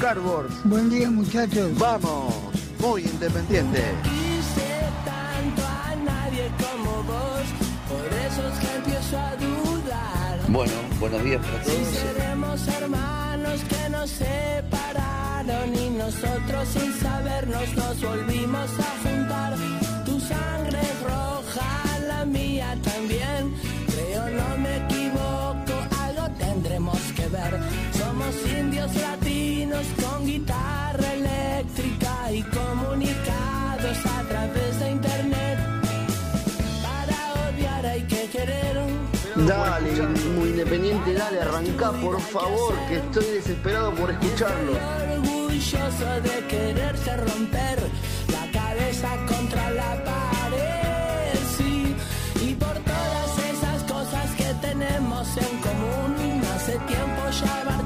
Cardboard. Buen día muchachos. Vamos, muy independiente. quise tanto a nadie como vos, por eso es que empiezo a dudar. Bueno, buenos días para Si todos. seremos hermanos que nos separaron y nosotros sin sabernos nos volvimos a por favor, que estoy desesperado por escucharlo. orgulloso de quererse romper la cabeza contra la pared, sí. Y por todas esas cosas que tenemos en común, hace tiempo ya marchaste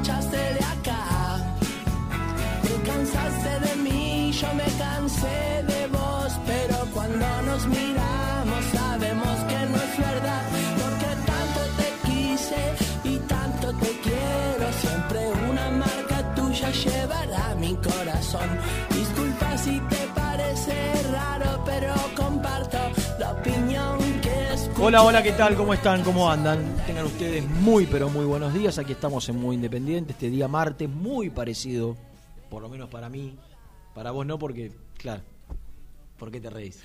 tuya llevará mi corazón. Disculpa si te parece raro, pero comparto la opinión que es. Hola, hola, ¿qué tal? ¿Cómo están? ¿Cómo andan? Tengan ustedes muy, pero muy buenos días. Aquí estamos en Muy Independiente, este día martes, muy parecido, por lo menos para mí. Para vos no, porque, claro, ¿por qué te reís?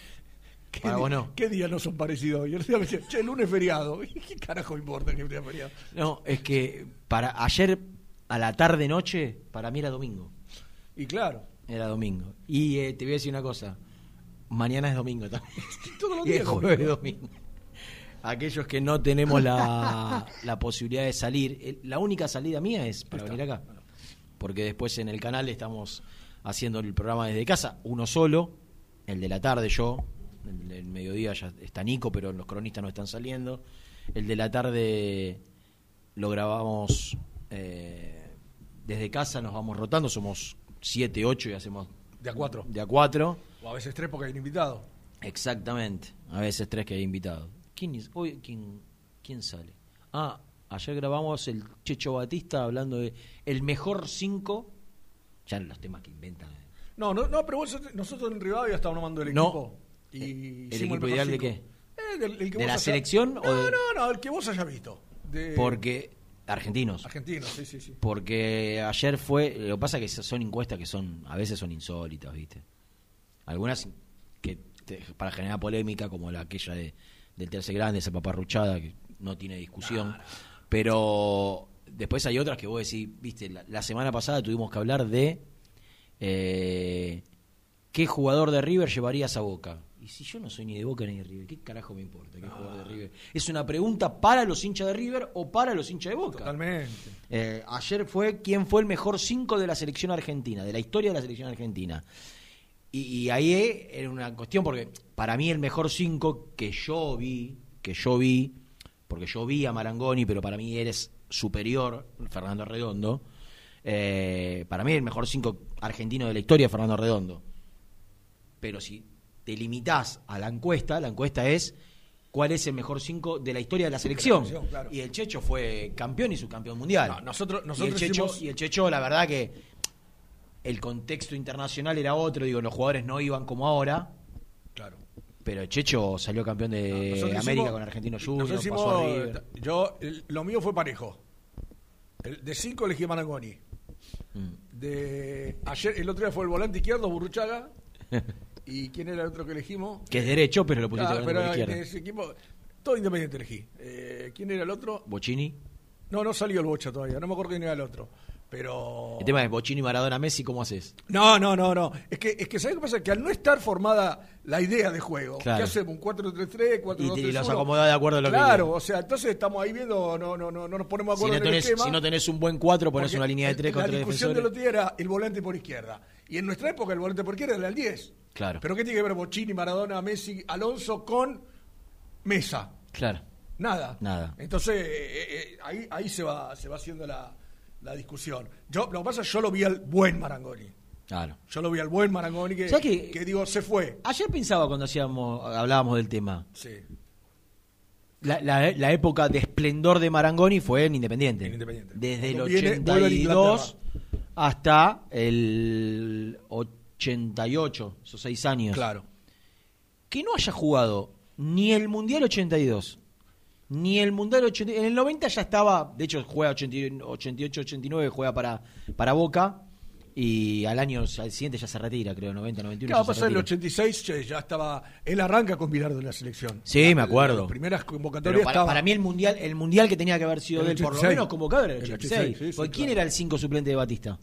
Para vos no. ¿Qué días no son parecidos? Yo el día me decía, che, el lunes es feriado. ¿Qué carajo importa que sea feriado? No, es que para ayer a la tarde noche, para mí era domingo. Y claro, Era domingo. Y eh, te voy a decir una cosa. Mañana es domingo también. todos los días. jueves domingo. Aquellos que no tenemos la, la posibilidad de salir, eh, la única salida mía es para venir acá. Porque después en el canal estamos haciendo el programa desde casa, uno solo, el de la tarde yo, el mediodía ya está Nico, pero los cronistas no están saliendo. El de la tarde lo grabamos eh, desde casa, nos vamos rotando, somos siete, ocho y hacemos De a cuatro. de a cuatro. O a veces tres porque hay un invitado. Exactamente. A veces tres que hay invitados. ¿Quién, es- hoy, quién, ¿Quién sale? Ah, ayer grabamos el Checho Batista hablando de el mejor cinco. Ya los temas que inventan. No, no, no, pero vos- nosotros en Rivadavia estábamos armando el No. equipo. Y ¿El equipo mejor ideal de qué? Eh, del- el que ¿De la selección No, o de- no, no, el que vos hayas visto. De Porque. Argentinos. Argentinos, sí, sí, sí. Porque ayer fue. Lo que pasa es que son encuestas que son. A veces son insólitas, ¿viste? Algunas que te- para generar polémica, como la aquella de, del tercer grande, esa paparruchada, que no tiene discusión. Pero después hay otras que vos decís, ¿viste? La, la semana pasada tuvimos que hablar de. eh, ¿Qué jugador de River llevarías a Boca? Si yo no soy ni de Boca ni de River, ¿qué carajo me importa qué jugador de River? ¿Es una pregunta para los hinchas de River o para los hinchas de Boca? Totalmente. Eh, ayer fue quién fue el mejor 5 de la selección argentina, de la historia de la selección argentina. Y, y ahí eh, era una cuestión, porque para mí el mejor 5 que yo vi, que yo vi, porque yo vi a Marangoni, pero para mí eres superior, Fernando Redondo. Eh, para mí el mejor 5 argentino de la historia es Fernando Redondo. Pero si te limitás a la encuesta, la encuesta es cuál es el mejor 5 de la historia de la selección. claro. Y el Checho fue campeón y subcampeón mundial. No, nosotros- y, el nosotros Checho, hicimos- y el Checho, la verdad que el contexto internacional era otro, digo, los jugadores no iban como ahora, Claro. pero el Checho salió campeón de Nosotros América hicimos- con Argentino nosotros Junior, hicimos- pasó a River. Yo, el- lo mío fue parejo. El, de cinco elegí a Marangoni. Mm. De ayer, el otro día fue el volante izquierdo, Burruchaga. ¿Y quién era el otro que elegimos? Que es derecho, pero lo pusiste Ah, pero la en izquierda. ese equipo, todo independiente elegí. Eh, ¿Quién era el otro? Bocini. No, no salió el Bocha todavía, no me acuerdo quién era el otro. Pero. El tema es Bocini, Maradona, Messi, ¿cómo haces? No, no, no, no. Es que, es que ¿sabes qué pasa? Que al no estar formada la idea de juego, Claro. ¿qué hacemos? ¿Un 4-3-3, 4-2-3-1? Y y los acomodás de acuerdo a lo que Claro, o sea, entonces estamos ahí viendo, no, no, no, no nos ponemos de Si acuerdo no, en tenés, el esquema. si no tenés un buen 4, pones una línea de el- 3 con La 3 discusión de defensores. los días era el volante por izquierda. Y en nuestra época el volante por izquierda era el 10. Claro. Pero ¿qué tiene que ver Bochini, Maradona, Messi, Alonso con Mesa? Claro. Nada. Nada. Entonces, eh, eh, ahí, ahí se va, se va haciendo la, la discusión. Yo, lo que pasa es que yo lo vi al buen Marangoni. Claro. Yo lo vi al buen Marangoni que, ¿Sabes qué? que digo, se fue. Ayer pensaba cuando hacíamos, hablábamos del tema. Sí. La, la- la época de esplendor de Marangoni fue en Independiente. En Independiente. Desde el Cuando viene- vuelve a 82 hasta el 88, esos seis años. Claro. Que no haya jugado ni el Mundial 82, ni el Mundial 80. En el 90 ya estaba, de hecho juega 88, 89, juega para, para Boca. Y al año al siguiente ya se retira, creo, 90, 91. ¿Qué va a ya se pasar en el retira. 86? che, ya estaba. Él arranca con Bilardo en la selección. Sí, me La- acuerdo. Las primeras Pero convocatorias para, estaba. para mí el mundial, el mundial que tenía que haber sido El de él, por lo 86. menos convocado era el El 86. 86, sí, sí, porque ¿quién claro. era el 5 suplente de Batista?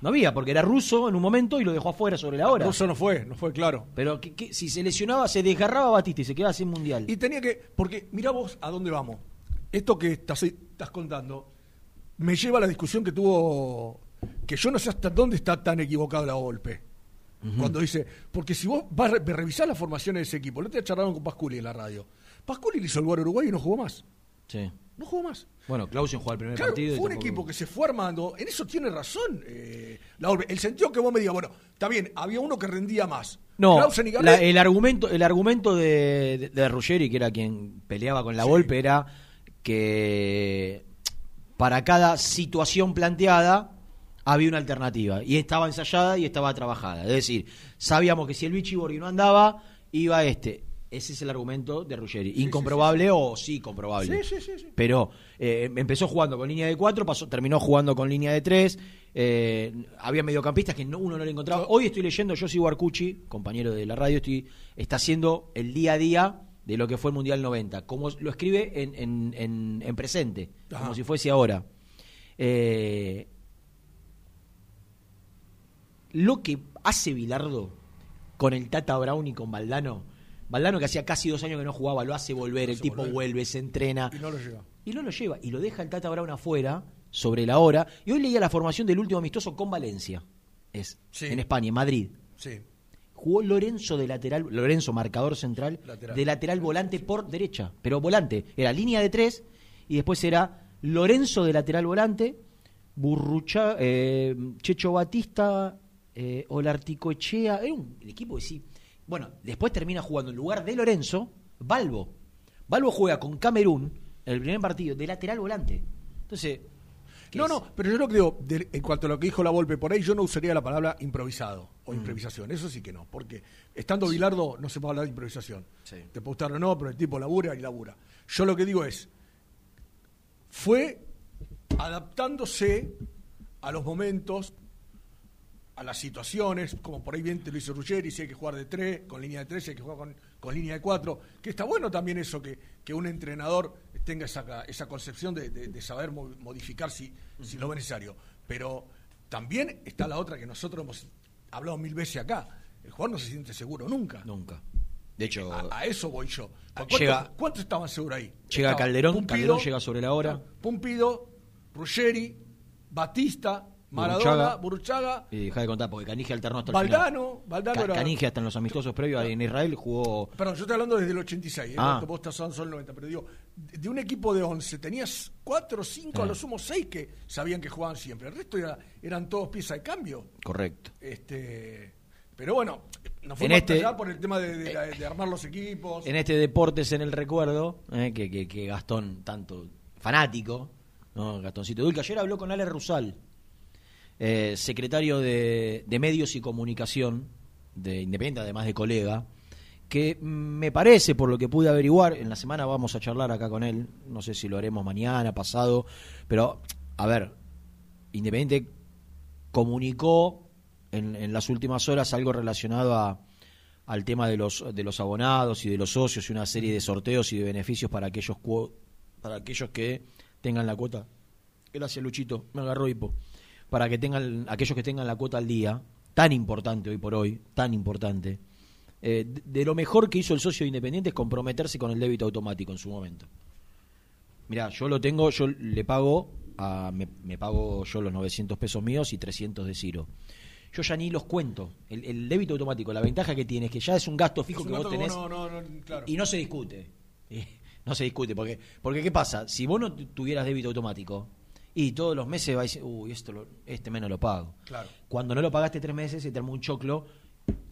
No había, porque era ruso en un momento y lo dejó afuera sobre la hora. Russo no fue, no fue claro. Pero que, que- si se lesionaba, se desgarraba Batista y se quedaba sin mundial. Y tenía que. Porque mira vos a dónde vamos. Esto que estás, estás contando me lleva a la discusión que tuvo. Que yo no sé hasta dónde está tan equivocado la golpe. Cuando dice. Porque si vos vas a re- revisar las formaciones de ese equipo, lo te charlaron con Pasculi en la radio. Pasculi le hizo el gol a Uruguay y no jugó más. Sí. No jugó más. Bueno, Clausen jugó el primer Claro, partido. y fue un tampoco- equipo que se fue armando. En eso tiene razón. eh, la Volpe. el sentido que vos me digas, bueno, está bien, había uno que rendía más. No, Clausen y Garré- la- el argumento, el argumento de, de, de Ruggeri, que era quien peleaba con la Sí. Volpe, era que para cada situación planteada había una alternativa. Y estaba ensayada y estaba trabajada. Es decir, sabíamos que si el Bichiborghi no andaba, iba este. Ese es el argumento de Ruggeri. Incomprobable o sí comprobable. Sí, sí, sí, sí. Pero eh, empezó jugando con línea de cuatro, pasó, terminó jugando con línea de tres. eh, había mediocampistas que no- uno no le encontraba. Hoy estoy leyendo, yo sigo Arcucci, compañero de la radio, estoy, está haciendo el día a día de lo que fue el Mundial 90. Como lo escribe en, en- en- en presente, Ajá. como si fuese ahora. Eh, lo que hace Bilardo con el Tata Brown y con Valdano, Valdano que hacía casi dos años que no jugaba, lo hace volver, el tipo volver. vuelve, se entrena Y no lo lleva. y no lo lleva y lo deja el Tata Brown afuera sobre la hora y hoy leía la formación del último amistoso con Valencia es Sí. en España en Madrid Sí. jugó Lorenzo de lateral Lorenzo marcador central Lateral. de lateral volante por derecha pero volante era línea de tres y después era Lorenzo de lateral volante Burrucha eh, Checho Batista eh, Olarticoechea era un el equipo que sí bueno después termina jugando en lugar de Lorenzo Balbo Balbo juega con Camerún en el primer partido de lateral volante entonces ¿qué No, es? no, pero yo lo que digo, de- en cuanto a lo que dijo la Volpe por ahí, yo no usaría la palabra improvisado o Mm. improvisación. Eso sí que no, porque estando Bilardo no se puede hablar de improvisación. Sí. Te puede gustar o no, pero el tipo labura y labura. Yo lo que digo es, fue adaptándose a los momentos, a las situaciones, como por ahí bien te lo hizo Ruggeri, si hay que jugar de tres, con línea de tres, si hay que jugar con, con línea de cuatro, que está bueno también eso, que, que un entrenador tenga esa, esa concepción de, de- de saber mo- modificar si, si lo ve necesario. Pero también está la otra que nosotros hemos hablado mil veces acá, el jugador no se siente seguro nunca. nunca de hecho A, a eso voy yo. ¿Cuántos, llega- cuántos estaban seguros ahí? Llega Calderón, Calderón llega sobre la hora. Pumpido, Ruggeri, Batista, Maradona, Burruchaga, Y deja de contar, porque Canigia alternó hasta el final. Valdano, Valdano Ca- Canigia hasta en los amistosos previos en Israel jugó... Perdón, yo estoy hablando desde el 86, ¿eh? Ah. vos estás son el 90, pero digo, de un equipo de 11 tenías 4 o 5, a Ah. lo sumo 6 que sabían que jugaban siempre. El resto era- eran todos piezas de cambio. Correcto. Este, pero bueno, nos En fuimos este- allá por el tema de, de de armar los equipos. En este Deportes en el Recuerdo, eh, que, que- que Gastón, tanto fanático, ¿no? Gastoncito Dulce, ayer habló con Ale Rusal, eh, secretario de, Medios y Comunicación de Independiente, además de colega, que me parece, por lo que pude averiguar, en la semana vamos a charlar acá con él, no sé si lo haremos mañana, pasado, pero, a ver, Independiente comunicó en, las últimas horas algo relacionado a, al tema de los, de los abonados y de los socios y una serie de sorteos y de beneficios para aquellos, para aquellos que tengan la cuota. Gracias, Luchito, me agarró hipo. Para que tengan, aquellos que tengan la cuota al día, tan importante hoy por hoy, tan importante. Eh, de, de lo mejor que hizo el socio de Independiente es comprometerse con el débito automático en su momento. Mira, yo lo tengo, yo le pago, a, me, me pago yo los 900 pesos míos y 300 de Ciro. Yo ya ni los cuento. El, el débito automático, la ventaja que tiene es que ya es un gasto fijo un que vos gasto tenés no- no- no- claro. y no se discute. No se discute, porque, porque ¿qué pasa? Si vos no tu- tuvieras débito automático y todos los meses vais a decir, uy, esto lo- este menos lo pago. Claro. Cuando no lo pagaste tres meses, se te armó un choclo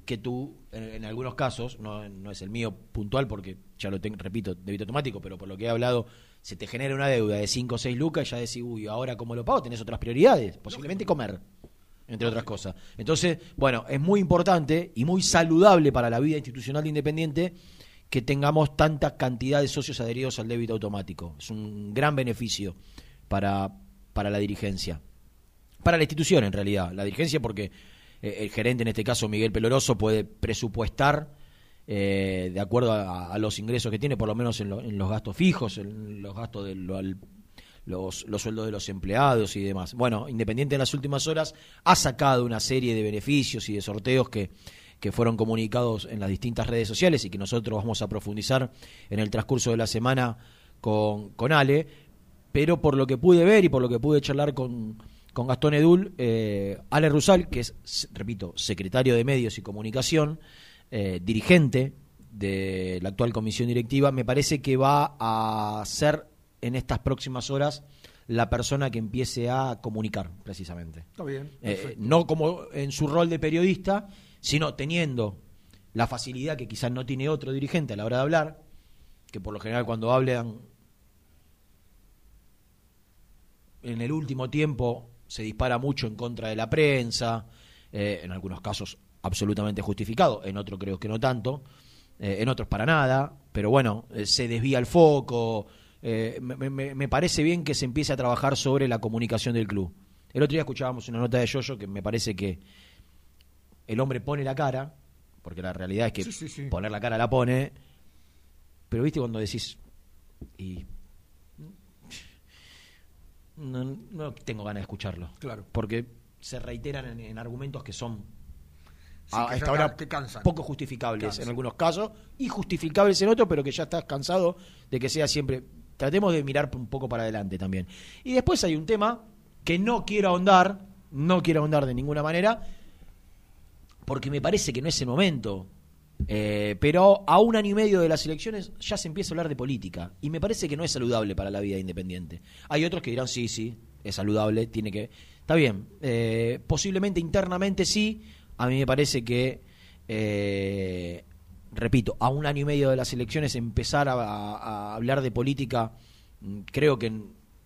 que tú, en, en algunos casos, no, no es el mío puntual porque ya lo tengo, repito, débito automático, pero por lo que he hablado, se te genera una deuda de 5 o 6 lucas y ya decís, uy, ahora cómo lo pago, tenés otras prioridades, posiblemente comer, entre otras cosas. Entonces, bueno, es muy importante y muy saludable para la vida institucional de Independiente que tengamos tanta cantidad de socios adheridos al débito automático. Es un gran beneficio para, para la dirigencia para la institución en realidad, la dirigencia porque eh, el gerente en este caso Miguel Peloroso puede presupuestar eh, de acuerdo a, los ingresos que tiene, por lo menos en, lo- en los gastos fijos, en los gastos de lo- al- los, los sueldos de los empleados y demás. Bueno, Independiente en las últimas horas ha sacado una serie de beneficios y de sorteos que, que fueron comunicados en las distintas redes sociales y que nosotros vamos a profundizar en el transcurso de la semana con, con Ale, pero por lo que pude ver y por lo que pude charlar con, con Gastón Edul, eh, Ale Rusal, que es, repito, secretario de Medios y Comunicación, eh, dirigente de la actual comisión directiva, me parece que va a ser en estas próximas horas la persona que empiece a comunicar, precisamente. Está bien. Eh, no como en su rol de periodista, sino teniendo la facilidad que quizás no tiene otro dirigente a la hora de hablar, que por lo general cuando hablan en el último tiempo se dispara mucho en contra de la prensa, eh, en algunos casos absolutamente justificado, en otros creo que no tanto, eh, en otros para nada, pero bueno, eh, se desvía el foco. me, me- me parece bien que se empiece a trabajar sobre la comunicación del club. El otro día escuchábamos una nota de Yoyo que me parece que el hombre pone la cara, porque la realidad es que Sí, sí, sí. poner la cara la pone, pero viste cuando decís, y no, no tengo ganas de escucharlo. Claro. Porque se reiteran en, en argumentos que son Sí, a que esta hora que poco justificables Cansan. en algunos casos y justificables en otros, pero que ya estás cansado de que sea siempre. Tratemos de mirar un poco para adelante también. Y después hay un tema que no quiero ahondar, no quiero ahondar de ninguna manera, porque me parece que no es el momento. Eh, pero a un año y medio de las elecciones ya se empieza a hablar de política y me parece que no es saludable para la vida independiente. Hay otros que dirán sí, sí, es saludable, tiene que... Está bien, eh, posiblemente internamente sí, a mí me parece que, eh, repito, a un año y medio de las elecciones empezar a, hablar de política, mm, creo que,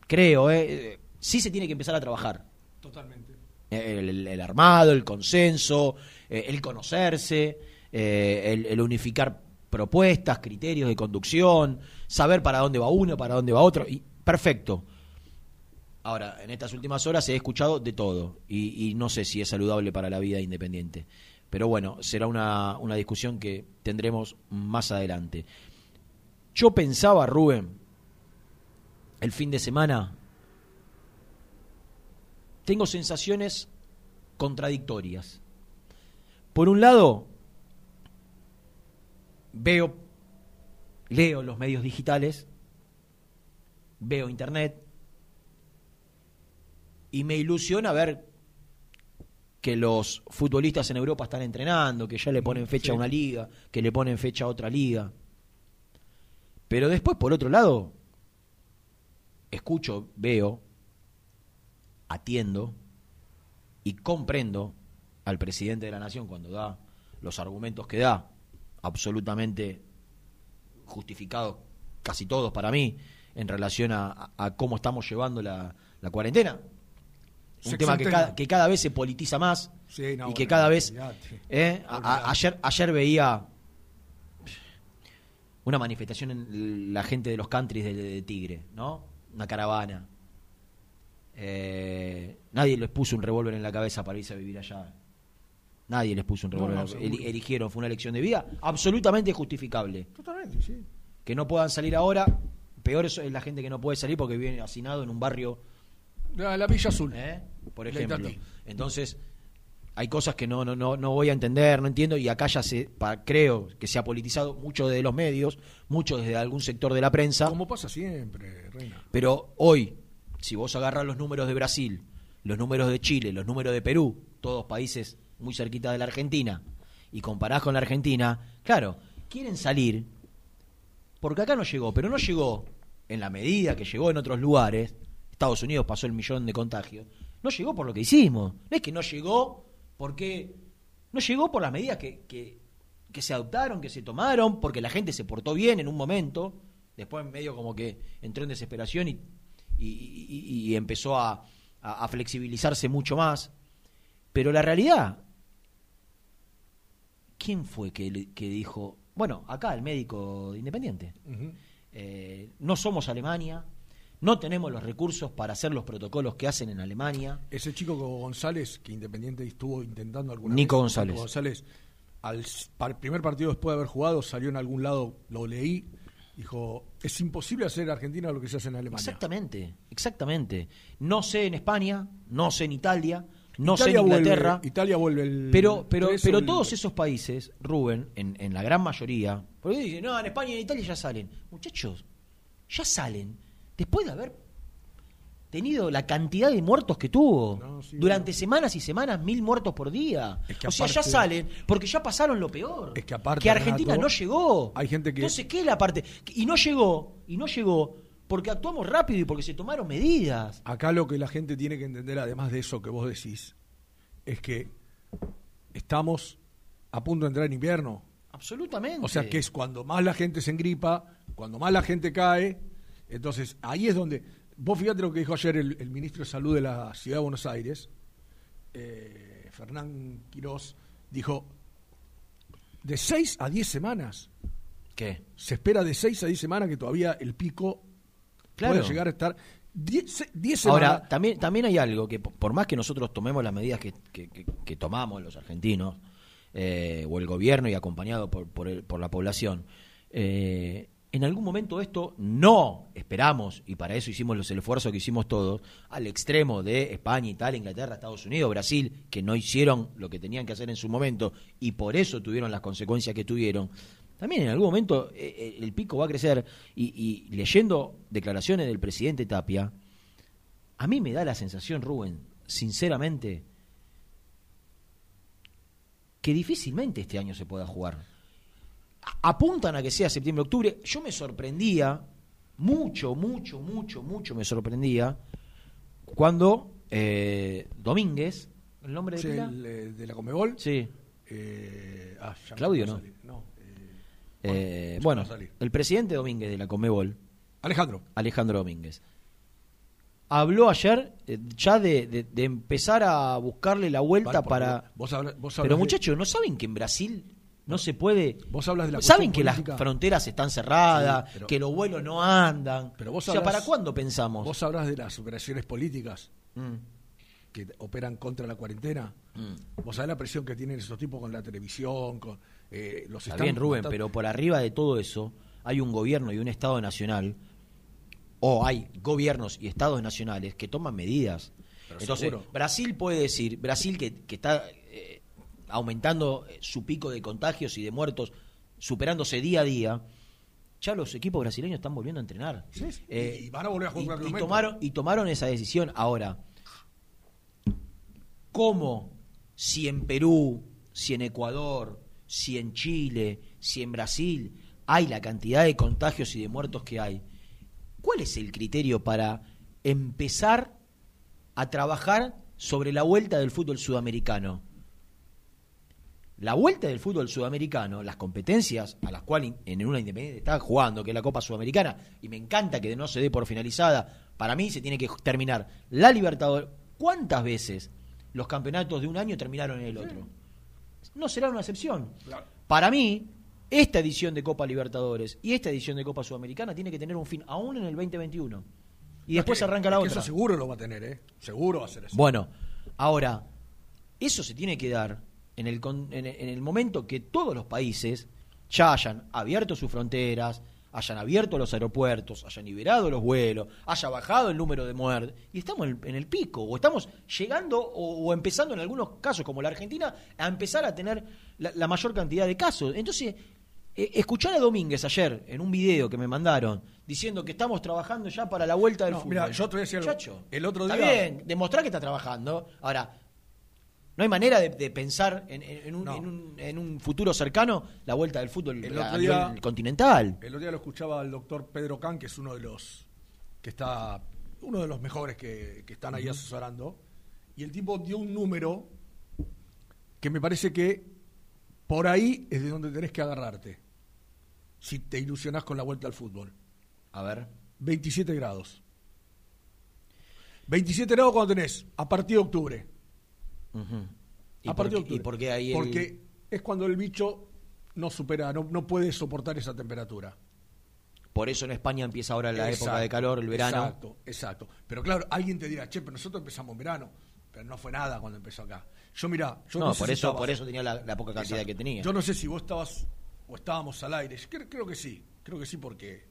creo, eh, sí se tiene que empezar a trabajar Totalmente. el, el- el armado, el consenso, eh, el conocerse, eh, el, unificar propuestas, criterios de conducción, saber para dónde va uno, para dónde va otro, y perfecto. Ahora, en estas últimas horas he escuchado de todo y, y no sé si es saludable para la vida independiente. Pero bueno, será una, una discusión que tendremos más adelante. Yo pensaba, Rubén, el fin de semana, tengo sensaciones contradictorias. Por un lado, veo, leo los medios digitales, veo internet y me ilusiona ver que los futbolistas en Europa están entrenando, que ya le ponen fecha a una liga, que le ponen fecha a otra liga. Pero después, por otro lado, escucho, veo, atiendo y comprendo al presidente de la nación cuando da los argumentos que da, absolutamente justificados casi todos para mí, en relación a, a cómo estamos llevando la, la cuarentena. Un tema que cada, que cada vez se politiza más Sí, no, y que bueno, cada vez... ¿eh? A- a- Olvidate. ayer, ayer veía una manifestación en la gente de los countries de, de Tigre, ¿no? Una caravana. Eh, nadie les puso un revólver en la cabeza para irse a vivir allá. Nadie les puso un revólver. no, eligieron, fue una elección de vida absolutamente justificable. Totalmente, sí. Que no puedan salir ahora, peor es la gente que no puede salir porque vive hacinado en un barrio La, la Villa Azul. ¿eh? por ejemplo. Entonces, hay cosas que no, no, no, no voy a entender, no entiendo, y acá ya se, pa- creo que se ha politizado mucho desde los medios, mucho desde algún sector de la prensa, Como pasa siempre, Reina. pero hoy, si vos agarras los números de Brasil, los números de Chile, los números de Perú, todos países muy cerquita de la Argentina, y comparás con la Argentina, claro, quieren salir, porque acá no llegó, pero no llegó en la medida que llegó en otros lugares, Estados Unidos pasó el millón de contagios, no llegó por lo que hicimos, no es que no llegó porque, no llegó por las medidas que, que, que se adoptaron, que se tomaron, porque la gente se portó bien en un momento, después medio como que entró en desesperación y, y- empezó a- a flexibilizarse mucho más, pero la realidad, ¿quién fue que, dijo, bueno, acá el médico de Independiente, eh, no somos Alemania, no tenemos los recursos para hacer los protocolos que hacen en Alemania. Ese chico González, que Independiente estuvo intentando alguna Nico vez, González. Nico González, al primer partido después de haber jugado, salió en algún lado, lo leí, dijo, es imposible hacer en Argentina lo que se hace en Alemania. Exactamente, exactamente. No sé en España, no sé en Italia, no sé Italia en Inglaterra. Vuelve, Italia vuelve el Pero, pero, 13 pero el- todos esos países, Rubén, en, en la gran mayoría, porque dicen, no, en España y en Italia ya salen. Muchachos, ya salen después de haber tenido la cantidad de muertos que tuvo. No, sí, Durante no. semanas y semanas, mil muertos por día. Es que o sea, ya salen porque ya pasaron lo peor. Es que aparte, Que Argentina Renato, no llegó. hay gente que- Entonces, ¿qué es la parte? Y no llegó, y no llegó porque actuamos rápido y porque se tomaron medidas. Acá lo que la gente tiene que entender, además de eso que vos decís, es que estamos a punto de entrar en invierno. Absolutamente. O sea que es cuando más la gente se engripa, cuando más la gente cae. Entonces ahí es donde. Vos fíjate lo que dijo ayer el, el ministro de Salud de la Ciudad de Buenos Aires, eh, Fernán Quirós, dijo: de 6 a 10 semanas. ¿Qué? Se espera de 6 a 10 semanas que todavía el pico Claro. puede llegar a estar. 10, 10 semanas. Ahora, también, también hay algo que, po- por más que nosotros tomemos las medidas que, que- que- que tomamos los argentinos, eh, o el gobierno y acompañado por, por, el- por la población, eh, en algún momento esto no esperamos, y para eso hicimos los esfuerzos que hicimos todos, al extremo de España, Italia, Inglaterra, Estados Unidos, Brasil, que no hicieron lo que tenían que hacer en su momento y por eso tuvieron las consecuencias que tuvieron. También en algún momento eh, eh, el pico va a crecer y, y leyendo declaraciones del presidente Tapia, a mí me da la sensación, Rubén, sinceramente, que difícilmente este año se pueda jugar. Apuntan a que sea septiembre-octubre. Yo me sorprendía, mucho, mucho, mucho, mucho me sorprendía, cuando eh, Domínguez, ¿el nombre de Sí, el, eh, de la Comebol. Sí. Eh, ah, Claudio. No, eh, Eh, bueno, salir. el presidente Domínguez de la Comebol, Alejandro. Alejandro Domínguez. Habló ayer eh, ya de, de- de empezar a buscarle la vuelta Vale, para... Vos habla- vos Pero de- muchachos, ¿no saben que en Brasil no se puede... Vos hablas de la ¿Saben que las fronteras están cerradas, Sí, pero- que los vuelos no andan? Pero vos o sea, ¿para cuándo pensamos? Vos hablas de las operaciones políticas Mm, que operan contra la cuarentena. mm. Vos sabés la presión que tienen esos tipos con la televisión, con eh, los Está están bien, Rubén, matando. pero por arriba de todo eso hay un gobierno y un Estado nacional, o hay gobiernos y estados nacionales que toman medidas. Pero Entonces, seguro. Brasil puede decir, Brasil que, que está eh, aumentando eh, su pico de contagios y de muertos, superándose día a día, ya los equipos brasileños están volviendo a entrenar. Sí. Eh, Y van a volver a jugar tomaron, y tomaron esa decisión. Ahora, ¿cómo si en Perú, si en Ecuador, si en Chile, si en Brasil hay la cantidad de contagios y de muertos que hay, ¿cuál es el criterio para empezar a trabajar sobre la vuelta del fútbol sudamericano? La vuelta del fútbol sudamericano, las competencias a las cuales en una independiente está jugando, que es la Copa Sudamericana, y me encanta que no se dé por finalizada, para mí se tiene que terminar la Libertadores. ¿Cuántas veces los campeonatos de un año terminaron en el otro? No será una excepción. Para mí, esta edición de Copa Libertadores y esta edición de Copa Sudamericana tiene que tener un fin, aún en el 2021. Y después Es que- arranca la es que otra. Eso seguro lo va a tener, ¿eh? Seguro va a ser eso. Bueno, ahora, eso se tiene que dar en el, con- en, el- en el momento que todos los países ya hayan abierto sus fronteras, hayan abierto los aeropuertos, hayan liberado los vuelos, haya bajado el número de muertes, y estamos en el, pico, o estamos llegando o, o empezando en algunos casos, como la Argentina, a empezar a tener la, la mayor cantidad de casos. Entonces, eh, escuchar a Domínguez ayer en un video que me mandaron diciendo que estamos trabajando ya para la vuelta del No, fútbol. mira, yo te voy a decir algo. Muchacho, El otro está día- bien, demostrar que está trabajando. Ahora, no hay manera de, de pensar en, un, No. en un- en un futuro cercano la vuelta del fútbol El a otro nivel día- continental. El otro día lo escuchaba al doctor Pedro Can, que es uno de los que está, uno de los mejores que, que están ahí asesorando, y el tipo dio un número que me parece que por ahí es de donde tenés que agarrarte, si te ilusionás con la vuelta al fútbol. A ver. 27 grados. 27 grados cuando tenés, a partir de octubre. Ujú. ¿Y, a por qué, y por qué ahí el- Porque es cuando el bicho no supera, no, no puede soportar esa temperatura. por eso en España empieza ahora la época de calor, el verano? Exacto, exacto. Pero claro, alguien te dirá, che, pero nosotros empezamos en verano. Pero no fue nada cuando empezó acá. Yo, mira, yo no, No, sé por si eso, estabas- por eso tenía la, la poca cantidad Exacto. que tenía. Yo no sé si vos estabas o estábamos al aire. Creo, creo que sí, creo que sí porque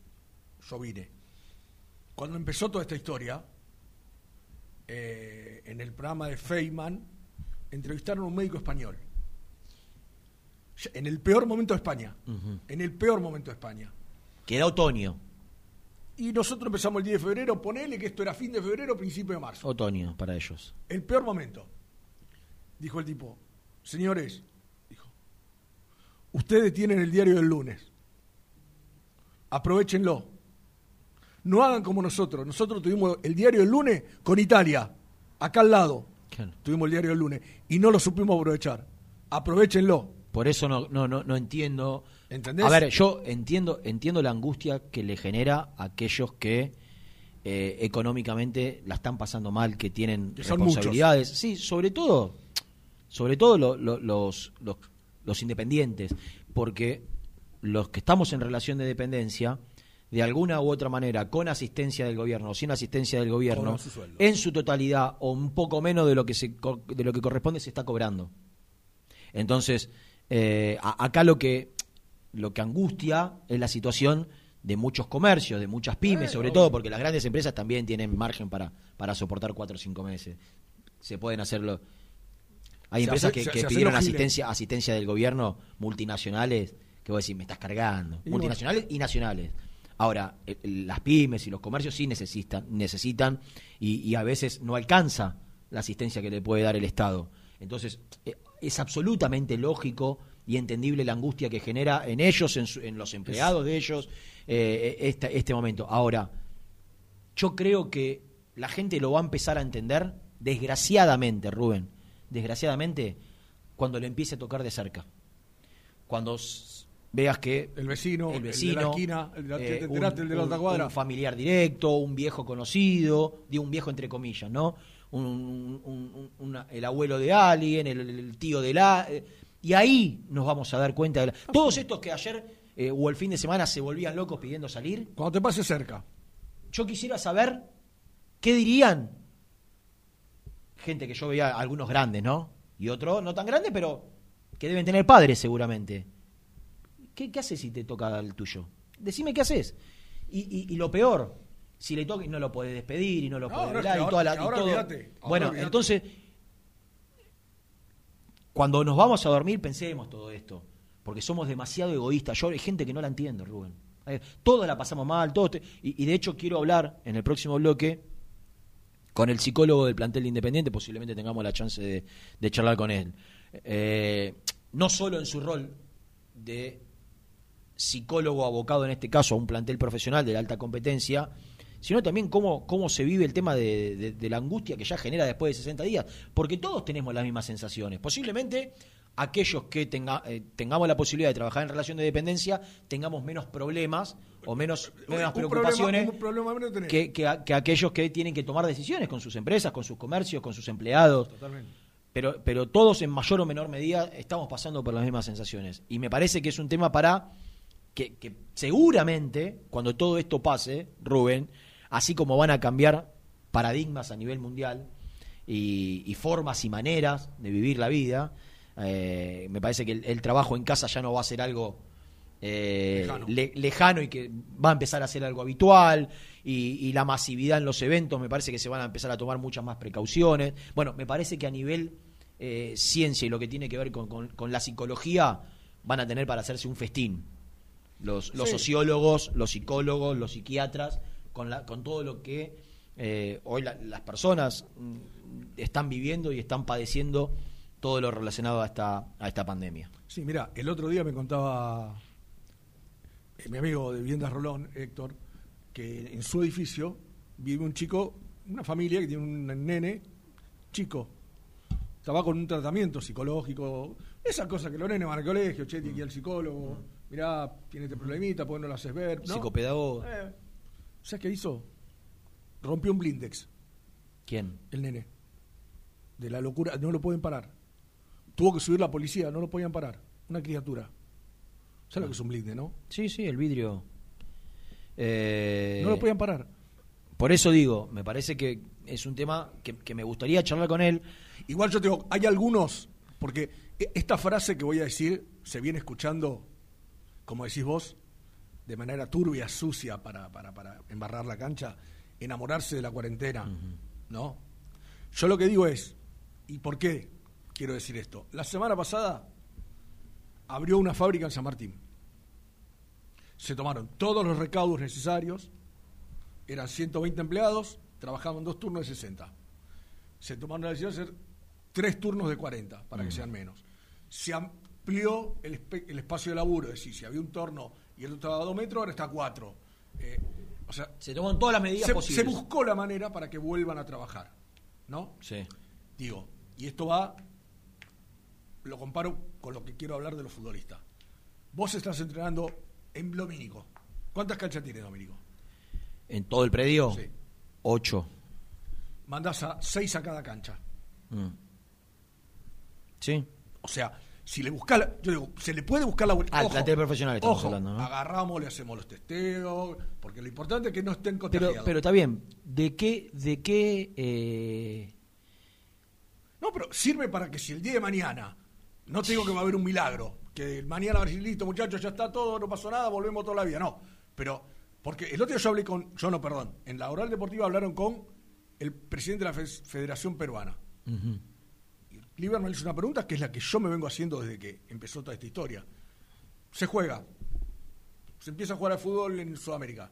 yo vine. Cuando empezó toda esta historia, eh, en el programa de Feynman, entrevistaron a un médico español. En el peor momento de España. En el peor momento de España. Queda otoño, Y nosotros empezamos el 10 de febrero, ponele que esto era fin de febrero, principio de marzo. otoño para ellos. El peor momento. Dijo el tipo, señores, dijo, ustedes tienen el diario del lunes. Aprovechenlo. No hagan como nosotros. Nosotros tuvimos el diario del lunes con Italia, acá al lado. Claro. Tuvimos el diario del lunes y no lo supimos aprovechar. Aprovechenlo. Por eso no, no, no, no entiendo. ¿Entendés? A ver, yo entiendo, entiendo la angustia que le genera a aquellos que eh, económicamente la están pasando mal, que tienen Que responsabilidades. Sí, sobre todo, sobre todo lo- lo- los, los, los independientes, porque los que estamos en relación de dependencia, de alguna u otra manera, con asistencia del gobierno o sin asistencia del gobierno, su en su totalidad o un poco menos de lo que se de lo que corresponde se está cobrando. Entonces, eh, a- acá lo que, lo que angustia es la situación de muchos comercios, de muchas pymes, Eh, sobre todo porque las grandes empresas también tienen margen para, para soportar cuatro o cinco meses. Se pueden hacerlo. Hay Se empresas hace- que, se- que se hacen pidieron asistencia, asistencia del gobierno, multinacionales, que vos decís, me estás cargando. Y multinacionales y nacionales. Ahora, el- las pymes y los comercios sí necesitan, necesitan y, a veces no alcanza la asistencia que le puede dar el Estado. Entonces, eh, es absolutamente lógico y entendible la angustia que genera en ellos, en, su- en los empleados de ellos, eh, este, este momento. Ahora, yo creo que la gente lo va a empezar a entender, desgraciadamente, Rubén, desgraciadamente, cuando le empiece a tocar de cerca. Cuando veas que El vecino, el el de la vecino, esquina, el de la- eh, ¿te enteraste el de la un- otra cuadra? un familiar directo, un viejo conocido, de un viejo entre comillas, ¿no? Un, un- un- una- el abuelo de alguien, el, el tío de la... eh, y ahí nos vamos a dar cuenta de... la- todos estos que ayer eh, o el fin de semana se volvían locos pidiendo salir, Cuando te pase cerca. yo quisiera saber qué dirían gente que yo veía algunos grandes, ¿no? Y otros no tan grandes, pero que deben tener padres seguramente. ¿Qué, qué haces si te toca el tuyo? Decime qué haces. Y, y- y lo peor, si le toca y no lo podés despedir y no lo No, podés no, es velar que y toda la- y ahora todo. ahora Bueno, entonces, cuando nos vamos a dormir pensemos todo esto, porque somos demasiado egoístas. Yo hay gente que no la entiende, Rubén. Eh, Todos la pasamos mal, todos te- y, y de hecho quiero hablar en el próximo bloque con el psicólogo del plantel de Independiente, posiblemente tengamos la chance de, de charlar con él. Eh, no solo en su rol de psicólogo abocado en este caso a un plantel profesional de alta competencia, sino también cómo, cómo se vive el tema de, de, de, la angustia que ya genera después de 60 días, porque todos tenemos las mismas sensaciones. Posiblemente aquellos que tenga, eh, tengamos la posibilidad de trabajar en relación de dependencia tengamos menos problemas o menos, menos Un preocupaciones problema- problema que, que, a- que aquellos que tienen que tomar decisiones con sus empresas, con sus comercios, con sus empleados. Totalmente. Pero, pero todos en mayor o menor medida estamos pasando por las mismas sensaciones. Y me parece que es un tema para que, que seguramente, cuando todo esto pase, Rubén, así como van a cambiar paradigmas a nivel mundial y, y formas y maneras de vivir la vida, eh, me parece que el, el trabajo en casa ya no va a ser algo eh, Lejano. le- lejano y que va a empezar a ser algo habitual y, y la masividad en los eventos me parece que se van a empezar a tomar muchas más precauciones. Bueno, me parece que a nivel eh, ciencia y lo que tiene que ver con, con- con la psicología van a tener para hacerse un festín. Los, los Sí. sociólogos, los psicólogos, los psiquiatras, con, la, con todo lo que eh, hoy la- las personas mm, están viviendo y están padeciendo todo lo relacionado a esta, a esta pandemia. Sí, mira, el otro día me contaba eh, mi amigo de Viviendas Rolón, Héctor, que en su edificio vive un chico, una familia que tiene un nene chico. Estaba con un tratamiento psicológico, esa cosa que los nenes van al colegio, che, tiene que ir al psicólogo, mirá, tiene este problemita, ¿por qué no lo haces ver? ¿no? Psicopedagogo. Eh, ¿Sabes qué hizo? Rompió un blindex, ¿Quién? el nene. De la locura, no lo pueden parar. Tuvo que subir la policía, no lo podían parar. Una criatura. ¿Sabes lo que es un blinde, no? Sí, sí, el vidrio. Eh, No lo podían parar. Por eso digo, me parece que es un tema que, que me gustaría charlar con él. Igual yo te digo, hay algunos, porque e- esta frase que voy a decir se viene escuchando, como decís vos, de manera turbia, sucia, para, para, para embarrar la cancha, enamorarse de la cuarentena, ¿no? Yo lo que digo es, ¿y por qué quiero decir esto? La semana pasada abrió una fábrica en San Martín. Se tomaron todos los recaudos necesarios, eran 120 empleados, trabajaban dos turnos de 60 se tomaron la decisión de hacer tres turnos de 40 para que sean menos. Se amplió el, espacio de laburo, es decir, si había un torno y el otro estaba a dos metros, ahora está a cuatro. Eh, o sea, Se toman todas las medidas se, posibles. se buscó la manera para que vuelvan a trabajar, ¿no? Sí. Digo, y esto va, lo comparo con lo que quiero hablar de los futbolistas. Vos estás entrenando en Domínico. ¿Cuántas canchas tiene Domínico? En todo el predio, Sí. ocho. Mandás a seis a cada cancha. Mm. Sí. O sea, si le buscas, la- yo digo, se le puede buscar la vuelta. Al plantel profesional estamos ojo, hablando, ¿no? Agarramos, le hacemos los testeos, porque lo importante es que no estén Pero, contagiados. pero está bien. ¿De qué, de qué eh, No, pero sirve para que si el día de mañana, no te digo que va a haber un milagro, que mañana va a decir, listo, muchachos, ya está todo, no pasó nada, volvemos toda la vida. No, pero, porque el otro día yo hablé con, yo no, perdón, en la oral deportiva hablaron con el presidente de la Fe- Federación Peruana. Lieberman hizo una pregunta que es la que yo me vengo haciendo desde que empezó toda esta historia. Se juega, se empieza a jugar al fútbol en Sudamérica.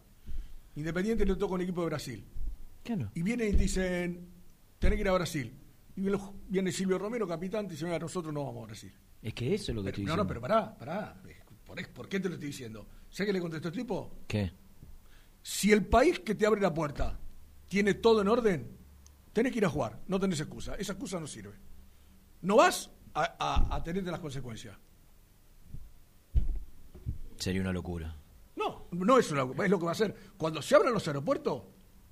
Independiente le toca un equipo de Brasil. Claro. Y vienen y dicen, tenés que ir a Brasil. Y viene, Silvio Romero, capitán, y dice, "Mira, nosotros no vamos a Brasil. Es que eso es lo que Pero- estoy no, diciendo. no, pero pará, pará. ¿Por, por qué te lo estoy diciendo? ¿Sabes qué le contestó el tipo? ¿Qué? Si el país que te abre la puerta tiene todo en orden, tenés que ir a jugar. No tenés excusa. Esa excusa no sirve. No vas a, a, a tenerte las consecuencias. Sería una locura. No, no es, una- es lo que va a hacer. Cuando se abran los aeropuertos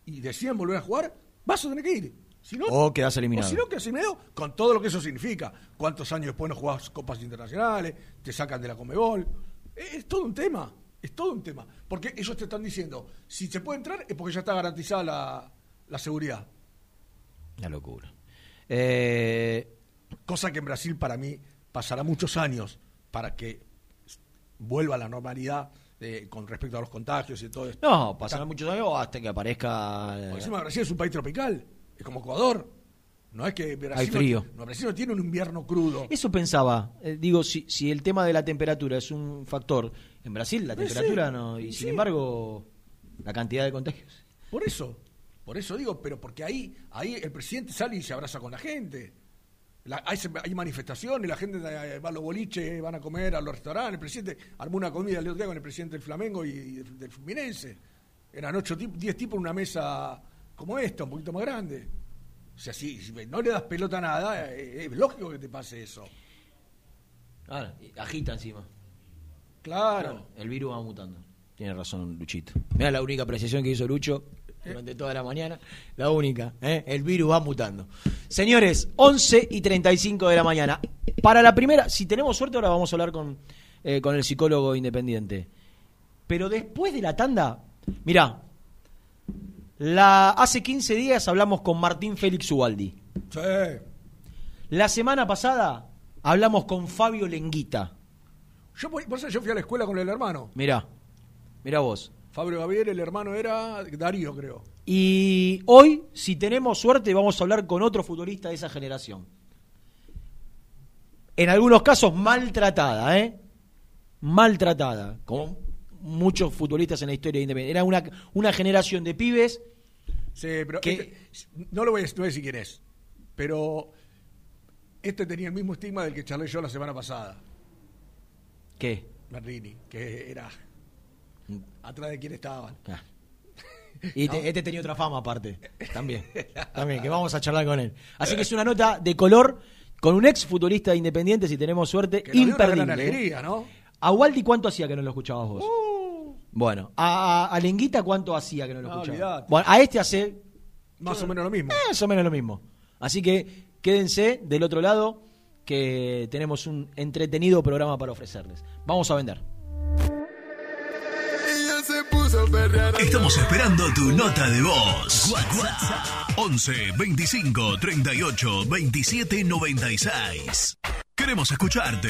y deciden volver a jugar, vas a tener que ir. Si no, O quedás eliminado. O si no, quedas eliminado con todo lo que eso significa. ¿Cuántos años después no jugás copas internacionales? Te sacan de la Comebol. Es, es todo un tema. Es todo un tema. Porque ellos te están diciendo, si se puede entrar es porque ya está garantizada la, la seguridad. Una locura. Eh, Cosa que en Brasil para mí pasará muchos años para que vuelva a la normalidad eh, con respecto a los contagios y todo esto. no, pasarán muchos años hasta que aparezca. eh, Porque encima Brasil es un país tropical, es como Ecuador. No es que Brasil Hay frío. No, Brasil no tiene un invierno crudo. Eso pensaba. eh, digo, si, si el tema de la temperatura es un factor. En Brasil la temperatura no. Y sí. sin embargo, la cantidad de contagios. Por eso. Por eso digo, pero porque ahí, ahí el presidente sale y se abraza con la gente. La- hay, manifestaciones, la gente eh, va a los boliches, van a comer a los restaurantes. El presidente armó una comida el otro día con el presidente del Flamengo y, y del, Fluminense. Eran ocho tipos, diez tipos en una mesa como esta, un poquito más grande. O sea, si, si no le das pelota a nada, eh, es lógico que te pase eso. Ahora, agita encima. Claro. El virus va mutando. Tiene razón Luchito. Mira la única apreciación que hizo Lucho durante toda la mañana. La única. ¿eh? El virus va mutando. Señores, 11 y 35 de la mañana. Para la primera, si tenemos suerte, ahora vamos a hablar con, eh, con el psicólogo independiente. Pero después de la tanda, mirá, la, hace 15 días hablamos con Martín Félix Ubaldi. Sí. La semana pasada hablamos con Fabio Lenguita. Yo, por eso yo fui a la escuela con el hermano. Mirá, mirá vos. Fabio Gabriel, el hermano era Darío, creo. Y hoy, si tenemos suerte, vamos a hablar con otro futbolista de esa generación. En algunos casos maltratada, ¿eh? Maltratada, como muchos futbolistas en la historia de Independiente. Era una, una generación de pibes. Sí, pero ¿Qué? este- no lo voy a, no voy a decir quién es, pero este tenía el mismo estigma del que charlé yo la semana pasada, ¿Qué? Merlini, que era atrás de quién estaban. Ah. Y te- este tenía otra fama aparte. También. También, que vamos a charlar con él. Así que es una nota de color con un ex futbolista de Independiente, si tenemos suerte, Que nos dio una gran imperdible. alegría, ¿no? ¿A Waldi cuánto hacía que no lo escuchabas vos? Uh, Bueno, a, a, a Lenguita cuánto hacía que no lo No, escuchabas. olvidate. Bueno, a este hace más o menos lo mismo. más o menos lo mismo. Así que quédense del otro lado que tenemos un entretenido programa para ofrecerles. Vamos a vender. Estamos esperando tu nota de voz. WhatsApp 11 25 38 27 96. Queremos escucharte.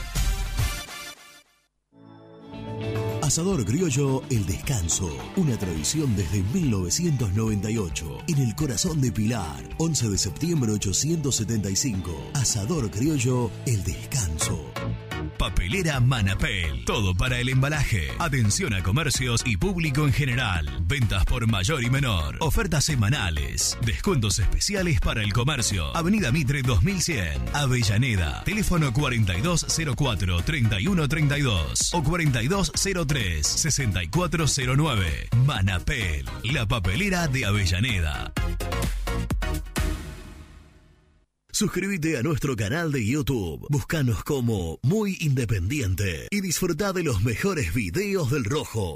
Asador Criollo El Descanso, una tradición desde 1998, en el corazón de Pilar, 11 de septiembre 875. Asador Criollo El Descanso. Papelera Manapel. Todo para el embalaje. Atención a comercios y público en general. Ventas por mayor y menor. Ofertas semanales. Descuentos especiales para el comercio. Avenida Mitre 2100. Avellaneda. Teléfono 4204-3132 o 4203-6409. Manapel. La papelera de Avellaneda. Suscríbete a nuestro canal de YouTube. Búscanos como Muy Independiente y disfruta de los mejores videos del Rojo.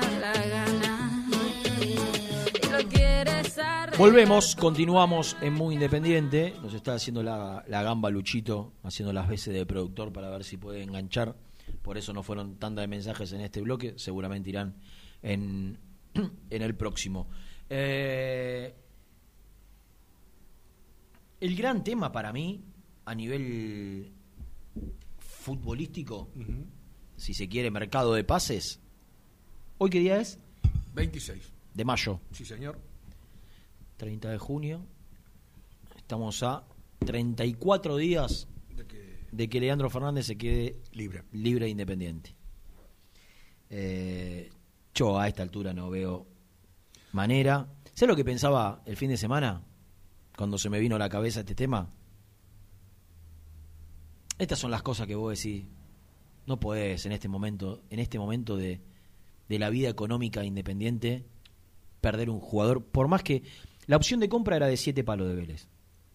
Volvemos, continuamos en Muy Independiente. Nos está haciendo la, la gamba Luchito, haciendo las veces de productor para ver si puede enganchar. Por eso no fueron tantas de mensajes en este bloque. Seguramente irán en, en el próximo. Eh, el gran tema para mí, a nivel futbolístico, si se quiere, mercado de pases. ¿Hoy qué día es? 26. De mayo. Sí, señor. 30 de junio. Estamos a 34 días De que de que Leandro Fernández se quede libre. libre e independiente. Eh, yo a esta altura no veo manera. ¿Sabes lo que pensaba el fin de semana? Cuando se me vino a la cabeza este tema. Estas son las cosas que vos decís. No podés en este momento, en este momento de, de la vida económica independiente, perder un jugador. Por más que la opción de compra era de siete palos de Vélez.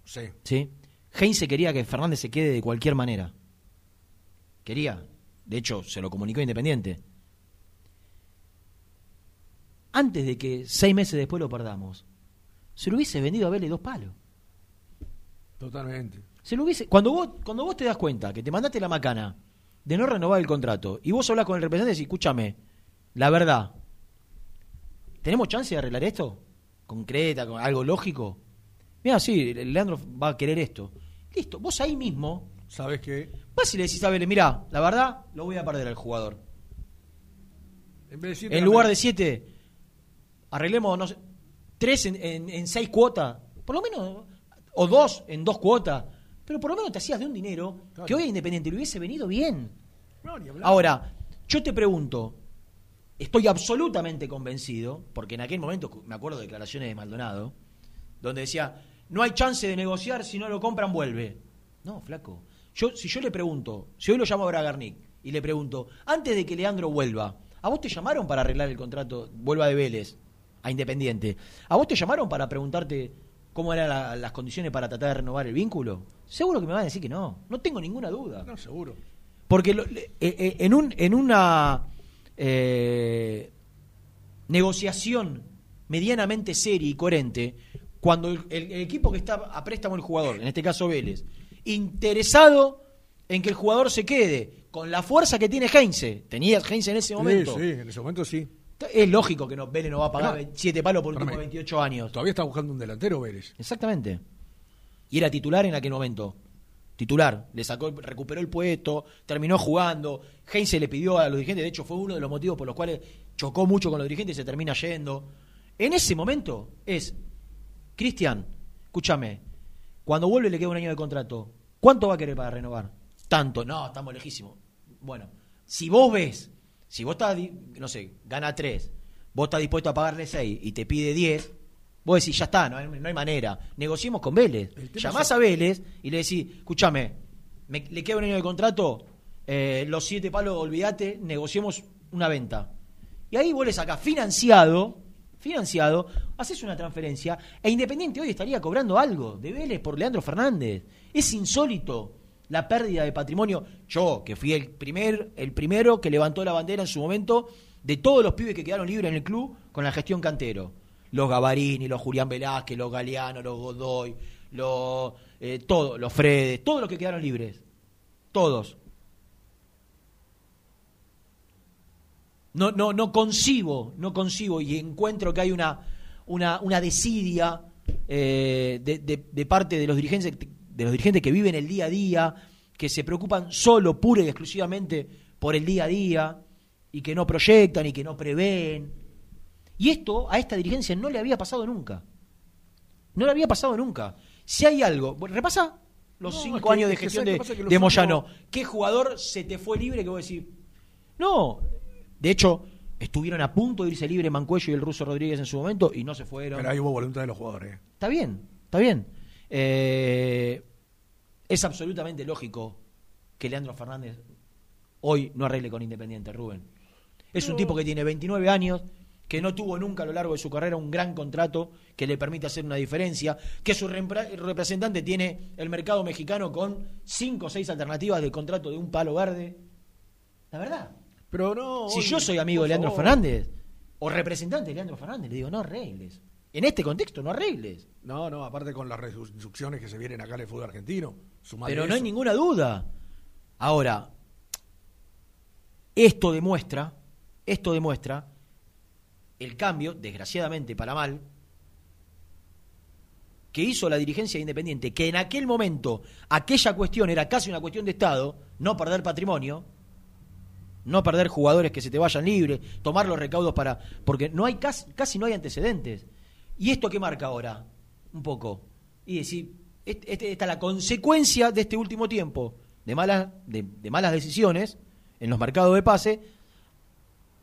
Sí. ¿Sí? Heinze quería que Fernández se quede de cualquier manera. Quería. de hecho se lo comunicó Independiente. Antes de que seis meses después lo perdamos, se lo hubiese vendido a Vélez dos palos. Totalmente. Se lo hubiese, cuando vos, cuando vos te das cuenta que te mandaste la macana de no renovar el contrato y vos hablas con el representante y decís, escúchame, la verdad, ¿tenemos chance de arreglar esto? Concreta, con algo lógico. Mira, sí, Leandro va a querer esto. Listo, vos ahí mismo ¿Sabes qué? vas y le decís a Vélez, mira, la verdad, lo voy a perder al jugador. En, vez de En la lugar de siete, arreglemos, no sé, tres en, en- en seis cuotas, por lo menos, o dos en dos cuotas, pero por lo menos te hacías de un dinero que hoy a Independiente le hubiese venido bien. No. Ahora, yo te pregunto, estoy absolutamente convencido, porque en aquel momento me acuerdo de declaraciones de Maldonado, donde decía, no hay chance de negociar, si no lo compran, vuelve. No, flaco. Yo, si yo le pregunto, si hoy lo llamo a Bragarnik y le pregunto, antes de que Leandro vuelva, ¿a vos te llamaron para arreglar el contrato, vuelva de Vélez, a Independiente? ¿A vos te llamaron para preguntarte cómo eran la- las condiciones para tratar de renovar el vínculo? Seguro que me van a decir que no, no tengo ninguna duda. No, seguro. Porque lo- eh, eh, en, un, en una eh, negociación medianamente seria y coherente, cuando el, el- el equipo que está a préstamo el jugador, en este caso Vélez, interesado en que el jugador se quede con la fuerza que tiene Heinze, tenía Heinze en ese momento, Sí, sí, en ese momento sí. es lógico que no, Vélez no va a pagar No. 7 palos por un tipo de Espérame. 28 años. Todavía está buscando un delantero Vélez. Exactamente. Y era titular en aquel momento. Titular. Le sacó, recuperó el puesto, terminó jugando. Heinze le pidió a los dirigentes, de hecho fue uno de los motivos por los cuales chocó mucho con los dirigentes y se termina yendo. En ese momento es, Cristian, escúchame, cuando vuelve le queda un año de contrato, ¿cuánto va a querer para renovar? Tanto, no, estamos lejísimos. Bueno, si vos ves, si vos estás, no sé, gana 3, vos estás dispuesto a pagarle 6 y te pide 10, vos decís, ya está, no hay, no hay manera, negociemos con Vélez. Llamás es- a Vélez y le decís, escúchame, me- le queda un año de contrato, eh, los siete palos, olvídate, negociemos una venta. Y ahí vos le sacás financiado, financiado, haces una transferencia, e Independiente hoy estaría cobrando algo de Vélez por Leandro Fernández. Es insólito la pérdida de patrimonio. Yo, que fui el primer, el primero que levantó la bandera en su momento de todos los pibes que quedaron libres en el club con la gestión cantero. Los Gavarini, los Julián Velázquez, los Galeano, los Godoy, los eh, los Fredes, todos los que quedaron libres. Todos. No, no, no concibo, no concibo y encuentro que hay una, una, una desidia eh, de parte de los dirigentes de los dirigentes que viven el día a día, que se preocupan solo, pura y exclusivamente por el día a día, y que no proyectan y que no prevén. Y esto a esta dirigencia no le había pasado nunca. No le había pasado nunca. Si hay algo, repasa los No, cinco es que- años de gestión ¿sabes de? Que de Moyano. ¿Qué jugador se te fue libre que vos decís? No, de hecho, estuvieron a punto de irse libre Mancuello y el ruso Rodríguez en su momento y no se fueron. Pero ahí hubo voluntad de los jugadores. Está bien, está bien. Eh, es absolutamente lógico que Leandro Fernández hoy no arregle con Independiente, Rubén. Es un tipo que tiene 29 años, que no tuvo nunca a lo largo de su carrera un gran contrato que le permite hacer una diferencia, que su repre- representante tiene el mercado mexicano con 5 o 6 alternativas de contrato de un palo verde. La verdad. Pero no. Si oye, yo soy amigo de Leandro favor. Fernández o representante de Leandro Fernández, le digo, no arregles. En este contexto, no arregles. No, no, aparte con las reducciones que se vienen acá en el fútbol argentino. Pero no hay ninguna duda. Ahora, esto demuestra, esto demuestra el cambio, desgraciadamente para mal, que hizo la dirigencia de Independiente, que en aquel momento aquella cuestión era casi una cuestión de Estado, no perder patrimonio, no perder jugadores que se te vayan libres, tomar los recaudos para... porque no hay casi, casi no hay antecedentes. ¿Y esto qué marca ahora? Un poco. Y decir, este- esta es la consecuencia de este último tiempo, de malas, de malas decisiones en los mercados de pase.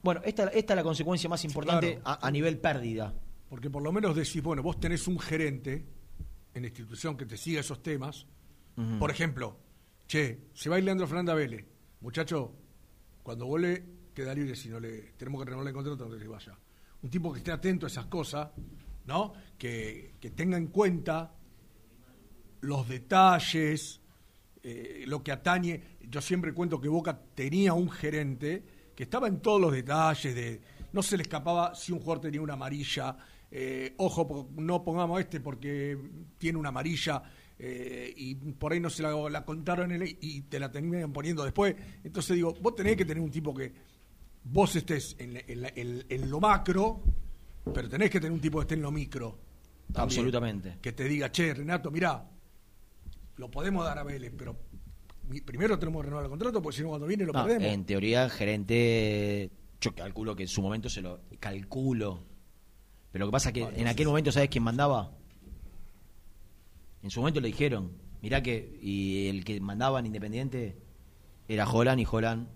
Bueno, esta, esta es la consecuencia más importante Claro. a, a nivel pérdida. Porque por lo menos decís, bueno, vos tenés un gerente en la institución que te siga esos temas. Por ejemplo, che, se va a ir Leandro Fernández Vélez. Muchacho, cuando vuelve, queda libre si no le. Tenemos que renovarle el contrato de que vaya. Un tipo que esté atento a esas cosas, ¿no? Que, que tenga en cuenta los detalles, eh, lo que atañe. Yo siempre cuento que Boca tenía un gerente que estaba en todos los detalles de no se le escapaba si un jugador tenía una amarilla, eh, ojo, no pongamos este porque tiene una amarilla eh, y por ahí no se la, la contaron el- y te la terminan poniendo después. Entonces digo, vos tenés que tener un tipo que vos estés en, la- en la- en- en lo macro, pero tenés que tener un tipo que esté en lo micro. también. Absolutamente. Que te diga, che, Renato, mirá, lo podemos dar a Vélez, pero primero tenemos que renovar el contrato porque si no cuando viene lo No, perdemos. en teoría, el gerente, yo calculo que en su momento se lo calculo. Pero lo que pasa es que en aquel momento, ¿sabes quién mandaba? En su momento le dijeron, mirá que, y el que mandaba en Independiente era Holland y Holland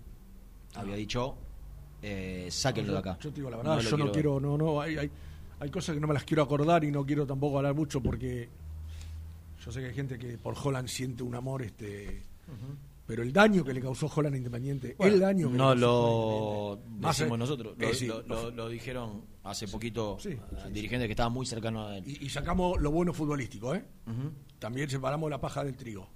había dicho, eh, sáquenlo de acá. Yo te digo la verdad, yo no quiero, no, no, hay, hay, hay cosas que no me las quiero acordar y no quiero tampoco hablar mucho porque yo sé que hay gente que por Holland siente un amor, este, pero el daño que le causó Holland a Independiente, Bueno, el daño que no le lo causó Más, decimos eh, nosotros, eh, lo, sí. lo- lo- lo dijeron hace poquito Sí, a dirigentes que estaban muy cercanos a él. y, y sacamos lo bueno futbolístico, ¿eh? También separamos la paja del trigo.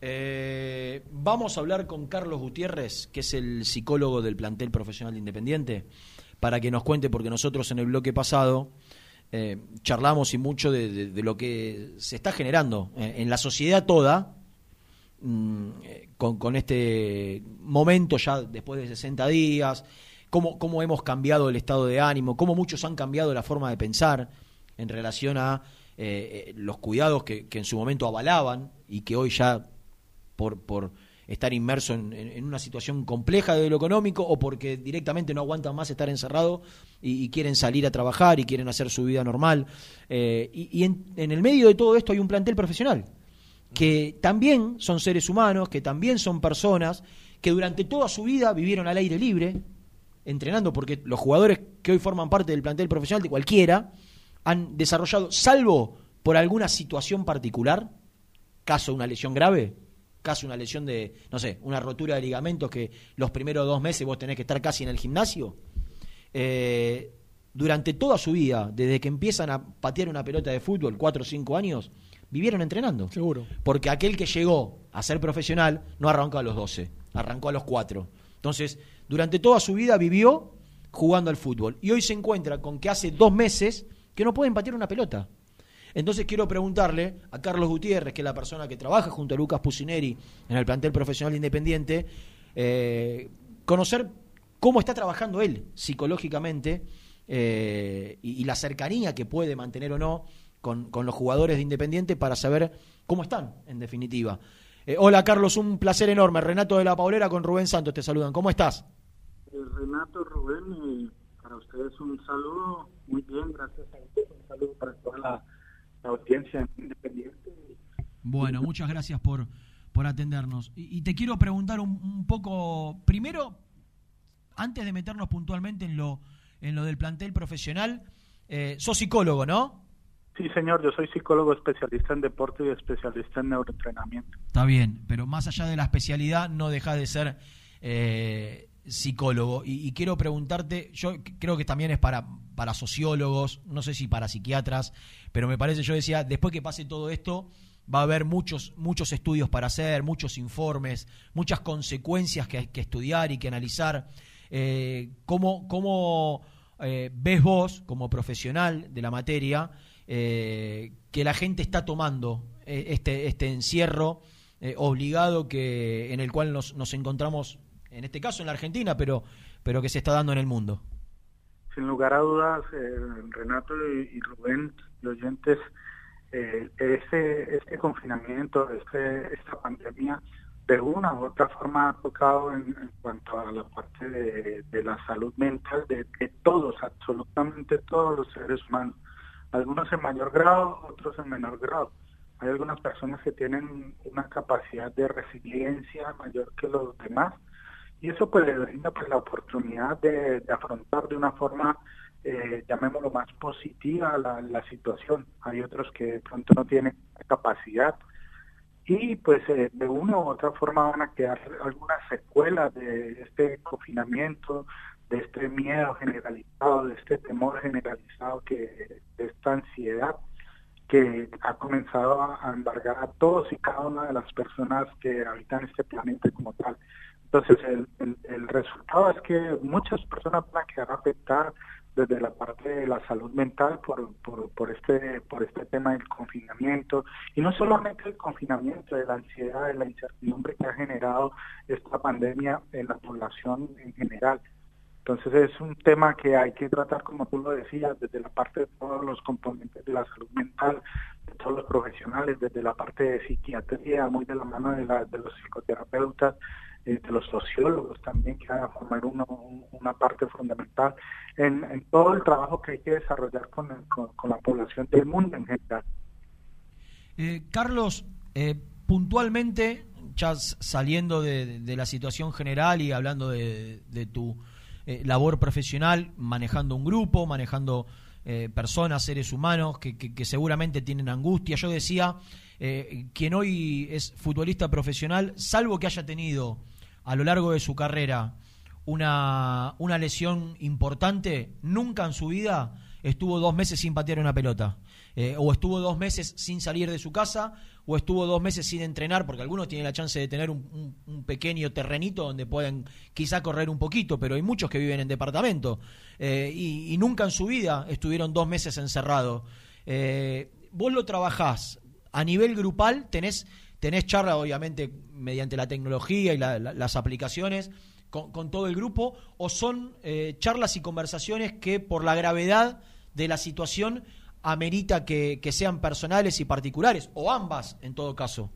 Eh, vamos a hablar con Carlos Gutiérrez, que es el psicólogo del plantel profesional de Independiente, para que nos cuente, porque nosotros en el bloque pasado eh, charlamos y mucho de, de- de lo que se está generando eh, en la sociedad toda, mm, eh, con, este momento ya después de 60 días, cómo, hemos cambiado el estado de ánimo, cómo muchos han cambiado la forma de pensar en relación a eh, eh, los cuidados que, en su momento avalaban y que hoy ya por, estar inmerso en, una situación compleja de lo económico o porque directamente no aguantan más estar encerrados y, y quieren salir a trabajar y quieren hacer su vida normal. Eh, y y en, en el medio de todo esto hay un plantel profesional que también son seres humanos, que también son personas que durante toda su vida vivieron al aire libre, entrenando, porque los jugadores que hoy forman parte del plantel profesional de cualquiera han desarrollado, salvo por alguna situación particular, caso una lesión grave, caso una lesión de, no sé, una rotura de ligamentos que los primeros dos meses vos tenés que estar casi en el gimnasio, eh, durante toda su vida, desde que empiezan a patear una pelota de fútbol, cuatro o cinco años, vivieron entrenando. Seguro. Porque aquel que llegó a ser profesional no arrancó a los 12, arrancó a los 4. Entonces, durante toda su vida vivió jugando al fútbol. Y hoy se encuentra con que hace dos meses que no pueden patear una pelota. Entonces quiero preguntarle a Carlos Gutiérrez, que es la persona que trabaja junto a Lucas Pusineri en el plantel profesional independiente, eh, conocer cómo está trabajando él psicológicamente eh, y, y la cercanía que puede mantener o no con, con los jugadores de Independiente para saber cómo están, en definitiva. Eh, hola Carlos, un placer enorme. Renato de la Paulera con Rubén Santos te saludan. ¿Cómo estás? Eh, Renato, Rubén, eh, para ustedes un saludo, muy bien, gracias a ustedes, un saludo para toda la, la audiencia independiente. Bueno, muchas gracias por, por atendernos. Y, y te quiero preguntar un, un poco, primero, antes de meternos puntualmente en lo, en lo del plantel profesional, eh, sos psicólogo, ¿no? Sí, señor, yo soy psicólogo especialista en deporte y especialista en neuroentrenamiento. Está bien, pero más allá de la especialidad, no dejas de ser eh, psicólogo. Y, quiero preguntarte, yo creo que también es para, para sociólogos, no sé si para psiquiatras, pero me parece, yo decía, después que pase todo esto, va a haber muchos, muchos estudios para hacer, muchos informes, muchas consecuencias que hay que estudiar y que analizar. Eh, ¿Cómo, cómo eh, ves vos, como profesional de la materia, eh, que la gente está tomando eh, este, este encierro eh, obligado que en el cual nos, nos encontramos, en este caso en la Argentina, pero, pero que se está dando en el mundo? Sin lugar a dudas, eh, Renato y, Rubén, y oyentes, este, este confinamiento, este, esta pandemia, de una u otra forma ha tocado en, en cuanto a la parte de, de la salud mental de todos, absolutamente todos los seres humanos. Algunos en mayor grado, otros en menor grado. Hay algunas personas que tienen una capacidad de resiliencia mayor que los demás y eso pues le brinda pues la oportunidad de, de afrontar de una forma eh, llamémoslo más positiva la, la situación hay otros que de pronto no tienen capacidad y pues eh, de una u otra forma van a quedar algunas secuelas de este confinamiento de este miedo generalizado de este temor generalizado que de esta ansiedad que ha comenzado a embargar a todos y cada una de las personas que habitan este planeta como tal. Entonces, el, el, resultado es que muchas personas van a quedar afectadas desde la parte de la salud mental por, por, por, este por este tema del confinamiento y no solamente el confinamiento de la ansiedad de la incertidumbre que ha generado esta pandemia en la población en general entonces es un tema que hay que tratar como tú lo decías desde la parte de todos los componentes de la salud mental de todos los profesionales desde la parte de psiquiatría muy de la mano de, la, de los psicoterapeutas de los sociólogos también que van a formar una parte fundamental en, todo el trabajo que hay que desarrollar con, con, la población del mundo en general. Eh, Carlos, eh, puntualmente, ya saliendo de, la situación general y hablando de, tu eh, labor profesional, manejando un grupo, manejando personas, seres humanos que, que, seguramente tienen angustia. Yo decía, quien hoy es futbolista profesional, salvo que haya tenido a lo largo de su carrera una, una lesión importante, nunca en su vida estuvo dos meses sin patear una pelota. Eh, o estuvo dos meses sin salir de su casa, o estuvo dos meses sin entrenar, porque algunos tienen la chance de tener un, pequeño terrenito donde pueden quizá correr un poquito, pero hay muchos que viven en departamento eh, y, nunca en su vida estuvieron dos meses encerrados. Eh, vos lo trabajás a nivel grupal, tenés tenés charla, obviamente, mediante la tecnología y las aplicaciones con, todo el grupo, o son charlas y conversaciones que por la gravedad de la situación amerita que, sean personales y particulares, o ambas en todo caso.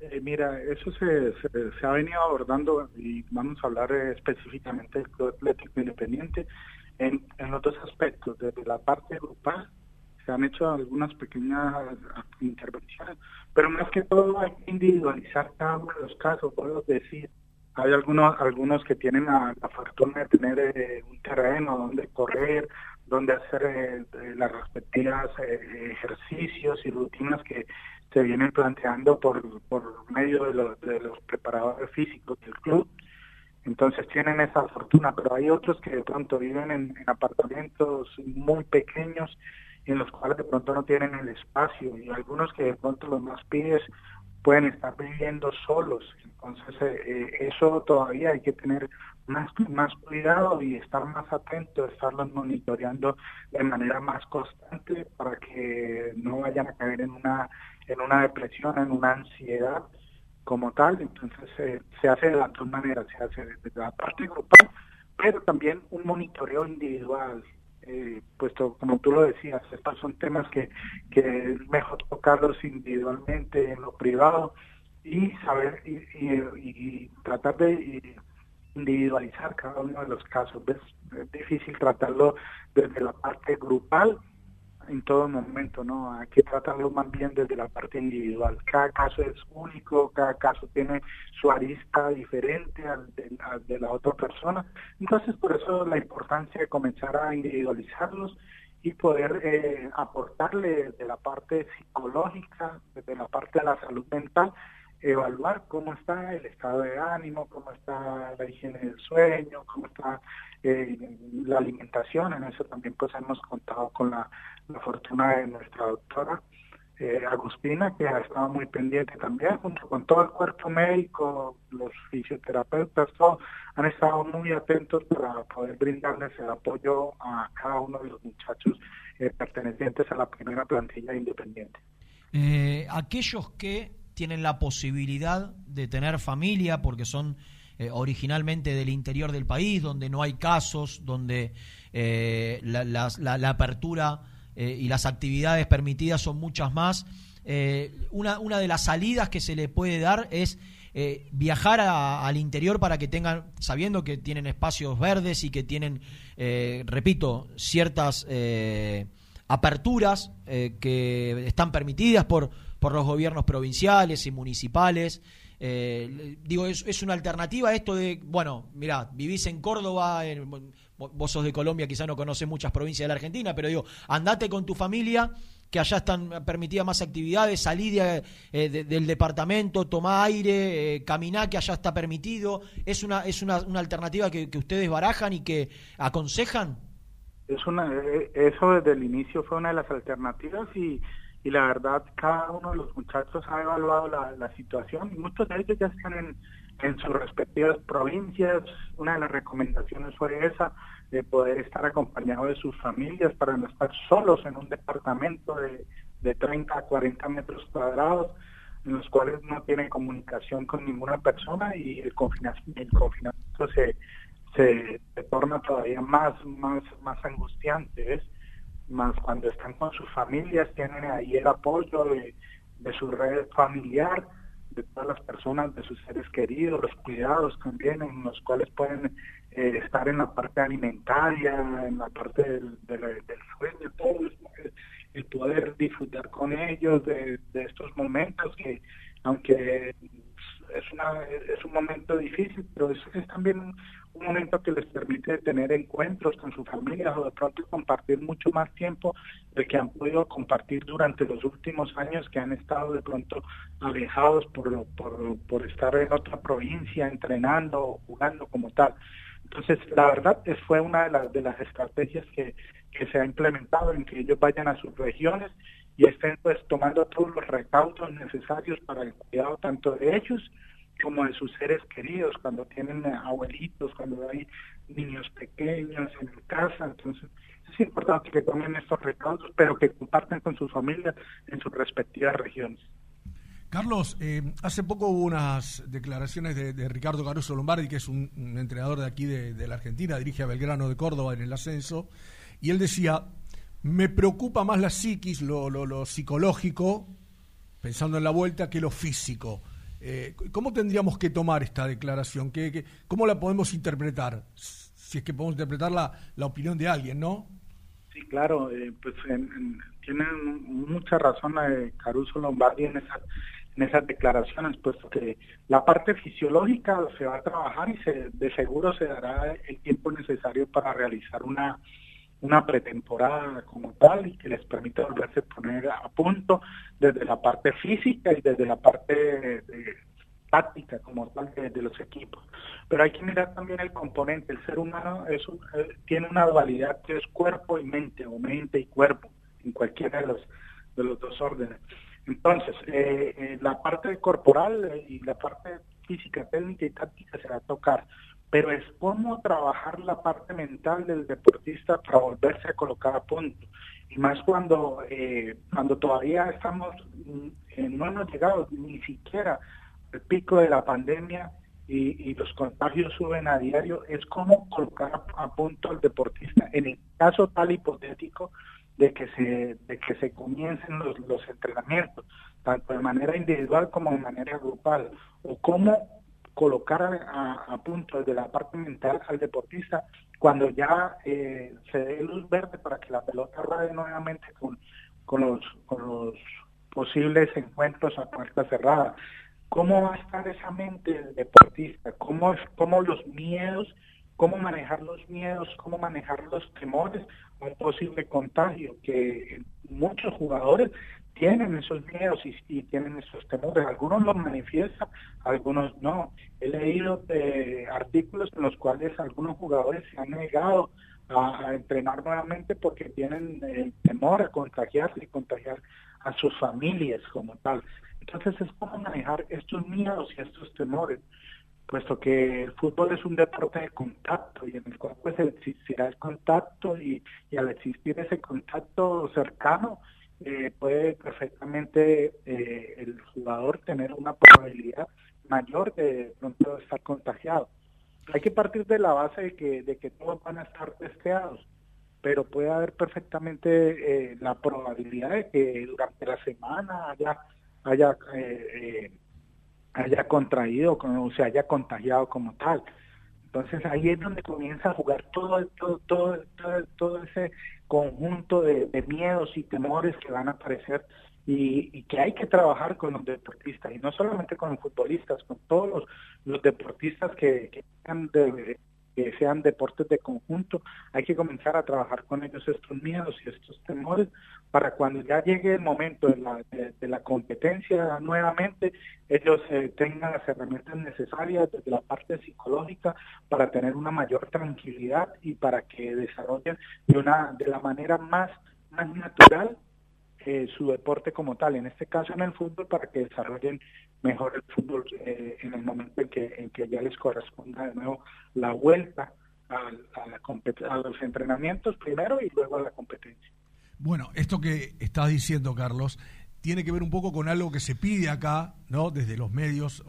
Eh, mira, eso se, se, ha venido abordando y vamos a hablar eh, específicamente del Club Atlético Independiente en, en los dos aspectos, desde la parte grupal se han hecho algunas pequeñas intervenciones, pero más que todo hay que individualizar cada uno de los casos, puedo decir, hay algunos algunos que tienen la, fortuna de tener eh, un terreno donde correr, donde hacer eh, las respectivas eh, ejercicios y rutinas que se vienen planteando por, por medio de los, de los preparadores físicos del club. Entonces tienen esa fortuna, pero hay otros que de pronto viven en apartamentos muy pequeños en los cuales de pronto no tienen el espacio y algunos que de pronto los más pibes pueden estar viviendo solos. Entonces eh, eh, eso todavía hay que tener más, más cuidado y estar más atento, estarlos monitoreando de manera más constante para que no vayan a caer en una, en una depresión, en una ansiedad como tal. Entonces eh, se hace de las dos maneras, se hace desde la parte grupal, pero también un monitoreo individual eh, puesto como tú lo decías, estos son temas que, que es mejor tocarlos individualmente en lo privado y saber y, y, tratar de individualizar cada uno de los casos. Es difícil tratarlo desde la parte grupal en todo momento, ¿no? Hay que tratarlo más bien desde la parte individual. Cada caso es único, cada caso tiene su arista diferente al de, la otra persona. Entonces, por eso la importancia de comenzar a individualizarlos y poder eh, aportarle de la parte psicológica, desde la parte de la salud mental, evaluar cómo está el estado de ánimo, cómo está la higiene del sueño, cómo está eh, la alimentación. En eso también pues hemos contado con la, fortuna de nuestra doctora eh, Agustina, que ha estado muy pendiente también, junto con todo el cuerpo médico, los fisioterapeutas, todos han estado muy atentos para poder brindarles el apoyo a cada uno de los muchachos eh, pertenecientes a la primera plantilla independiente. aquellos que tienen la posibilidad de tener familia porque son eh, originalmente del interior del país, donde no hay casos, donde eh, la, apertura eh, y las actividades permitidas son muchas más. Una, una, de las salidas que se le puede dar es viajar al interior para que tengan, sabiendo que tienen espacios verdes y que tienen, repito, ciertas aperturas que están permitidas por por los gobiernos provinciales y municipales. Eh, digo, es, una alternativa esto de, bueno, mira, vivís en Córdoba, vos sos de Colombia, quizá no conoces muchas provincias de la Argentina, pero digo, andate con tu familia, que allá están permitidas más actividades, salí eh, del departamento, tomá aire, eh, caminá, que allá está permitido. ¿Es una, es una, una alternativa que, que ustedes barajan y que aconsejan? Es una, eso desde el inicio fue una de las alternativas y y la verdad cada uno de los muchachos ha evaluado la, la situación y muchos de ellos ya están en, en sus respectivas provincias. Una de las recomendaciones fue esa, de poder estar acompañado de sus familias para no estar solos en un departamento de, de 30 a 40 metros cuadrados en los cuales no tienen comunicación con ninguna persona y el confinamiento, el confinamiento se, se, torna todavía más, más, más angustiante, ¿ves? Más cuando están con sus familias, tienen ahí el apoyo de, de su red familiar, de todas las personas, de sus seres queridos, los cuidados también, en los cuales pueden eh, estar en la parte alimentaria, en la parte del, del, del sueño, todo el poder disfrutar con ellos de, estos momentos que, aunque es, una, es un momento difícil, pero es, es también un, momento que les permite tener encuentros con sus familias o de pronto compartir mucho más tiempo del que han podido compartir durante los últimos años que han estado de pronto alejados por, por, por estar en otra provincia entrenando o jugando como tal. Entonces, la verdad es, fue una de las, de las estrategias que, que se ha implementado en que ellos vayan a sus regiones y estén pues tomando todos los recaudos necesarios para el cuidado tanto de ellos como de sus seres queridos, cuando tienen abuelitos, cuando hay niños pequeños en casa, entonces es importante que tomen estos recaudos, pero que compartan con sus familias en sus respectivas regiones. Carlos, eh, hace poco hubo unas declaraciones de, Ricardo Caruso Lombardi, que es un, entrenador de aquí de, la Argentina, dirige a Belgrano de Córdoba en el ascenso, y él decía, me preocupa más la psiquis, lo, lo, psicológico, pensando en la vuelta, que lo físico. Eh, ¿Cómo tendríamos que tomar esta declaración? ¿Qué, cómo la podemos interpretar? Si es que podemos interpretar la, la opinión de alguien, ¿no? Sí, claro, eh, pues tiene mucha razón eh, Caruso Lombardi en esa en esas declaraciones, puesto que la parte fisiológica se va a trabajar y se, de seguro se dará el tiempo necesario para realizar una, una pretemporada como tal y que les permita volverse a poner a punto desde la parte física y desde la parte táctica como tal de, los equipos. Pero hay que mirar también el componente. El ser humano es eh, tiene una dualidad que es cuerpo y mente o mente y cuerpo en cualquiera de los, de los dos órdenes. Entonces, eh, eh, la parte corporal eh, y la parte física, técnica y táctica se va a tocar, pero es cómo trabajar la parte mental del deportista para volverse a colocar a punto. Y más cuando, cuando todavía estamos, mm, no hemos llegado ni siquiera al pico de la pandemia y, los contagios suben a diario, es cómo colocar a, a punto al deportista. En el caso tal hipotético, de que se, de que se comiencen los, los entrenamientos, tanto de manera individual como de manera grupal, o cómo colocar a, punto desde la parte mental al deportista cuando ya eh, se dé luz verde para que la pelota ruede nuevamente con, con, los, con los posibles encuentros a puerta cerrada. ¿Cómo va a estar esa mente del deportista? ¿Cómo, cómo los miedos cómo manejar los miedos, cómo manejar los temores a un posible contagio, que muchos jugadores tienen esos miedos y, tienen esos temores. Algunos los manifiestan, algunos no. He leído eh, artículos en los cuales algunos jugadores se han negado a, entrenar nuevamente porque tienen eh, temor a contagiarse y contagiar a sus familias como tal. Entonces es cómo manejar estos miedos y estos temores puesto que el fútbol es un deporte de contacto y en el cual pues existirá el contacto y, al existir ese contacto cercano eh, puede perfectamente eh, el jugador tener una probabilidad mayor de pronto estar contagiado. Hay que partir de la base de que, de que todos van a estar testeados, pero puede haber perfectamente eh, la probabilidad de que durante la semana haya, haya haya contraído o se haya contagiado como tal. Entonces ahí es donde comienza a jugar todo, todo, todo, todo, ese conjunto de, miedos y temores que van a aparecer y, que hay que trabajar con los deportistas y no solamente con los futbolistas, con todos los, los deportistas que, que de, que sean deportes de conjunto, hay que comenzar a trabajar con ellos estos miedos y estos temores para cuando ya llegue el momento de la, de, la competencia nuevamente, ellos eh, tengan las herramientas necesarias desde la parte psicológica para tener una mayor tranquilidad y para que desarrollen de una de la manera más, más natural eh, su deporte como tal, en este caso en el fútbol, para que desarrollen mejor el fútbol eh, en el momento en que, en que ya les corresponda de nuevo la vuelta a, la a los entrenamientos primero y luego a la competencia. Bueno, esto que estás diciendo, Carlos, tiene que ver un poco con algo que se pide acá, ¿no? Desde los medios,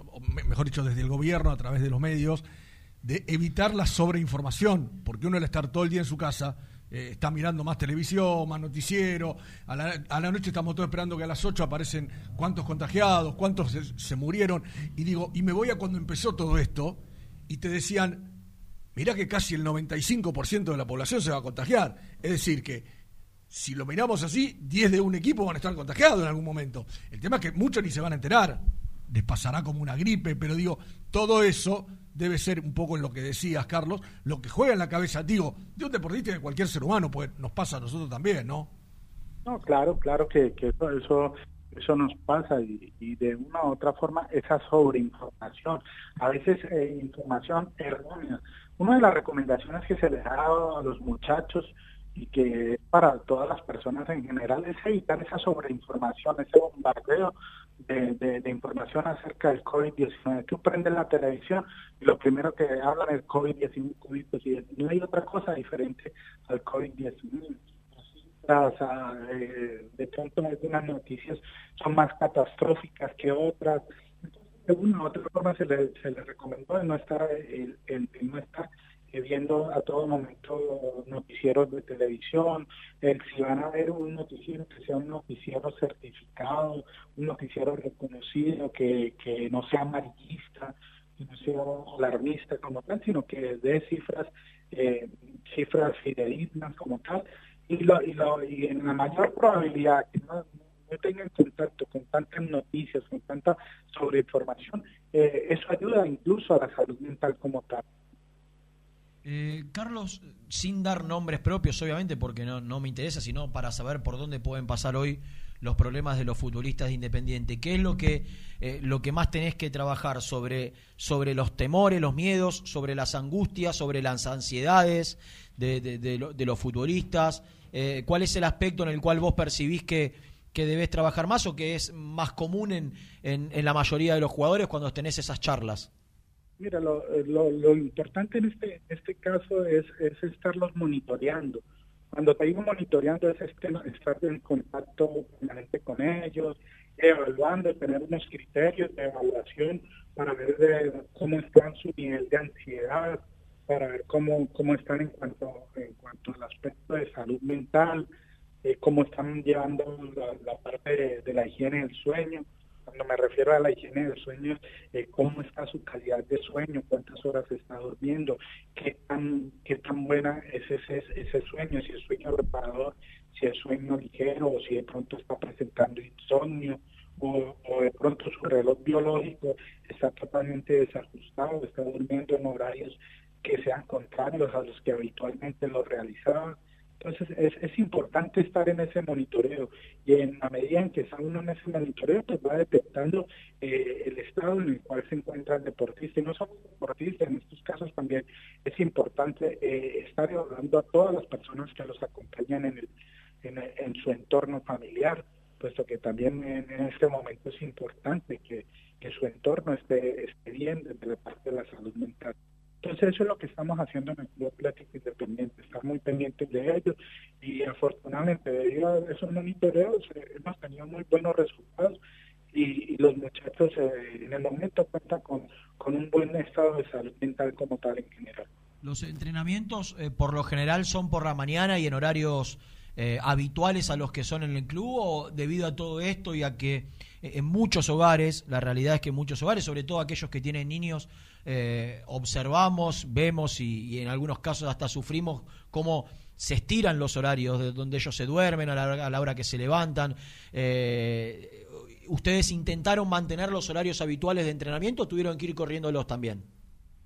mejor dicho, desde el gobierno a través de los medios, de evitar la sobreinformación, porque uno al estar todo el día en su casa eh, está mirando más televisión, más noticiero, a la, a la, noche estamos todos esperando que a las 8 aparecen cuántos contagiados, cuántos se, murieron, y digo, y me voy a cuando empezó todo esto, y te decían, mira que casi el 95% de la población se va a contagiar, es decir, que si lo miramos así, 10 de un equipo van a estar contagiados en algún momento. El tema es que muchos ni se van a enterar, les pasará como una gripe, pero digo, todo eso debe ser un poco en lo que decías, Carlos, lo que juega en la cabeza, digo, de un deportista y de cualquier ser humano, pues nos pasa a nosotros también, ¿no? No, claro, claro que, que eso, eso, nos pasa y, de una u otra forma esa sobreinformación, a veces eh, información errónea. Una de las recomendaciones que se les ha dado a los muchachos y que para todas las personas en general es evitar esa sobreinformación, ese bombardeo de, información acerca del COVID-19. Tú prendes la televisión y lo primero que hablan es COVID-19, COVID-19. No hay otra cosa diferente al COVID-19. Eh, de pronto algunas noticias son más catastróficas que otras. de una u otra forma se le, se le recomendó no estar, el, no estar viendo a todo momento noticieros de televisión, el, si van a ver un noticiero que sea un noticiero certificado, un noticiero reconocido, que, que no sea amarillista, que no sea alarmista como tal, sino que dé cifras, eh, cifras fidedignas como tal, y, lo, y, lo, y en la mayor probabilidad que no, tengan contacto con tantas noticias, con tanta sobreinformación, eh, eso ayuda incluso a la salud mental como tal. Eh, Carlos, sin dar nombres propios, obviamente, porque no, me interesa, sino para saber por dónde pueden pasar hoy los problemas de los futbolistas de Independiente. ¿Qué es lo que, eh, lo que más tenés que trabajar sobre, sobre los temores, los miedos, sobre las angustias, sobre las ansiedades de, los futbolistas? Eh, ¿Cuál es el aspecto en el cual vos percibís que, que debes trabajar más o que es más común en, en, en la mayoría de los jugadores cuando tenés esas charlas? Mira, lo, lo, importante en este, este caso es, es estarlos monitoreando. Cuando te digo monitoreando es este, estar en contacto permanente con ellos, evaluando, tener unos criterios de evaluación para ver cómo están su nivel de ansiedad, para ver cómo, cómo están en cuanto, en cuanto al aspecto de salud mental, eh, cómo están llevando la, parte de la higiene del sueño cuando me refiero a la higiene del sueño, eh, cómo está su calidad de sueño, cuántas horas está durmiendo, qué tan, qué tan buena es ese, ese sueño, si es sueño reparador, si es sueño ligero o si de pronto está presentando insomnio o, o de pronto su reloj biológico está totalmente desajustado, está durmiendo en horarios que sean contrarios a los que habitualmente lo realizaba entonces es, es importante estar en ese monitoreo y en la medida en que está uno en ese monitoreo, pues va detectando eh, el estado en el cual se encuentra el deportista. Y no solo el deportista, en estos casos también es importante eh, estar evaluando a todas las personas que los acompañan en, el, en, su entorno familiar, puesto que también en, este momento es importante que, que su entorno esté, esté bien desde la parte de la salud mental. Entonces eso es lo que estamos haciendo en el Club Atlético Independiente, muy pendientes de ellos y afortunadamente debido a esos monitoreos eh, hemos tenido muy buenos resultados y, los muchachos eh, en el momento cuentan con, con un buen estado de salud mental como tal en general. Los entrenamientos eh, por lo general son por la mañana y en horarios habituales a los que son en el club o debido a todo esto y a que en muchos hogares, la realidad es que en muchos hogares, sobre todo aquellos que tienen niños, eh, observamos, vemos y, en algunos casos hasta sufrimos cómo se estiran los horarios de donde ellos se duermen a la, hora que se levantan. Eh, ¿Ustedes intentaron mantener los horarios habituales de entrenamiento o tuvieron que ir corriéndolos también?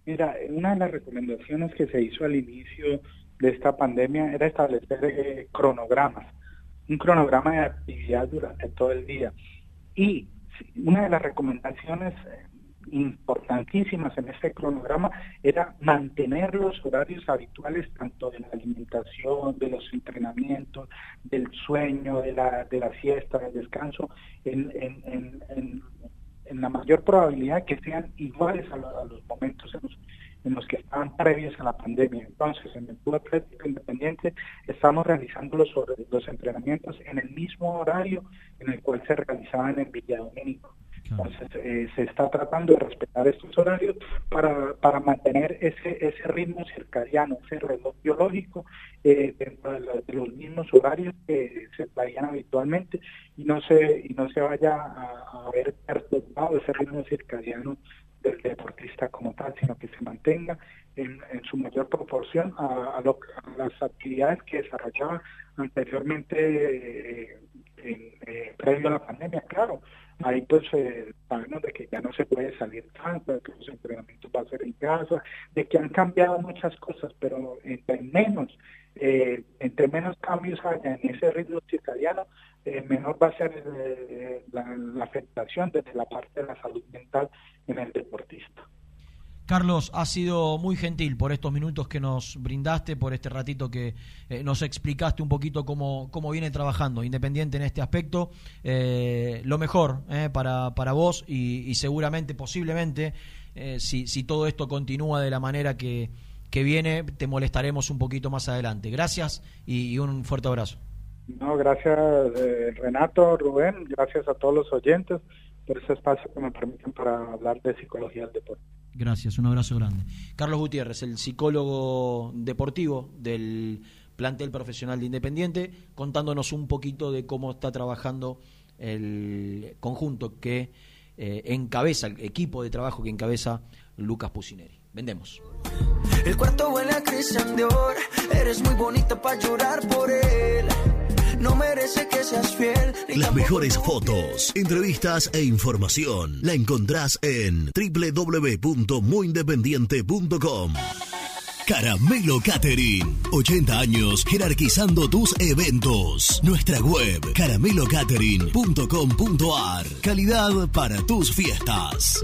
Mira, una de las recomendaciones que se hizo al inicio de esta pandemia era establecer eh, cronogramas, un cronograma de actividad durante todo el día. Y una de las recomendaciones importantísimas en este cronograma era mantener los horarios habituales tanto de la alimentación, de los entrenamientos, del sueño, de la, de la siesta, del descanso, en, en, en, en, en la mayor probabilidad que sean iguales a, lo- a los momentos en los, en los que estaban previos a la pandemia. Entonces, en el Club Atlético Independiente estamos realizando los, los entrenamientos en el mismo horario en el cual se realizaban en Villa Domínico. Entonces, eh, se está tratando de respetar estos horarios para, para mantener ese, ese ritmo circadiano, ese reloj biológico eh, dentro de, la- de los mismos horarios que se traían habitualmente y no se, y no se vaya a, a ver perturbado ese ritmo circadiano del deportista como tal, sino que se mantenga en, su mayor proporción a, a lo- a las actividades que desarrollaba anteriormente eh, en, eh, previo a la pandemia, claro. Ahí pues eh, sabemos de que ya no se puede salir tanto, de que los entrenamientos va a ser en casa, de que han cambiado muchas cosas, pero entre menos, eh, entre menos cambios haya en ese ritmo circadiano, eh, menor va a ser eh, la afectación desde la parte de la salud mental en el deportista. Carlos, has sido muy gentil por estos minutos que nos brindaste, por este ratito que eh, nos explicaste un poquito cómo, cómo viene trabajando Independiente en este aspecto. Eh, lo mejor eh, para, para vos y, y seguramente, posiblemente, eh, si, si todo esto continúa de la manera que, que viene, te molestaremos un poquito más adelante. Gracias y, y un fuerte abrazo. No, gracias eh, Renato, Rubén, gracias a todos los oyentes por ese espacio que me permiten para hablar de psicología del deporte. Gracias, un abrazo grande. Carlos Gutiérrez, el psicólogo deportivo del plantel profesional de Independiente, contándonos un poquito de cómo está trabajando el conjunto que eh, encabeza, el equipo de trabajo que encabeza Lucas Pusineri. Vendemos. El cuarto huele a Christian Dior. Eres muy bonita para llorar por él. No merece que seas fiel. Las mejores fotos, entrevistas e información la encontrás en www.muyindependiente.com. Caramelo Catering. 80 años jerarquizando tus eventos. Nuestra web caramelocatering.com.ar. Calidad para tus fiestas.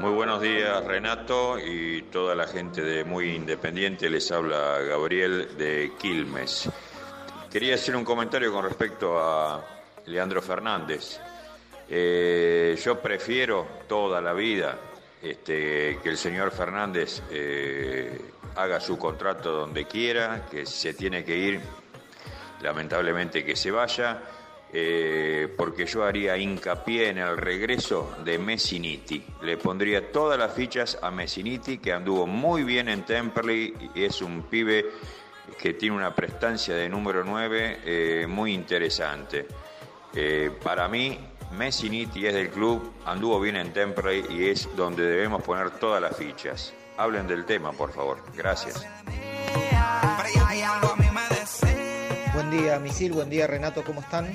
Muy buenos días Renato y toda la gente de Muy Independiente. Les habla Gabriel de Quilmes. Quería hacer un comentario con respecto a Leandro Fernández. Eh, yo prefiero toda la vida este, que el señor Fernández eh, haga su contrato donde quiera, que se tiene que ir, lamentablemente que se vaya eh, porque yo haría hincapié en el regreso de Messiniti. Le pondría todas las fichas a Messiniti, que anduvo muy bien en Temperley y es un pibe que tiene una prestancia de número 9 eh, muy interesante. Eh, para mí, Messiniti es del club, anduvo bien en Temperley y es donde debemos poner todas las fichas. Hablen del tema, por favor. Gracias. Buen día, Misil. Buen día, Renato. ¿Cómo están?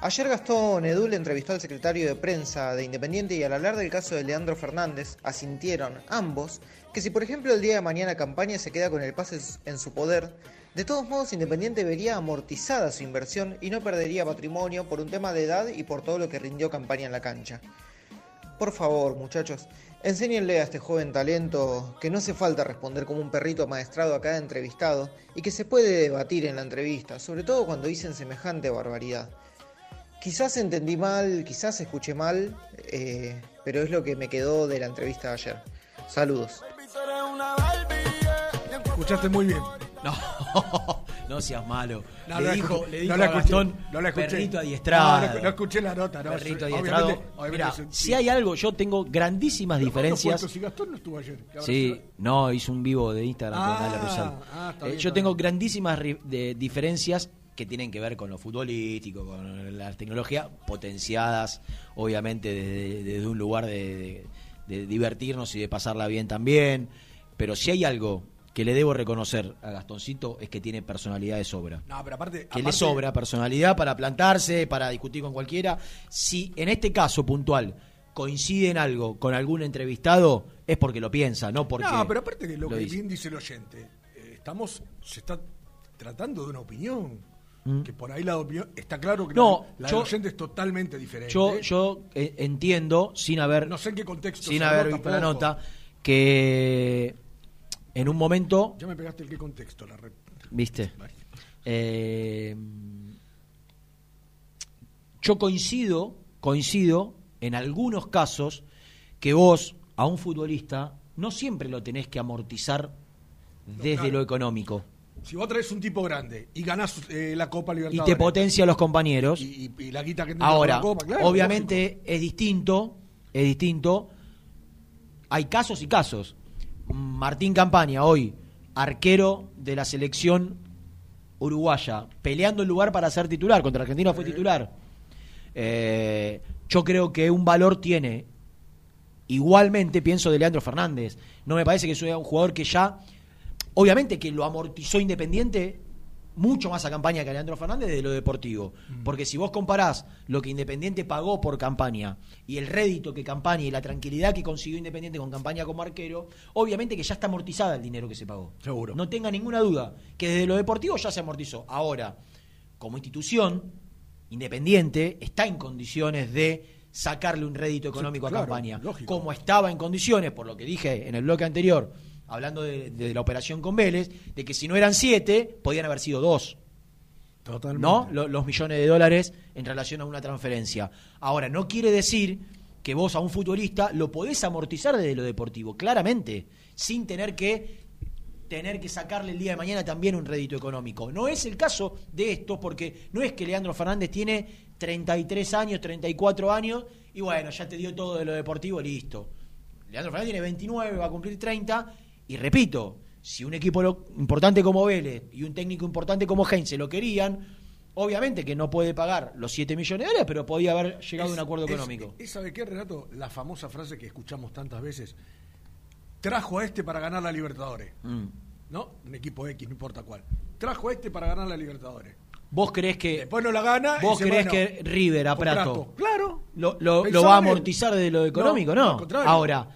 Ayer Gastón Edul entrevistó al secretario de prensa de Independiente y al hablar del caso de Leandro Fernández, asintieron ambos que si por ejemplo el día de mañana campaña se queda con el pase en su poder, de todos modos Independiente vería amortizada su inversión y no perdería patrimonio por un tema de edad y por todo lo que rindió campaña en la cancha. Por favor, muchachos, enséñenle a este joven talento que no hace falta responder como un perrito maestrado a cada entrevistado y que se puede debatir en la entrevista, sobre todo cuando dicen semejante barbaridad. Quizás entendí mal, quizás escuché mal, eh, pero es lo que me quedó de la entrevista de ayer. Saludos. Escuchaste muy bien. No, No seas malo. No, le, no dijo, escuché, le dijo no a Gastón, no la escuché. perrito adiestrado. No, escuché la nota, no, Perrito adiestrado. obviamente- obviamente Mira, un- si hay algo, yo tengo grandísimas Pero ¿cuándo fue diferencias. Si Gastón no estuvo ayer. que ahora Sí, se- no, hizo un vivo de Instagram con Ah, Ale Rosario. ah, está Eh, bien, yo tengo grandísimas de- diferencias que tienen que ver con lo futbolístico, con la tecnología, potenciadas, obviamente, desde, desde un lugar de, de- de divertirnos y de pasarla bien también. Pero si hay algo que le debo reconocer a Gastoncito es que tiene personalidad de sobra. No, pero aparte. Que le sobra personalidad para plantarse, para discutir con cualquiera. Si en este caso puntual coincide en algo con algún entrevistado, es porque lo piensa, no porque. No, pero aparte que lo, lo que dice. bien dice el oyente, eh, estamos, se está tratando de una opinión. Mm. Que por ahí la opinión, está claro que No, la, la yo- del oyente es totalmente diferente. Yo, yo eh, entiendo, sin haber, no sé en qué contexto. sin haber visto la nota, que en un momento, Ya me pegaste el qué contexto. La re- viste, Eh, yo coincido, coincido en algunos casos que vos a un futbolista no siempre lo tenés que amortizar desde claro. lo económico Si vos traes un tipo grande y ganás eh, la Copa y Libertadores. te potencia a los compañeros. y, y- y la guita que Ahora, la Copa, claro, obviamente es distinto, es distinto. Hay casos y casos. Martín Campaña, hoy, arquero de la selección uruguaya, peleando el lugar para ser titular. Contra Argentina fue titular. Eh, yo creo que un valor tiene. Igualmente pienso de Leandro Fernández. No me parece que sea un jugador que ya. Obviamente que lo amortizó Independiente mucho más a campaña que a Leandro Fernández de lo deportivo. Porque si vos comparás lo que Independiente pagó por campaña y el rédito que campaña y la tranquilidad que consiguió Independiente con campaña como arquero, obviamente que ya está amortizada el dinero que se pagó. Seguro. No tenga ninguna duda que desde lo deportivo ya se amortizó. Ahora, como institución, Independiente está en condiciones de sacarle un rédito económico claro, a campaña. lógico. Como estaba en condiciones, por lo que dije en el bloque anterior, hablando de, de la operación con Vélez, de que si no eran siete, podían haber sido dos. Totalmente. ¿No? Lo- los millones de dólares en relación a una transferencia. Ahora, no quiere decir que vos a un futbolista lo podés amortizar desde lo deportivo, claramente, sin tener que tener que sacarle el día de mañana también un rédito económico. No es el caso de esto, porque no es que Leandro Fernández tiene 33 años, 34 años, y bueno, ya te dio todo de lo deportivo, listo. Leandro Fernández tiene 29, va a cumplir 30, y repito, si un equipo lo- importante como Vélez y un técnico importante como Heinze lo querían, obviamente que no puede pagar los 7 millones de dólares, pero podía haber llegado a un acuerdo Es- económico. es- ¿Sabe qué, Renato? La famosa frase que escuchamos tantas veces. Trajo a este para ganar la Libertadores. Mm. ¿No? Un equipo X, no importa cuál. Trajo a este para ganar la Libertadores. ¿Vos creés que Después no la gana. vos bueno, que River a Prato Claro. lo, lo- va a amortizar desde lo económico? No. Ahora,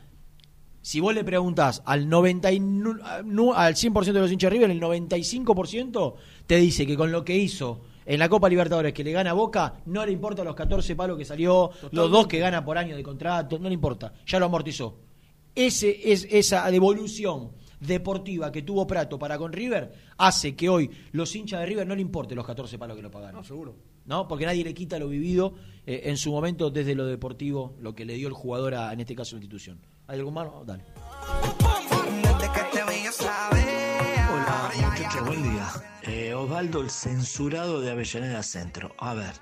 si vos le preguntás al 90 y nu- nu- al 100% de los hinchas de River, el 95% te dice que con lo que hizo en la Copa Libertadores que le gana a Boca, no le importa los 14 palos que salió, los dos que gana por año de contrato, no le importa, ya lo amortizó. Ese es esa devolución deportiva que tuvo Prato para con River hace que hoy los hinchas de River no le importe los 14 palos que lo pagaron. No, seguro. ¿no? Porque nadie le quita lo vivido eh, en su momento desde lo deportivo, lo que le dio el jugador a, en este caso, la institución. ¿Hay algún más? No, Dale. Hola muchachos, buen día. Eh, Osvaldo, el censurado de Avellaneda Centro. A ver,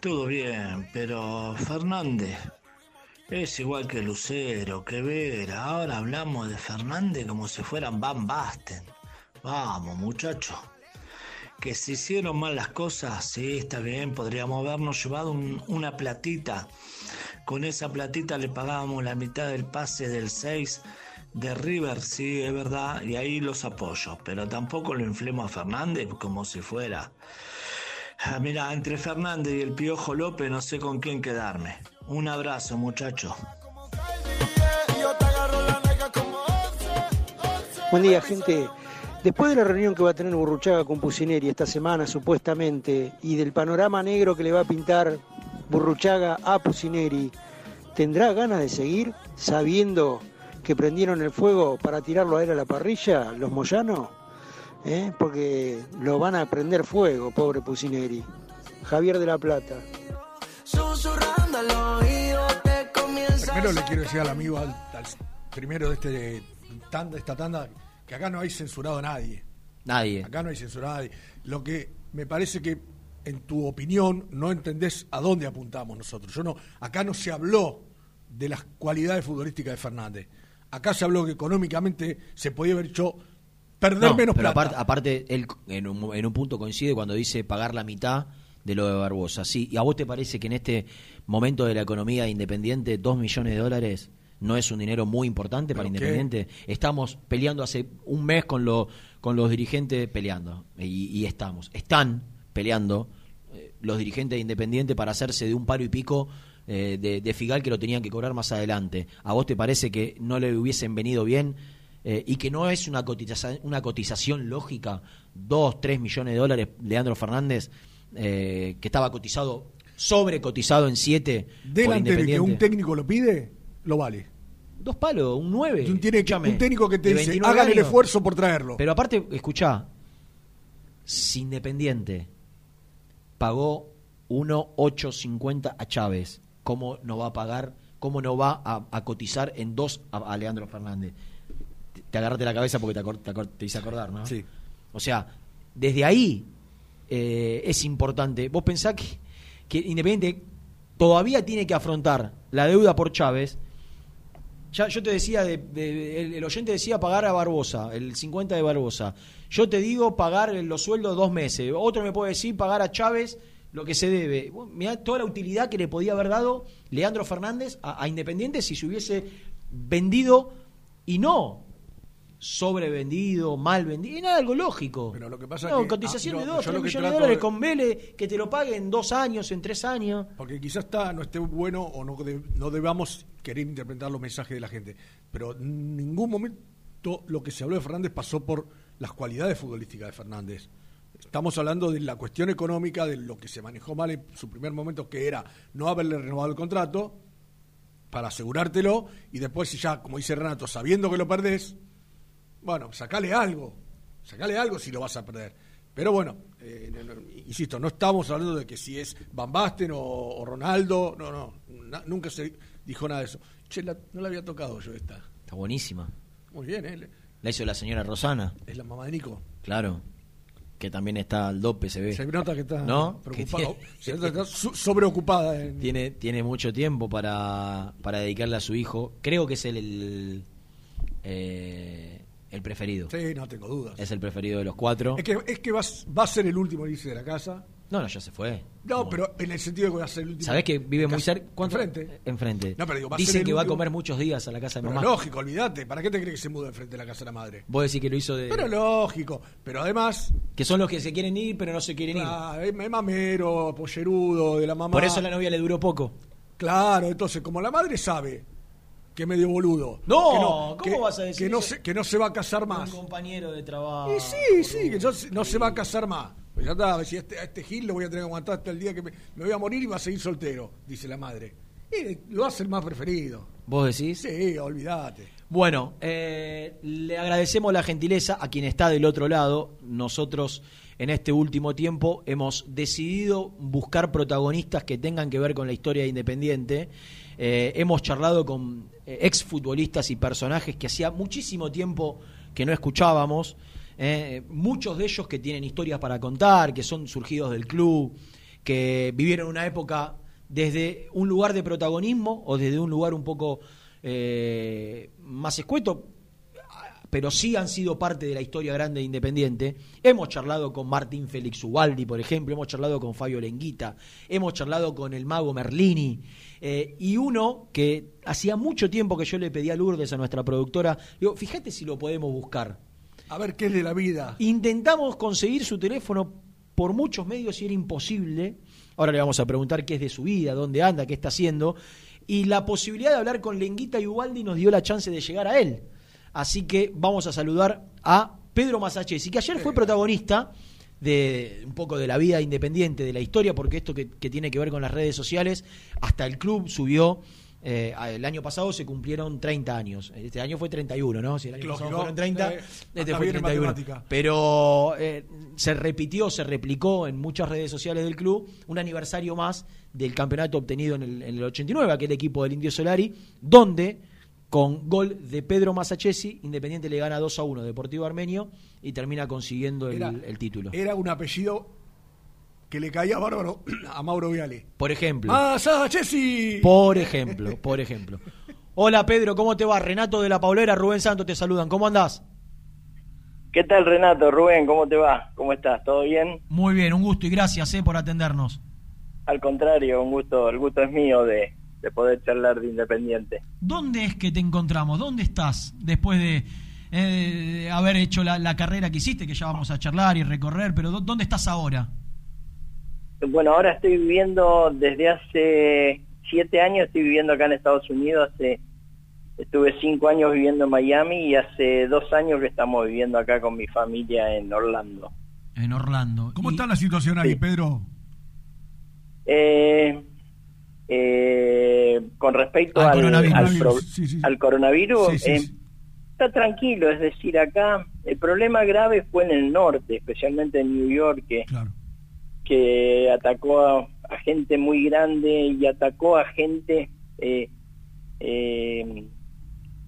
todo bien, pero Fernández es igual que Lucero, que Vera. Ahora hablamos de Fernández como si fueran Van Basten. Vamos, muchachos. Que se hicieron mal las cosas, sí, está bien, podríamos habernos llevado un- una platita. Con esa platita le pagábamos la mitad del pase del 6 de River, sí, es verdad, y ahí los apoyo, pero tampoco lo inflemos a Fernández como si fuera. Ah, Mira, entre Fernández y el Piojo López no sé con quién quedarme. Un abrazo, muchachos. Buen día, gente. Después de la reunión que va a tener Burruchaga con Pusineri esta semana, supuestamente, y del panorama negro que le va a pintar Burruchaga a Pusineri, ¿tendrá ganas de seguir sabiendo que prendieron el fuego para tirarlo a él a la parrilla, los moyanos? ¿Eh? Porque lo van a prender fuego, pobre Pusineri. Javier de la Plata. Primero le quiero decir al amigo, al, al primero de este tanda, esta tanda, que acá no hay censurado a nadie. Nadie. Acá no hay censura a nadie. Lo que me parece que, en tu opinión, no entendés a dónde apuntamos nosotros. Yo no, acá no se habló de las cualidades futbolísticas de Fernández. Acá se habló que económicamente se podía haber hecho perder No, menos pero plata. aparte, aparte él en un, en un punto coincide cuando dice pagar la mitad de lo de Barbosa. Sí, ¿y a vos te parece que en este momento de la economía de Independiente, dos millones de dólares no es un dinero muy importante para. Independiente? Estamos peleando hace un mes con, lo, con los dirigentes peleando, y, y estamos, están peleando los dirigentes de Independiente para hacerse de un paro y pico eh, de, de Figal que lo tenían que cobrar más adelante. ¿A vos te parece que no le hubiesen venido bien eh, y que no es una cotización, una cotización lógica, 2, 3 millones de dólares, Leandro Fernández, eh, que estaba cotizado, sobrecotizado en 7 por Delantero y que un técnico lo pide, lo vale. Dos palos, un 9. Un, tiene que- un técnico que te dice, hagan el esfuerzo por traerlo. Pero aparte, escuchá, si Independiente pagó 1.850 a Chávez, ¿cómo no va a pagar, cómo no va a, a cotizar en 2 a, a Leandro Fernández? Te, te agarraste la cabeza porque te, acor- te acor- te hice acordar, ¿no? Sí. O sea, desde ahí eh, es importante. Vos pensás que, que Independiente todavía tiene que afrontar la deuda por Chávez. Ya yo te decía, de- el, oyente decía pagar a Barbosa, el 50 de Barbosa. Yo te digo pagar los sueldos dos meses. Otro me puede decir pagar a Chávez lo que se debe. Mirá toda la utilidad que le podía haber dado Leandro Fernández a, a Independiente si se hubiese vendido y no sobrevendido, mal vendido, era algo lógico. Pero lo que pasa no, que- cotización ah, de no, 2, yo 3 lo que millones de dólares de- con Vélez, que te lo pague en dos años, en tres años. Porque quizás está, no esté bueno o no, de- no debamos querer interpretar los mensajes de la gente. Pero en ningún momento lo que se habló de Fernández pasó por las cualidades futbolísticas de Fernández. Estamos hablando de la cuestión económica, de lo que se manejó mal en su primer momento, que era no haberle renovado el contrato para asegurártelo y después si ya, como dice Renato, sabiendo que lo perdés, bueno, sacale algo, sacale algo si lo vas a perder. Pero bueno, eh, insisto, no estamos hablando de que si es Van Basten o, o Ronaldo, no, no, na- nunca se dijo nada de eso. Che, la- no la había tocado yo esta. Está buenísima. Muy bien, ¿eh? La hizo la señora Rosana, Es la mamá de Nico. claro. Que también está al dope, se ve. Se nota que está ¿No? preocupada, se nota que está sobreocupada. en- tiene, tiene mucho tiempo para, para dedicarle a su hijo. Creo que es el, el, eh, el preferido. Sí, no tengo dudas. Es el preferido de los cuatro. Es que, es que va, va a ser el último irse de la casa. No, no, ya se fue. No, pero en el sentido de que va a ser el último. ¿Sabés que vive muy cerca? ¿Cuánto? Enfrente. Enfrente. No, pero digo, va a ser Dicen el que va a comer muchos días a la casa de Pero mamá. lógico, olvídate. ¿Para qué te crees que se muda enfrente de la casa de la madre? Vos decís que lo hizo de... Pero lógico. Pero además, que son los que se quieren ir, pero no se quieren ir. ah, es mamero, pollerudo, de la mamá. Por eso la novia le duró poco. Claro, entonces, como la madre sabe que medio boludo. No, que ¿cómo que- vas a decir que no, eso? se, que no se va a casar Un más. compañero de trabajo. Y sí, sí, que yo no se va a casar más. Pues ya está, si a este, a este Gil lo voy a tener que aguantar hasta el día que me, me voy a morir y va a seguir soltero, dice la madre. Y lo hace el más preferido. ¿Vos decís? Sí, olvídate. Bueno, eh, le agradecemos la gentileza a quien está del otro lado. Nosotros en este último tiempo hemos decidido buscar protagonistas que tengan que ver con la historia de Independiente. Eh, hemos charlado con exfutbolistas y personajes que hacía muchísimo tiempo que no escuchábamos. eh, muchos de ellos que tienen historias para contar, que son surgidos del club, que vivieron una época desde un lugar de protagonismo o desde un lugar un poco eh, más escueto, pero sí han sido parte de la historia grande de Independiente. Hemos charlado con Martín Félix Ubaldi, por ejemplo, hemos charlado con Fabio Lenguita, hemos charlado con el mago Merlini, eh, y uno que hacía mucho tiempo que yo le pedí a Lourdes, a nuestra productora, digo, fíjate si lo podemos buscar. A ver qué es de la vida. Intentamos conseguir su teléfono por muchos medios y era imposible. Ahora le vamos a preguntar qué es de su vida, dónde anda, qué está haciendo. Y la posibilidad de hablar con Lenguita y Ubaldi nos dio la chance de llegar a él. Así que vamos a saludar a Pedro Masachesi, que ayer fue protagonista de un poco de la vida independiente, de la historia, porque esto que, que tiene que ver con las redes sociales, hasta el club subió. eh, el año pasado se cumplieron 30 años. Este año fue 31, ¿no? Si el año Lógico. pasado fueron 30, Eh, este fue bien en 31. matemática. Pero eh, se repitió, se replicó en muchas redes sociales del club un aniversario más del campeonato obtenido en el, en el 89, aquel equipo del Indio Solari, donde Con gol de Pedro Masachesi, Independiente le gana 2 a 1 Deportivo Armenio y termina consiguiendo el, Era- el título. Era un apellido que le caía bárbaro a Mauro Viale. Por ejemplo. Masachesi. Por ejemplo, por ejemplo. Hola Pedro, ¿cómo te va? Renato de la Paulera, Rubén Santos te saludan. ¿Cómo andás? ¿Qué tal Renato? Rubén, ¿cómo te va? ¿Cómo estás? ¿Todo bien? Muy bien, un gusto y gracias eh, por atendernos. Al contrario, un gusto, el gusto es mío de, de poder charlar de Independiente. ¿Dónde es que te encontramos? ¿Dónde estás después de, eh, de haber hecho la, la carrera que hiciste, que ya vamos a charlar y recorrer, pero ¿dó- ¿dónde estás ahora? Bueno, ahora estoy viviendo desde hace siete años, estoy viviendo acá en Estados Unidos, hace, estuve cinco años viviendo en Miami y hace dos años que estamos viviendo acá con mi familia en Orlando. En Orlando. ¿Cómo está la situación ahí, Pedro? Eh, eh, con respecto Al al, coronavirus. al pro- Sí, sí. al coronavirus, Sí, sí, eh, sí. está tranquilo, es decir, acá el problema grave fue en el norte, especialmente en New York, que, que atacó a, a gente muy grande y atacó a gente eh, eh,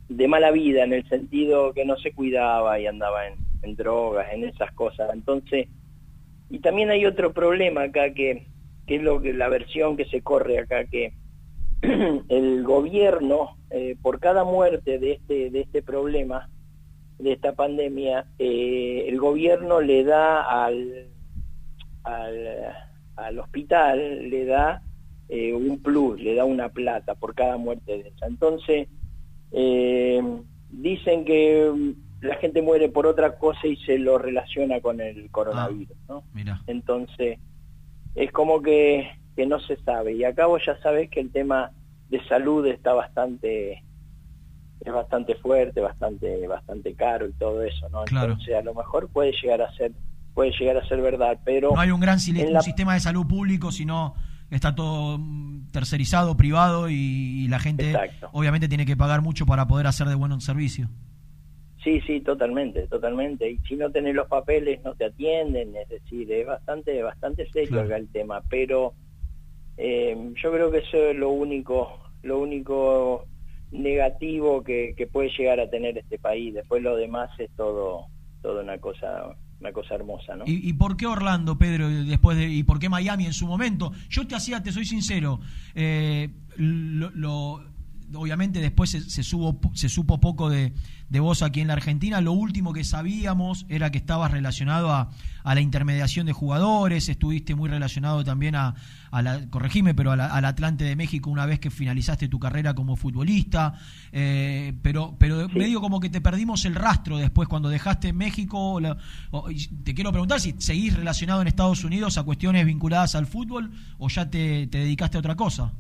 de mala vida, en el sentido que no se cuidaba y andaba en, en drogas, en esas cosas. Entonces, y también hay otro problema acá que, que es lo que la versión que se corre acá que el gobierno eh, por cada muerte de este de este problema de esta pandemia eh, el gobierno le da al al, al hospital le da eh, un plus le da una plata por cada muerte de esa entonces eh, dicen que mm, la gente muere por otra cosa y se lo relaciona con el coronavirus ¿no? Mira. Entonces, es como que, que no se sabe. Y acá vos ya sabés que el tema de salud está bastante es bastante fuerte, bastante bastante caro y todo eso, ¿no? Claro. Entonces, a lo mejor puede llegar a ser puede llegar a ser verdad, pero No hay un gran un la- sistema de salud público, sino está todo mm, tercerizado, privado y, y la gente Exacto. obviamente tiene que pagar mucho para poder hacer de buen servicio. Sí, sí, totalmente, totalmente. Y si no tenés los papeles no te atienden, es decir, es bastante, bastante serio Claro. acá el tema. Pero eh, yo creo que eso es lo único, lo único negativo que, que puede llegar a tener este país. Después lo demás es todo, todo una cosa, una cosa hermosa, ¿no? ¿Y, y por qué Orlando, Pedro, después de, y por qué Miami en su momento? Yo te hacía, te soy sincero, eh, lo, lo- obviamente después se, se, subo- se supo poco de, de vos aquí en la Argentina. Lo último que sabíamos era que estabas relacionado a, a la intermediación de jugadores, estuviste muy relacionado también a, a la, corregime, pero a la- al Atlante de México una vez que finalizaste tu carrera como futbolista. Eh, pero pero medio como que te perdimos el rastro después cuando dejaste México. la- te quiero preguntar si seguís relacionado en Estados Unidos a cuestiones vinculadas al fútbol o ya te, te dedicaste a otra cosa.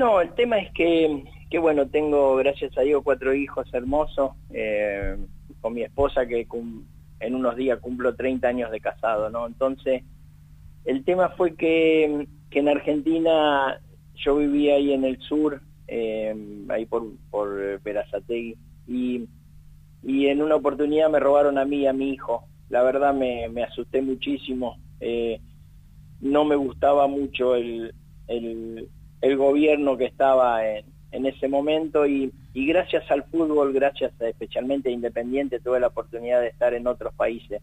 No, el tema es que, que bueno, tengo, gracias a Dios, cuatro hijos hermosos, eh, con mi esposa que en unos días cumplo 30 años de casado, ¿no? Entonces, el tema fue que, que en Argentina yo vivía ahí en el sur, eh, ahí por, por Verazategui, y, y en una oportunidad me robaron a mí y a mi hijo. La verdad me, me asusté muchísimo. eh, no me gustaba mucho el, el, el gobierno que estaba en, en ese momento y, y gracias al fútbol, gracias a, especialmente a Independiente, tuve la oportunidad de estar en otros países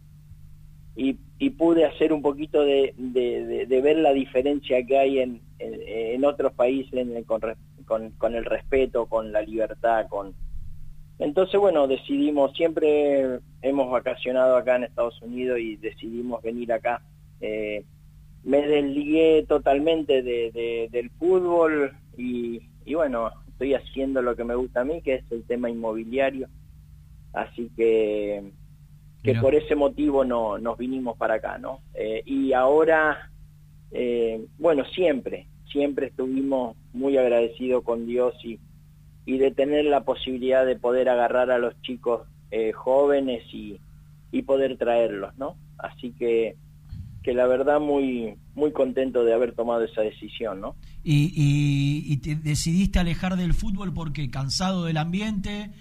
y, y pude hacer un poquito de, ver la diferencia que hay en, en, otros países en con, con, con el respeto, con la libertad, con... Entonces, bueno, decidimos, siempre hemos vacacionado acá en Estados Unidos y decidimos venir acá. Eh, me desligué totalmente de, de- del fútbol y, y bueno, estoy haciendo lo que me gusta a mí, que es el tema inmobiliario. Así que, que Mira. por ese motivo no nos vinimos para acá, ¿no? Eh, y ahora, eh, bueno, siempre, siempre estuvimos muy agradecidos con Dios y, y de tener la posibilidad de poder agarrar a los chicos eh, jóvenes y, y poder traerlos, ¿no? Así que que la verdad muy muy contento de haber tomado esa decisión, ¿no? Y, y- y te decidiste alejar del fútbol porque cansado del ambiente,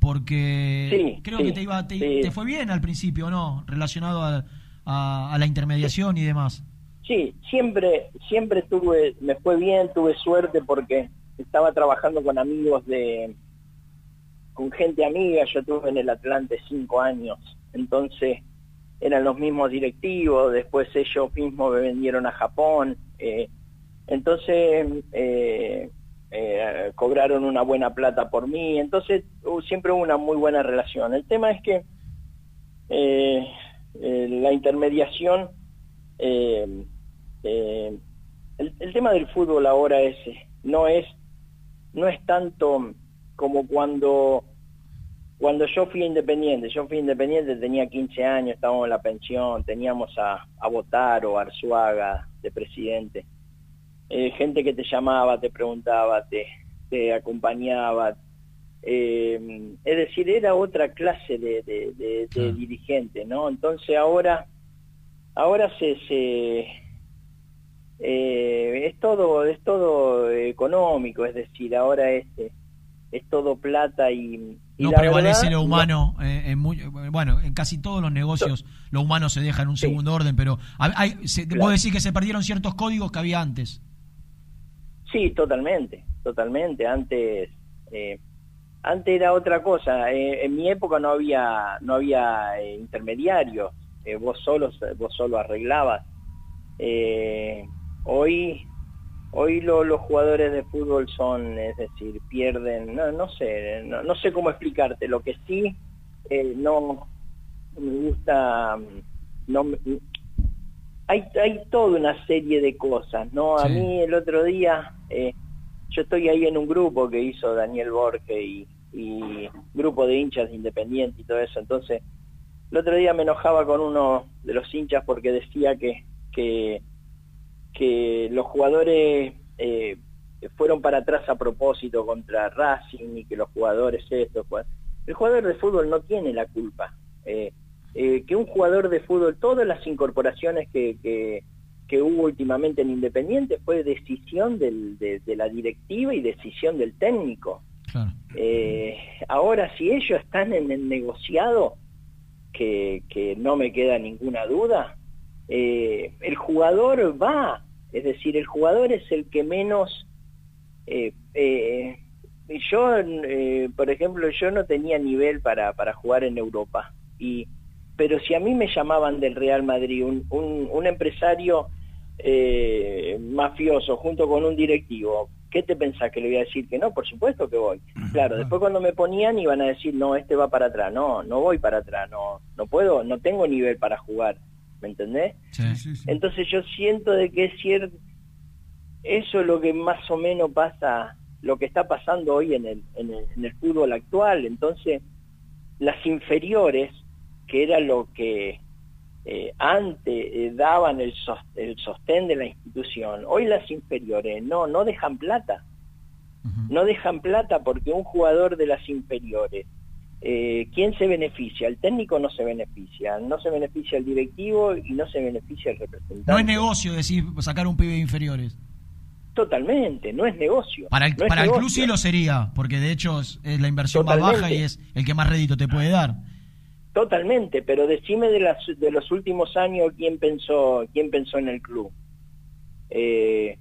porque Sí, creo sí, que te iba te, sí. te fue bien al principio, ¿no? Relacionado a, a- a la intermediación y demás. Sí, siempre siempre tuve me fue bien, tuve suerte porque estaba trabajando con amigos de con gente amiga, yo estuve en el Atlante cinco años, entonces eran los mismos directivos, después ellos mismos me vendieron a Japón, eh, entonces eh, eh, cobraron una buena plata por mí, entonces uh, siempre hubo una muy buena relación. El tema es que eh, la intermediación, el, el tema del fútbol ahora es no es no es tanto como cuando cuando yo fui independiente, yo fui independiente, tenía 15 años, estábamos en la pensión, teníamos a, a Botaro, o Arzuaga de presidente, eh, gente que te llamaba, te preguntaba, te, te acompañaba, eh, es decir, era otra clase de, de, de- de dirigente, ¿no? Entonces ahora, ahora se, se eh, es todo, es todo económico, es decir, ahora es, es todo plata y, y No prevalece verdad, lo humano. eh, en muy- bueno, en casi todos los negocios lo humano se deja en un segundo orden, pero hay, hay- se, Claro. vos decís que se perdieron ciertos códigos que había antes. Sí, totalmente, totalmente. Antes, eh, antes era otra cosa. Eh, en mi época no había, no había eh, intermediarios. Vos solo, vos solo arreglabas. Eh, hoy, hoy lo- los jugadores de fútbol son, es decir, pierden, no, no sé, no, no sé cómo explicarte. Lo que sí, eh, no me gusta, mm, no me- hay, hay toda una serie de cosas, ¿no? A Sí. mí el otro día, eh, yo estoy ahí en un grupo que hizo Daniel Borges y, y grupo de hinchas independientes y todo eso, entonces el otro día me enojaba con uno de los hinchas porque decía que, que, que los jugadores eh, fueron para atrás a propósito contra Racing y que los jugadores esto, el jugador de fútbol no tiene la culpa. Eh, eh, que un jugador de fútbol, todas las incorporaciones que, que, que hubo últimamente en Independiente fue decisión del, de, de la directiva y decisión del técnico. Eh, ahora, si ellos están en el negociado, que, que no me queda ninguna duda, eh, el jugador va, es decir, el jugador es el que menos... Eh, eh, yo, eh, por ejemplo, yo no tenía nivel para, para jugar en Europa, y pero si a mí me llamaban del Real Madrid, un, un, un empresario eh, mafioso junto con un directivo, ¿qué te pensás que le voy a decir que no? Por supuesto que voy. Claro, después cuando me ponían iban a decir, no, este va para atrás. No, no voy para atrás, no, no puedo, no tengo nivel para jugar, ¿me entendés? Entonces yo siento de que es cierto, eso es lo que más o menos pasa, lo que está pasando hoy en el, en el, en el fútbol actual. Entonces, las inferiores, que era lo que eh, antes eh, daban el, sos- el sostén de la institución, hoy las inferiores no, no dejan plata. No dejan plata porque un jugador de las inferiores, eh, ¿quién se beneficia? El técnico no se beneficia, no se beneficia el directivo y no se beneficia el representante. No es negocio decir sacar un pibe de inferiores. Totalmente, no es negocio. Para el, No para el club sí lo sería, porque de hecho es, es la inversión más baja y es el que más rédito te puede dar. Totalmente, pero decime de, las, de los últimos años quién pensó, quién pensó en el club. Eh,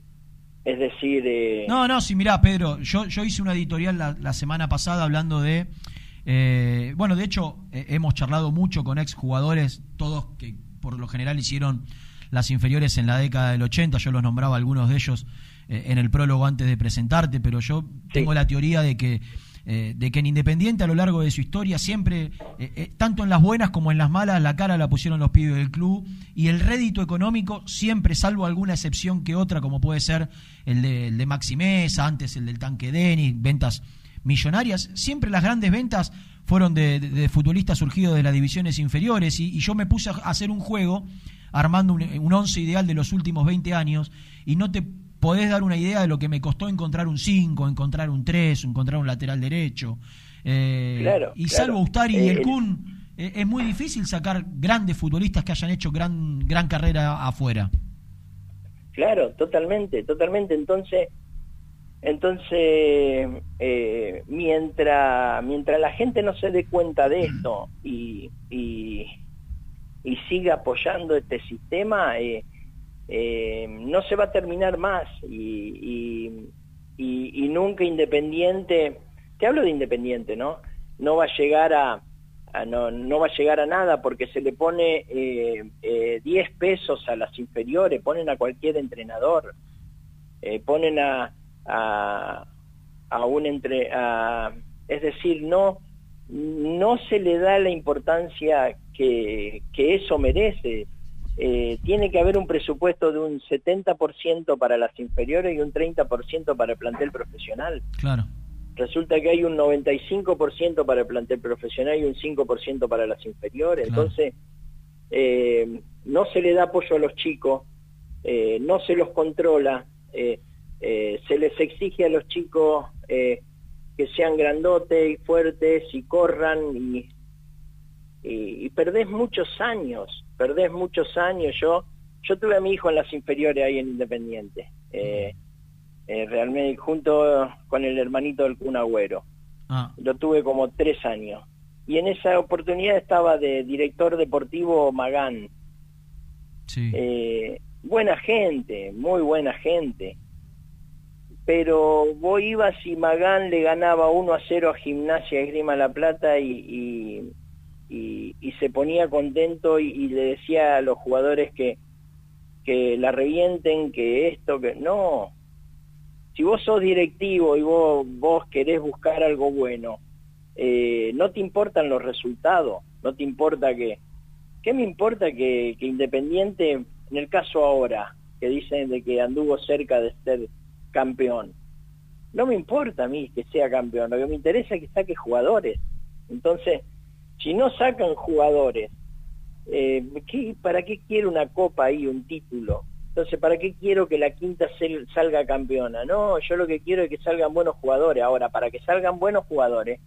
es decir, eh, No, no, sí, mirá, Pedro, yo, yo hice una editorial la, la semana pasada hablando de... eh, bueno, de hecho, eh, hemos charlado mucho con exjugadores, todos que por lo general hicieron las inferiores en la década del 80, yo los nombraba algunos de ellos eh, en el prólogo antes de presentarte, pero yo tengo la teoría de que eh, de que en Independiente a lo largo de su historia siempre, tanto en las buenas como en las malas, la cara la pusieron los pibes del club y el rédito económico siempre, salvo alguna excepción que otra, como puede ser el de, el de Maxi Mesa, antes el del Tanque Denis, ventas millonarias, siempre las grandes ventas fueron de, de- de futbolistas surgidos de las divisiones inferiores y, y yo me puse a hacer un juego armando un, un once ideal de los últimos 20 años y no te podés dar una idea de lo que me costó encontrar un 5, encontrar un 3, encontrar un lateral derecho. Eh, Claro, y claro. salvo Ustari y Eh, el el- Kun, eh, es muy difícil sacar grandes futbolistas que hayan hecho gran, gran carrera afuera. Claro, totalmente, totalmente. Entonces, entonces eh, mientras mientras la gente no se dé cuenta de esto y, y, y siga apoyando este sistema, eh, eh, no se va a terminar más y, y, y- y nunca Independiente, te hablo de Independiente, ¿no? no va a llegar a, a no, no va a llegar a nada porque se le pone eh, eh, 10 pesos a las inferiores, ponen a cualquier entrenador, eh, ponen a, a, a un entre, a, es decir, no, no se le da la importancia que, que eso merece. Eh, tiene que haber un presupuesto de un 70% para las inferiores y un 30% para el plantel profesional. Claro. Resulta que hay un 95% para el plantel profesional y un 5% para las inferiores. Claro. Entonces, eh, no se le da apoyo a los chicos, eh, no se los controla, eh, se les exige a los chicos eh, que sean grandotes y fuertes y corran y, y, y perdés muchos años, perdés muchos años. Yo yo tuve a mi hijo en las inferiores ahí en Independiente, eh, eh, realmente junto con el hermanito del Kun Agüero. Ah. Lo tuve como tres años. Y en esa oportunidad estaba de director deportivo Magán. Sí. Eh, buena gente, muy buena gente. Pero vos ibas y Magán le ganaba 1 a 0 a Gimnasia Esgrima La Plata y, y, y- se ponía contento y, y le decía a los jugadores que, que la revienten, que esto, que no. Si vos sos directivo y vos, vos querés buscar algo bueno, eh, no te importan los resultados, no te importa que... ¿Qué me importa que, que Independiente, en el caso ahora, que dicen de que anduvo cerca de ser campeón? No me importa a mí que sea campeón, lo que me interesa es que saque jugadores. Entonces, si no sacan jugadores, eh, ¿qué- ¿para qué quiero una copa ahí, un título? Entonces, ¿para qué quiero que la quinta salga campeona? No, yo lo que quiero es que salgan buenos jugadores. Ahora, para que salgan buenos jugadores,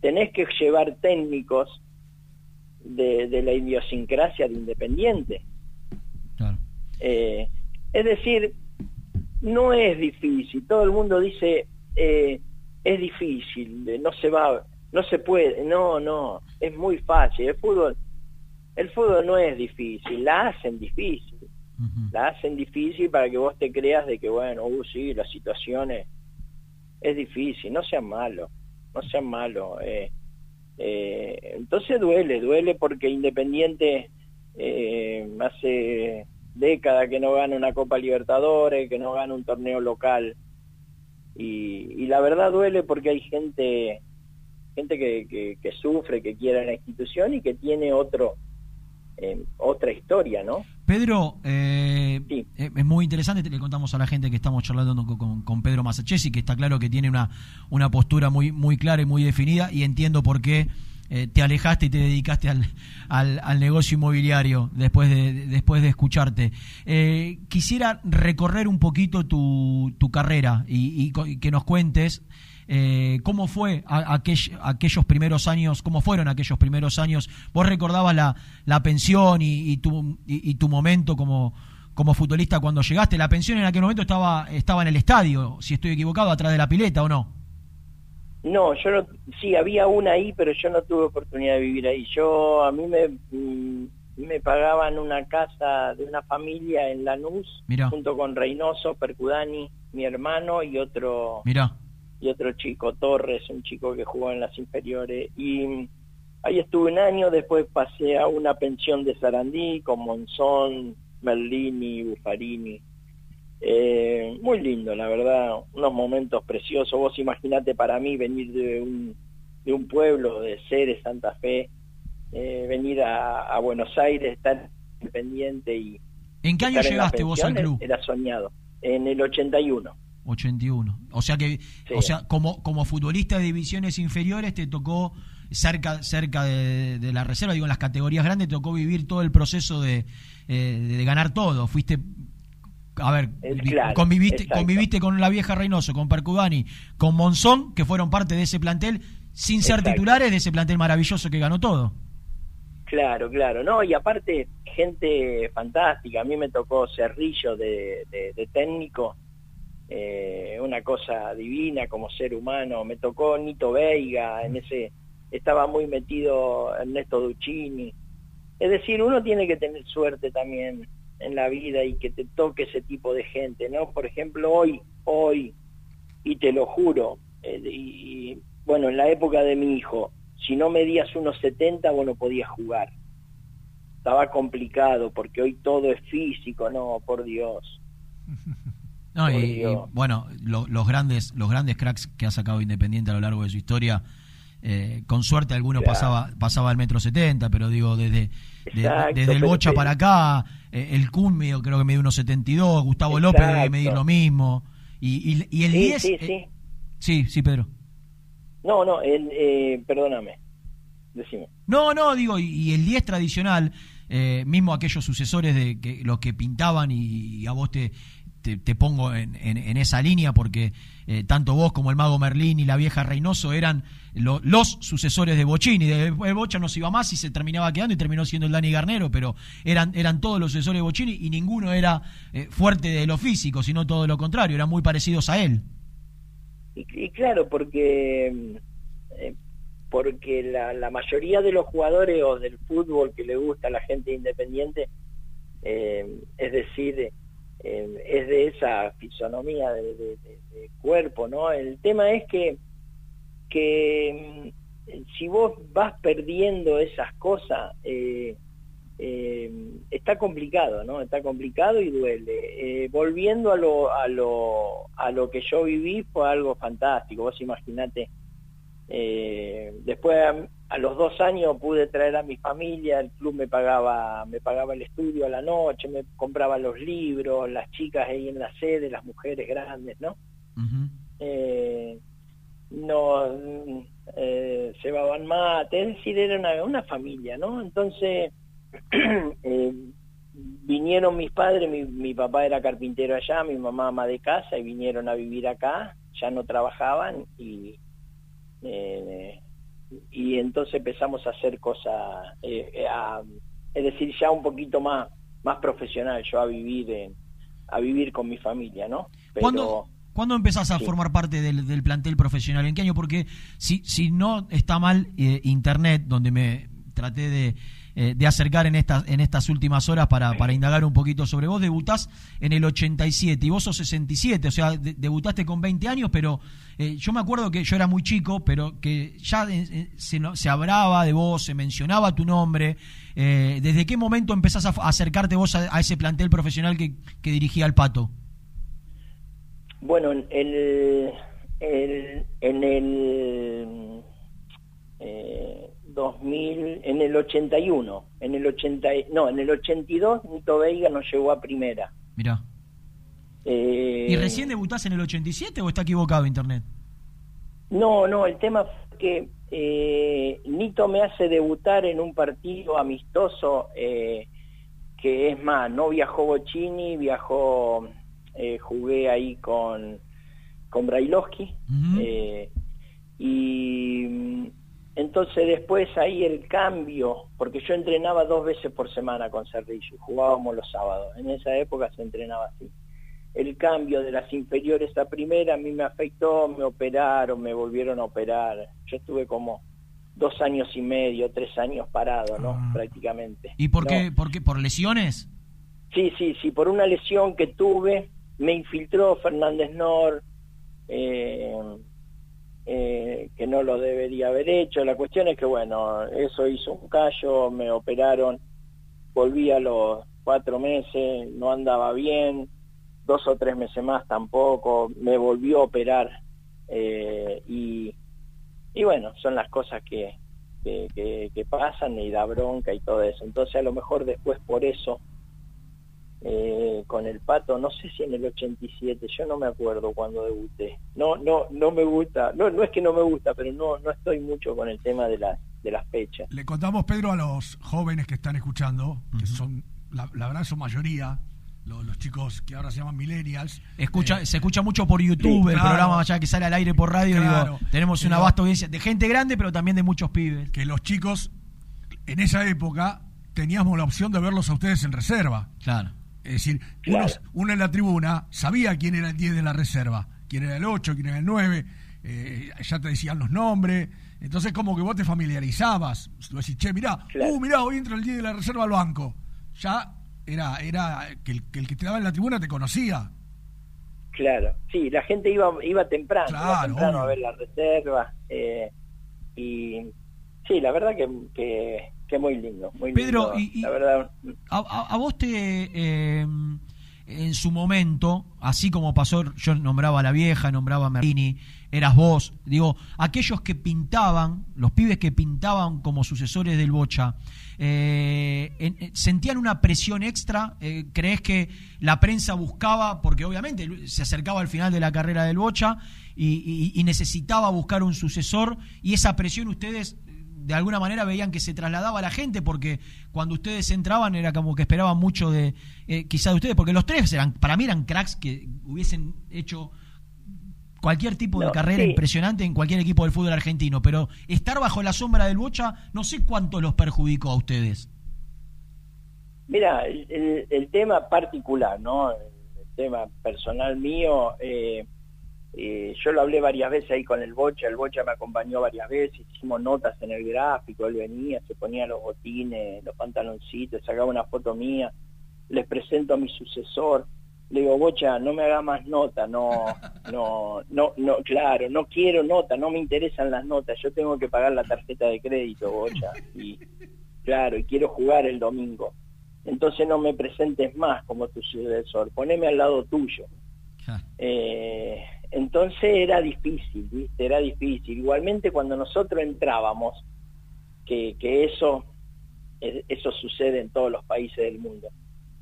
tenés que llevar técnicos de, de la idiosincrasia de Independiente. Eh, es decir, no es difícil. Todo el mundo dice eh, es difícil, eh, no se va, no se puede. No, no, es muy fácil. El fútbol, el fútbol no es difícil, la hacen difícil. La hacen difícil para que vos te creas de que, bueno, uh, sí, la situación es, es difícil. No sean malos, no sean malos. Eh, eh, entonces duele, duele porque Independiente eh, hace décadas que no gana una Copa Libertadores, que no gana un torneo local. Y, y la verdad duele porque hay gente gente que, que, que sufre, que quiere la institución y que tiene otro eh, otra historia, ¿no? Pedro, eh, eh, es muy interesante, le contamos a la gente que estamos charlando con, con- con Pedro Masachesi, que está claro que tiene una, una postura muy, muy clara y muy definida, y entiendo por qué eh, te alejaste y te dedicaste al, al, negocio inmobiliario después de, después de escucharte. Eh, quisiera recorrer un poquito tu, tu carrera y, que nos cuentes eh, cómo fue a- aquell- aquellos primeros años, cómo fueron aquellos primeros años. Vos recordabas la, la pensión y, y tu, y tu momento como, como futbolista cuando llegaste. La pensión en aquel momento estaba, estaba en el estadio, si estoy equivocado, atrás de la pileta o no. No, yo no, sí, había una ahí, pero yo no tuve oportunidad de vivir ahí. Yo, a mí me, mm, me pagaban una casa de una familia en Lanús, Mirá. junto con Reynoso, Percudani, mi hermano y otro Mirá. y otro chico, Torres, un chico que jugó en las inferiores. Y mm, ahí estuve un año, después pasé a una pensión de Sarandí con Monzón, Merlini, Buffarini. Eh, muy lindo, la verdad, unos momentos preciosos. Vos imaginate para mí venir de un, de un pueblo, de Ceres, Santa Fe, eh, venir a, a Buenos Aires, estar independiente y... ¿En qué año llegaste vos al club? Era soñado, en el 81. 81. O sea que, o sea, como, como futbolista de divisiones inferiores te tocó cerca, cerca de, de la reserva, digo, en las categorías grandes te tocó vivir todo el proceso de, eh, de ganar todo. Fuiste, a ver, claro, conviviste, conviviste con la vieja Reynoso, con Percudani, con Monzón, que fueron parte de ese plantel, sin ser Exacto. titulares de ese plantel maravilloso que ganó todo. Claro, claro, no, y aparte gente fantástica, a mí me tocó Cerrillo de, de- de técnico, eh, una cosa divina como ser humano, me tocó Nito Veiga, en ese estaba muy metido Ernesto Duccini, es decir, uno tiene que tener suerte también en la vida y que te toque ese tipo de gente, ¿no? Por ejemplo, hoy, hoy, y te lo juro, eh, y, bueno, en la época de mi hijo, si no medías unos 70, vos no podías jugar. Estaba complicado porque hoy todo es físico, no, por Dios. No, Por y, bueno, lo- los grandes los grandes cracks que ha sacado Independiente a lo largo de su historia, eh, con suerte alguno Claro. pasaba pasaba al metro 70, pero digo, desde, de- desde el Bocha pero- para acá, el Kun medio- creo que mide unos 72, Gustavo López debe medir lo mismo. Y, y, y el Sí, 10... sí, eh, sí. sí, sí, Pedro. No, no, el, eh, perdóname. Decime. No, no, digo, y, y el 10 tradicional, eh, mismo aquellos sucesores de que los que pintaban, y, y a vos te, te, pongo en, en- en esa línea, porque eh, tanto vos como el mago Merlín y la vieja Reynoso eran lo- los sucesores de Bochini. De, el Bocha no se iba más y se terminaba quedando y terminó siendo el Dani Garnero, pero eran, eran todos los sucesores de Bochini y ninguno era eh, fuerte de lo físico, sino todo lo contrario, eran muy parecidos a él. Y, claro, porque eh, porque la, la mayoría de los jugadores o del fútbol que le gusta a la gente independiente, eh, es decir, es de esa fisonomía de- de cuerpo, ¿no? El tema es que que mm, si vos vas perdiendo esas cosas, eh, eh, está complicado, ¿no? Está complicado y duele. Eh, volviendo a lo, a, lo, a lo que yo viví fue algo fantástico. Vos imaginate, eh, después a, los dos años pude traer a mi familia, el club me pagaba, me pagaba el estudio a la noche, me compraba los libros, las chicas ahí en la sede, las mujeres grandes, ¿no? eh, nos eh, llevaban mate, es decir, era una, una familia, ¿no? Entonces, eh, vinieron mis padres, mi, mi papá era carpintero allá, mi mamá ama de casa, y vinieron a vivir acá, ya no trabajaban, y, eh, y entonces empezamos a hacer cosas, eh, eh, a- es decir, ya un poquito más, más profesional, yo a vivir en- a vivir con mi familia, ¿no? Pero, ¿Cuándo, ¿Cuándo empezás a Sí. formar parte del, del plantel profesional? ¿En qué año? Porque si, si no está mal eh, internet, donde me traté de, eh, de acercar en estas, en estas últimas horas para, para indagar un poquito sobre vos, debutás en el 87 y vos sos 67, o sea, de- debutaste con 20 años, pero eh, yo me acuerdo que yo era muy chico, pero que ya eh, se, se hablaba de vos, se mencionaba tu nombre. Eh, ¿Desde qué momento empezás a, a acercarte vos a, a ese plantel profesional que, que dirigía el Pato? Bueno, en el, el- en el eh, 2000, en el 81, en el 80, y- no, en el 82 Nito Veiga nos llegó a primera. Mirá. Eh, ¿Y recién debutás en el 87 o está equivocado Internet? No, no, el tema fue que eh, Nito me hace debutar en un partido amistoso eh, que es más, no viajó Bocini, viajó, jugué ahí con, con Brailovsky y entonces después ahí el cambio, porque yo entrenaba dos veces por semana con Cerrillo, jugábamos los sábados, en esa época se entrenaba así el cambio de las inferiores a primera a mí me afectó, me operaron, me volvieron a operar. Yo estuve como dos años y medio, tres años parado, ¿no? Prácticamente. Ah. ¿Y por No. qué? ¿Por qué? ¿Por lesiones? Sí, sí, sí, por una lesión que tuve, me infiltró Fernández Nor, eh, eh, que no lo debería haber hecho. La cuestión es que, bueno, eso hizo un callo, me operaron, volví a los cuatro meses, no andaba bien, dos o tres meses más tampoco, me volvió a operar eh, y, y bueno, son las cosas que, que, que- que pasan y da bronca y todo eso. Entonces a lo mejor después por eso eh, con el pato, no sé si en el 87, yo no me acuerdo cuando debuté. No, no, no me gusta, no, no es que no me gusta, pero no, no estoy mucho con el tema de las, de las fechas. Le contamos, Pedro, a los jóvenes que están escuchando, que son la, la gran su mayoría, lo- los, chicos que ahora se llaman millennials. Escucha, eh, se escucha mucho por YouTube, Sí, el programa ya que sale al aire por radio, Claro. digo, tenemos una vasta audiencia de gente grande, pero también de muchos pibes. que los chicos en esa época teníamos la opción de verlos a ustedes en reserva. Claro. Es decir, Claro. unos- uno en la tribuna sabía quién era el 10 de la reserva, quién era el 8, quién era el 9, eh, ya te decían los nombres. Entonces, como que vos te familiarizabas. Tú decís, che, mirá, uh, mirá, hoy entra el 10 de la reserva al banco. Ya era, era que, el, que el que te daba en la tribuna te conocía. Claro, sí, la gente iba iba temprano, iba Claro, temprano a ver la reserva. Eh, y sí, la verdad que, que, que muy lindo. Muy Pedro, lindo, y- y- la verdad, A, vos te, eh, en su momento, así como pasó, yo nombraba a la vieja, nombraba a Merlini, eras vos, digo, aquellos que pintaban, los pibes que pintaban como sucesores del Bocha, eh, en- ¿sentían una presión extra? Eh, ¿Crees que la prensa buscaba, porque obviamente se acercaba al final de la carrera del Bocha y, y- y necesitaba buscar un sucesor y esa presión ustedes de alguna manera veían que se trasladaba a la gente porque cuando ustedes entraban era como que esperaban mucho de eh, quizá de ustedes porque los tres eran para mí eran cracks que hubiesen hecho cualquier tipo de No, carrera sí. impresionante en cualquier equipo del fútbol argentino pero estar bajo la sombra del Bocha no sé cuánto los perjudicó a ustedes Mira, el, el- el tema particular, ¿no? El, tema personal mío, eh, eh, yo lo hablé varias veces ahí con el Bocha, el Bocha me acompañó varias veces, hicimos notas en el gráfico, él venía, se ponía los botines, los pantaloncitos, sacaba una foto mía, les presento a mi sucesor, le digo, Bocha, no me haga más nota, no, no, no, no, claro, no quiero nota, no me interesan las notas, yo tengo que pagar la tarjeta de crédito, Bocha, y claro, y quiero jugar el domingo. Entonces no me presentes más como tu sucesor, poneme al lado tuyo. Eh, entonces era difícil, ¿viste? Era difícil. Igualmente cuando nosotros entrábamos, que, que eso, eso sucede en todos los países del mundo.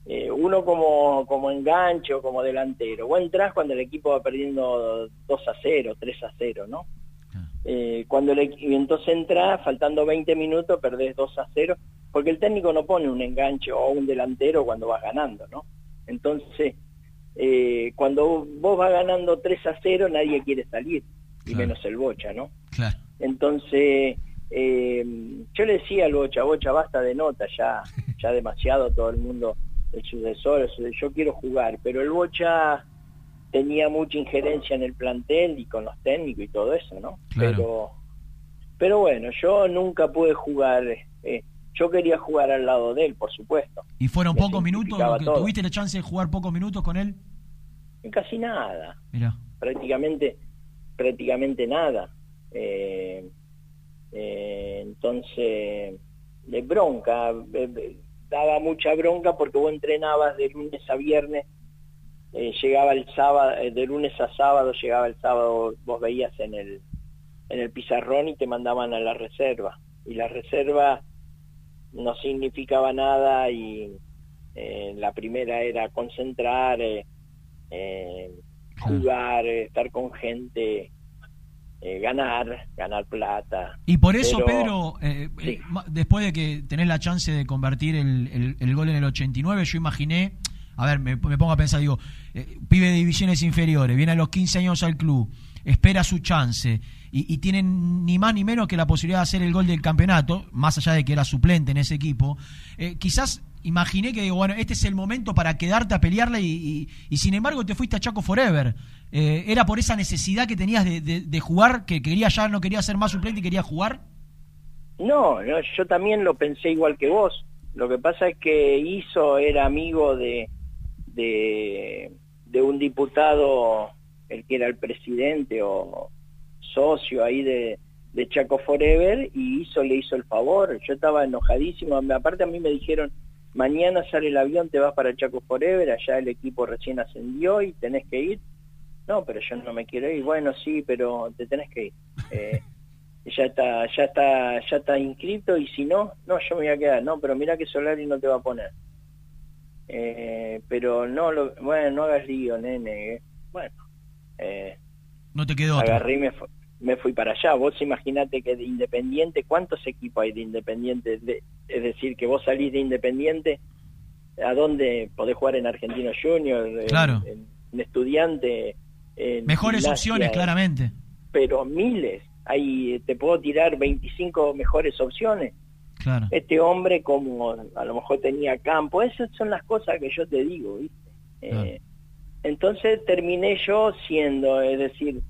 Eh, uno como, como enganche o como delantero, vos entrás cuando el equipo va perdiendo 2 a 0, 3 a 0, ¿no? Eh, cuando el, y entonces entrás, faltando 20 minutos, perdés 2 a 0, porque el técnico no pone un enganche o un delantero cuando vas ganando, ¿no? Entonces, eh, cuando vos vas ganando 3 a 0, nadie quiere salir, y menos el Bocha, ¿no? Claro. Entonces, eh, yo le decía al Bocha, Bocha, basta de nota, ya, ya demasiado todo el mundo, el sucesor, el sucesor, yo quiero jugar, pero el Bocha tenía mucha injerencia en el plantel y con los técnicos y todo eso, ¿no? Claro. Pero, pero bueno, yo nunca pude jugar, eh, yo quería jugar al lado de él, por supuesto. y fueron Me pocos minutos que tuviste la chance de jugar pocos minutos con él Casi nada. prácticamente prácticamente nada. Eh, eh, entonces de bronca eh, eh, daba mucha bronca porque vos entrenabas de lunes a viernes llegaba el sábado de lunes a sábado llegaba el sábado vos veías en el en el pizarrón y te mandaban a la reserva. Y la reserva no significaba nada y eh, la primera era concentrar eh, eh, jugar, eh, estar con gente, eh, ganar, ganar plata. Y por eso, Pero- Pedro, Sí. después de que tenés la chance de convertir el, el- el gol en el 89, yo imaginé, a ver, me, me pongo a pensar, digo, pibe de divisiones inferiores, viene a los 15 años al club, espera su chance y, y tienen ni más ni menos que la posibilidad de hacer el gol del campeonato, más allá de que era suplente en ese equipo, eh, quizás imaginé que digo, bueno, este es el momento para quedarte a pelearla y, sin embargo te fuiste a Chaco Forever. Eh, ¿Era por esa necesidad que tenías de, jugar, que quería ya no quería ser más suplente y quería jugar? No, no, yo también lo pensé igual que vos. Lo que pasa es que Iso era amigo de, de un diputado, el que era el presidente o socio ahí de, de Chaco Forever, y Iso le hizo el favor. Yo estaba enojadísimo. Aparte a mí me dijeron, mañana sale el avión, te vas para Chaco Forever, allá el equipo recién ascendió y tenés que ir. No, pero yo no me quiero ir. Bueno, sí, pero te tenés que ir. Eh, ya está, ya está, ya está inscrito y si no, no, yo me voy a quedar. No, pero mira que Solari no te va a poner. Eh, pero no, lo, bueno, no hagas lío, nene. eh. Bueno, eh, No te quedó agarré y me, fu- me fui para allá. Vos imaginate que de Independiente, ¿cuántos equipos hay de Independiente? De- es decir, que vos salís de Independiente, ¿a dónde podés jugar en Argentino Junior? en- Claro. En, en Estudiante. en Mejores Gimnasia, opciones, en- claramente. Pero miles. Ahí te puedo tirar 25 mejores opciones. Claro. Este hombre como a lo mejor tenía campo, esas son las cosas que yo te digo, ¿viste? Eh, entonces terminé yo siendo, es decir,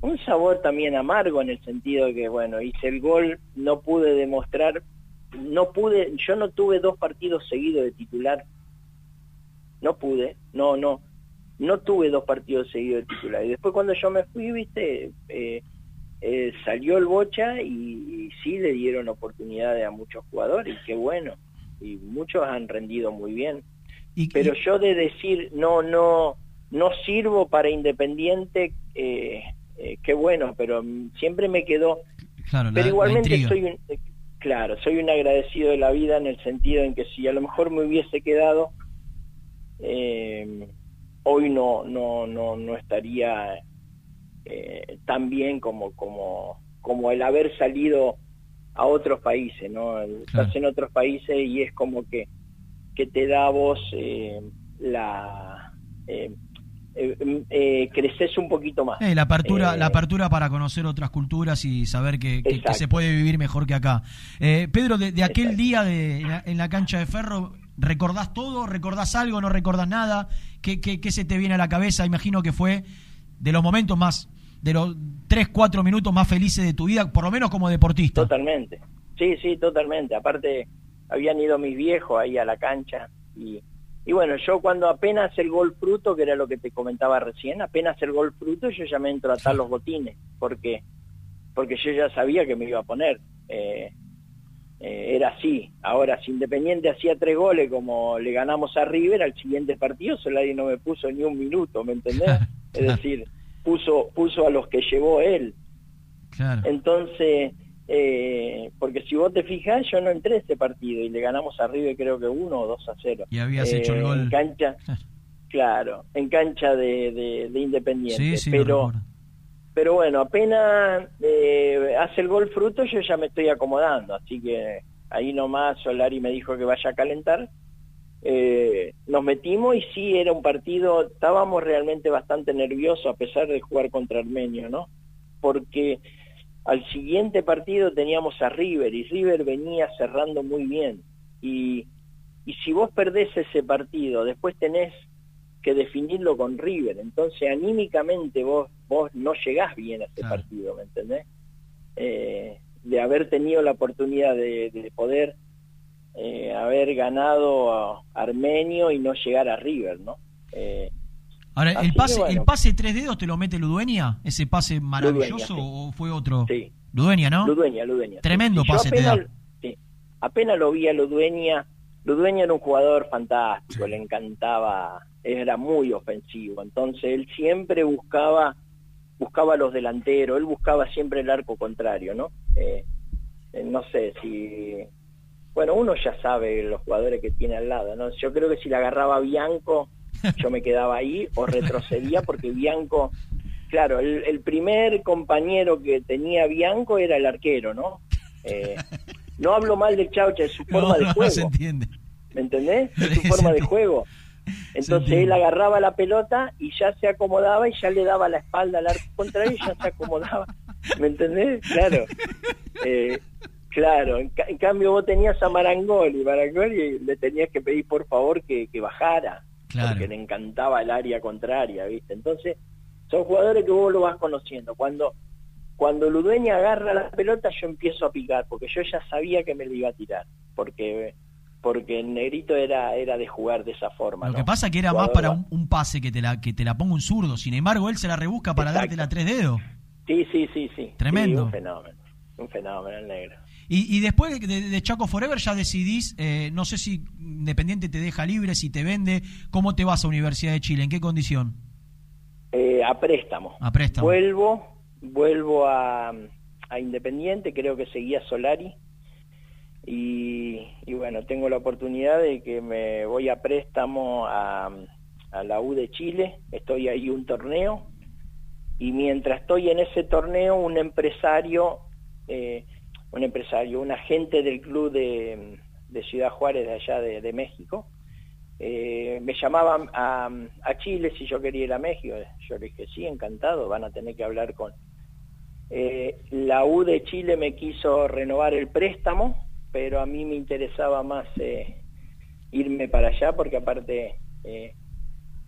un sabor también amargo en el sentido de que, bueno, hice el gol, no pude demostrar, no pude, yo no tuve dos partidos seguidos de titular, no pude, no, no, no tuve dos partidos seguidos de titular. Y después cuando yo me fui, viste, eh, eh, salió el Bocha y, y sí le dieron oportunidades a muchos jugadores, y qué bueno, y muchos han rendido muy bien. Pero yo de decir, no, no, no sirvo para Independiente, eh, eh, qué bueno, pero siempre me quedó... Claro, pero la- igualmente soy un, eh, claro, soy un agradecido de la vida en el sentido en que si a lo mejor me hubiese quedado, eh, hoy no, no, no, no estaría eh, tan bien como, como, como el haber salido a otros países, ¿no? El- Estás en otros países y es como que, que te da a vos eh, la... eh, eh, eh, creces un poquito más. La apertura, la apertura para conocer otras culturas y saber que, que- que Exacto. se puede vivir mejor que acá. Eh, Pedro, de, de aquel día de, en, la, en la cancha de Ferro, ¿recordás todo? ¿Recordás algo? ¿No recordás nada? ¿Qué, qué, qué se te viene a la cabeza? Imagino que fue de los momentos más, de los 3, 4 minutos más felices de tu vida, por lo menos como deportista. Totalmente. Sí, sí, totalmente. Aparte, habían ido mis viejos ahí a la cancha y, y bueno, yo cuando apenas el gol fruto, que era lo que te comentaba recién, apenas el gol fruto, yo ya me entro a atar los botines, porque porque yo ya sabía que me iba a poner. Eh, eh, era así. Ahora, si Independiente hacía tres goles como le ganamos a River, al siguiente partido Solari no me puso ni un minuto, ¿me entendés? es decir, puso, puso a los que llevó él. Claro. Entonces, eh, porque si vos te fijas, yo no entré a ese partido y le ganamos a River creo que 1 o 2 a 0. Y habías hecho el gol. En cancha, claro, en cancha de, de- de Independiente. Sí, sí, pero, pero bueno, apenas eh, hace el gol fruto, yo ya me estoy acomodando. Así que ahí nomás Solari me dijo que vaya a calentar. Eh, nos metimos y sí, era un partido, estábamos realmente bastante nerviosos a pesar de jugar contra Armenio, ¿no? Porque al siguiente partido teníamos a River y River venía cerrando muy bien. Y, y si vos perdés ese partido, después tenés que definirlo con River. Entonces, anímicamente vos, vos no llegás bien a ese partido, ¿me entendés? Eh, de haber tenido la oportunidad de, de poder eh, haber ganado a Armenio y no llegar a River, ¿no? Eh, Ahora, Así ¿el pase, bueno. ¿el pase tres dedos te lo mete Ludueña? ¿Ese pase maravilloso sí. o fue otro? Sí. Ludueña, ¿no? Ludueña, Ludueña. Tremendo pase te apenas, da. sí, apenas lo vi a Ludueña, Ludueña era un jugador fantástico, le encantaba, era muy ofensivo, entonces él siempre buscaba buscaba a los delanteros, él buscaba siempre el arco contrario, ¿no? Eh, eh, no sé si bueno, uno ya sabe los jugadores que tiene al lado, ¿no? Yo creo que si la agarraba Bianco, yo me quedaba ahí o retrocedía porque Bianco, claro, el, el primer compañero que tenía Bianco era el arquero, ¿no? Eh, no hablo mal de Chaucha, es su forma de no, juego. se entiende. ¿Me entendés? Es su forma de juego. Entonces él agarraba la pelota y ya se acomodaba y ya le daba la espalda al arco contrario y ya se acomodaba. ¿Me entendés? Claro. Eh, claro. En, ca- en cambio vos tenías a Marangoli, Marangoli le tenías que pedir por favor que, que bajara. Claro. Porque le encantaba el área contraria, ¿viste? Entonces son jugadores que vos lo vas conociendo. Cuando cuando Ludueña agarra la pelota yo empiezo a picar porque yo ya sabía que me la iba a tirar porque porque el negrito era era de jugar de esa forma Lo ¿no? que pasa que era más para un, un pase que te, la, que te la ponga un zurdo. Sin embargo, él se la rebusca para darte la tres dedos. sí sí sí sí Tremendo. Sí, un fenómeno un fenómeno el negro Y, y después de, de Chaco Forever ya decidís, eh, no sé si Independiente te deja libre, si te vende, ¿cómo te vas a Universidad de Chile? ¿En qué condición? Eh, a préstamo A préstamo. vuelvo vuelvo a, a Independiente creo que seguía Solari y, y bueno tengo la oportunidad de que me voy a préstamo a, a la U de Chile estoy ahí un torneo y mientras estoy en ese torneo un empresario eh, un empresario un agente del club de, de Ciudad Juárez de allá de, de México. Eh, me llamaban a, a Chile si yo quería ir a México. Yo le dije sí encantado van a tener que hablar con eh, la U de Chile me quiso renovar el préstamo pero a mí me interesaba más eh, irme para allá porque aparte eh,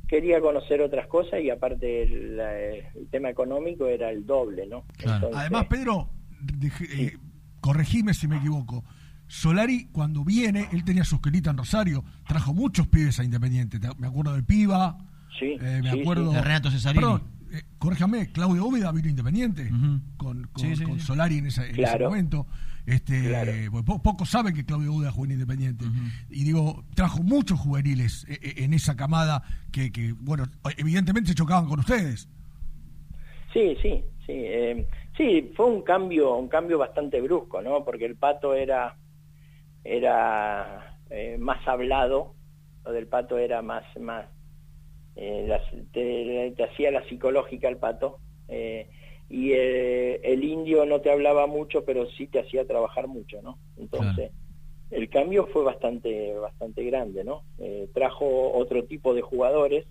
quería conocer otras cosas y aparte el, el tema económico era el doble, ¿no? Entonces, Además, Pedro, deje- eh, corregime si me equivoco. Solari, cuando viene, él tenía su esquelita en Rosario, trajo muchos pibes a Independiente. Te- Me acuerdo del Piba, sí, eh, me sí, acuerdo. sí. De Renato Cesarini. Perdón, eh, corríjame, Claudio Úbeda vino independiente con, con, Sí, sí, con sí. Solari en, esa- en ese Claro. momento. Este, pues, po- pocos saben que Claudio Úbeda jugó en Independiente. Y digo, trajo muchos juveniles eh, eh, en esa camada que, que, bueno, evidentemente se chocaban con ustedes. Sí, sí, sí. Sí, fue un cambio, un cambio bastante brusco, ¿no? Porque el pato era, era eh, más hablado, lo del pato era más, más, eh, las- te, te hacía la psicológica el pato, eh, y eh, el indio no te hablaba mucho, pero sí te hacía trabajar mucho, ¿no? Entonces, el cambio fue bastante, bastante grande, ¿no? Eh, trajo otro tipo de jugadores,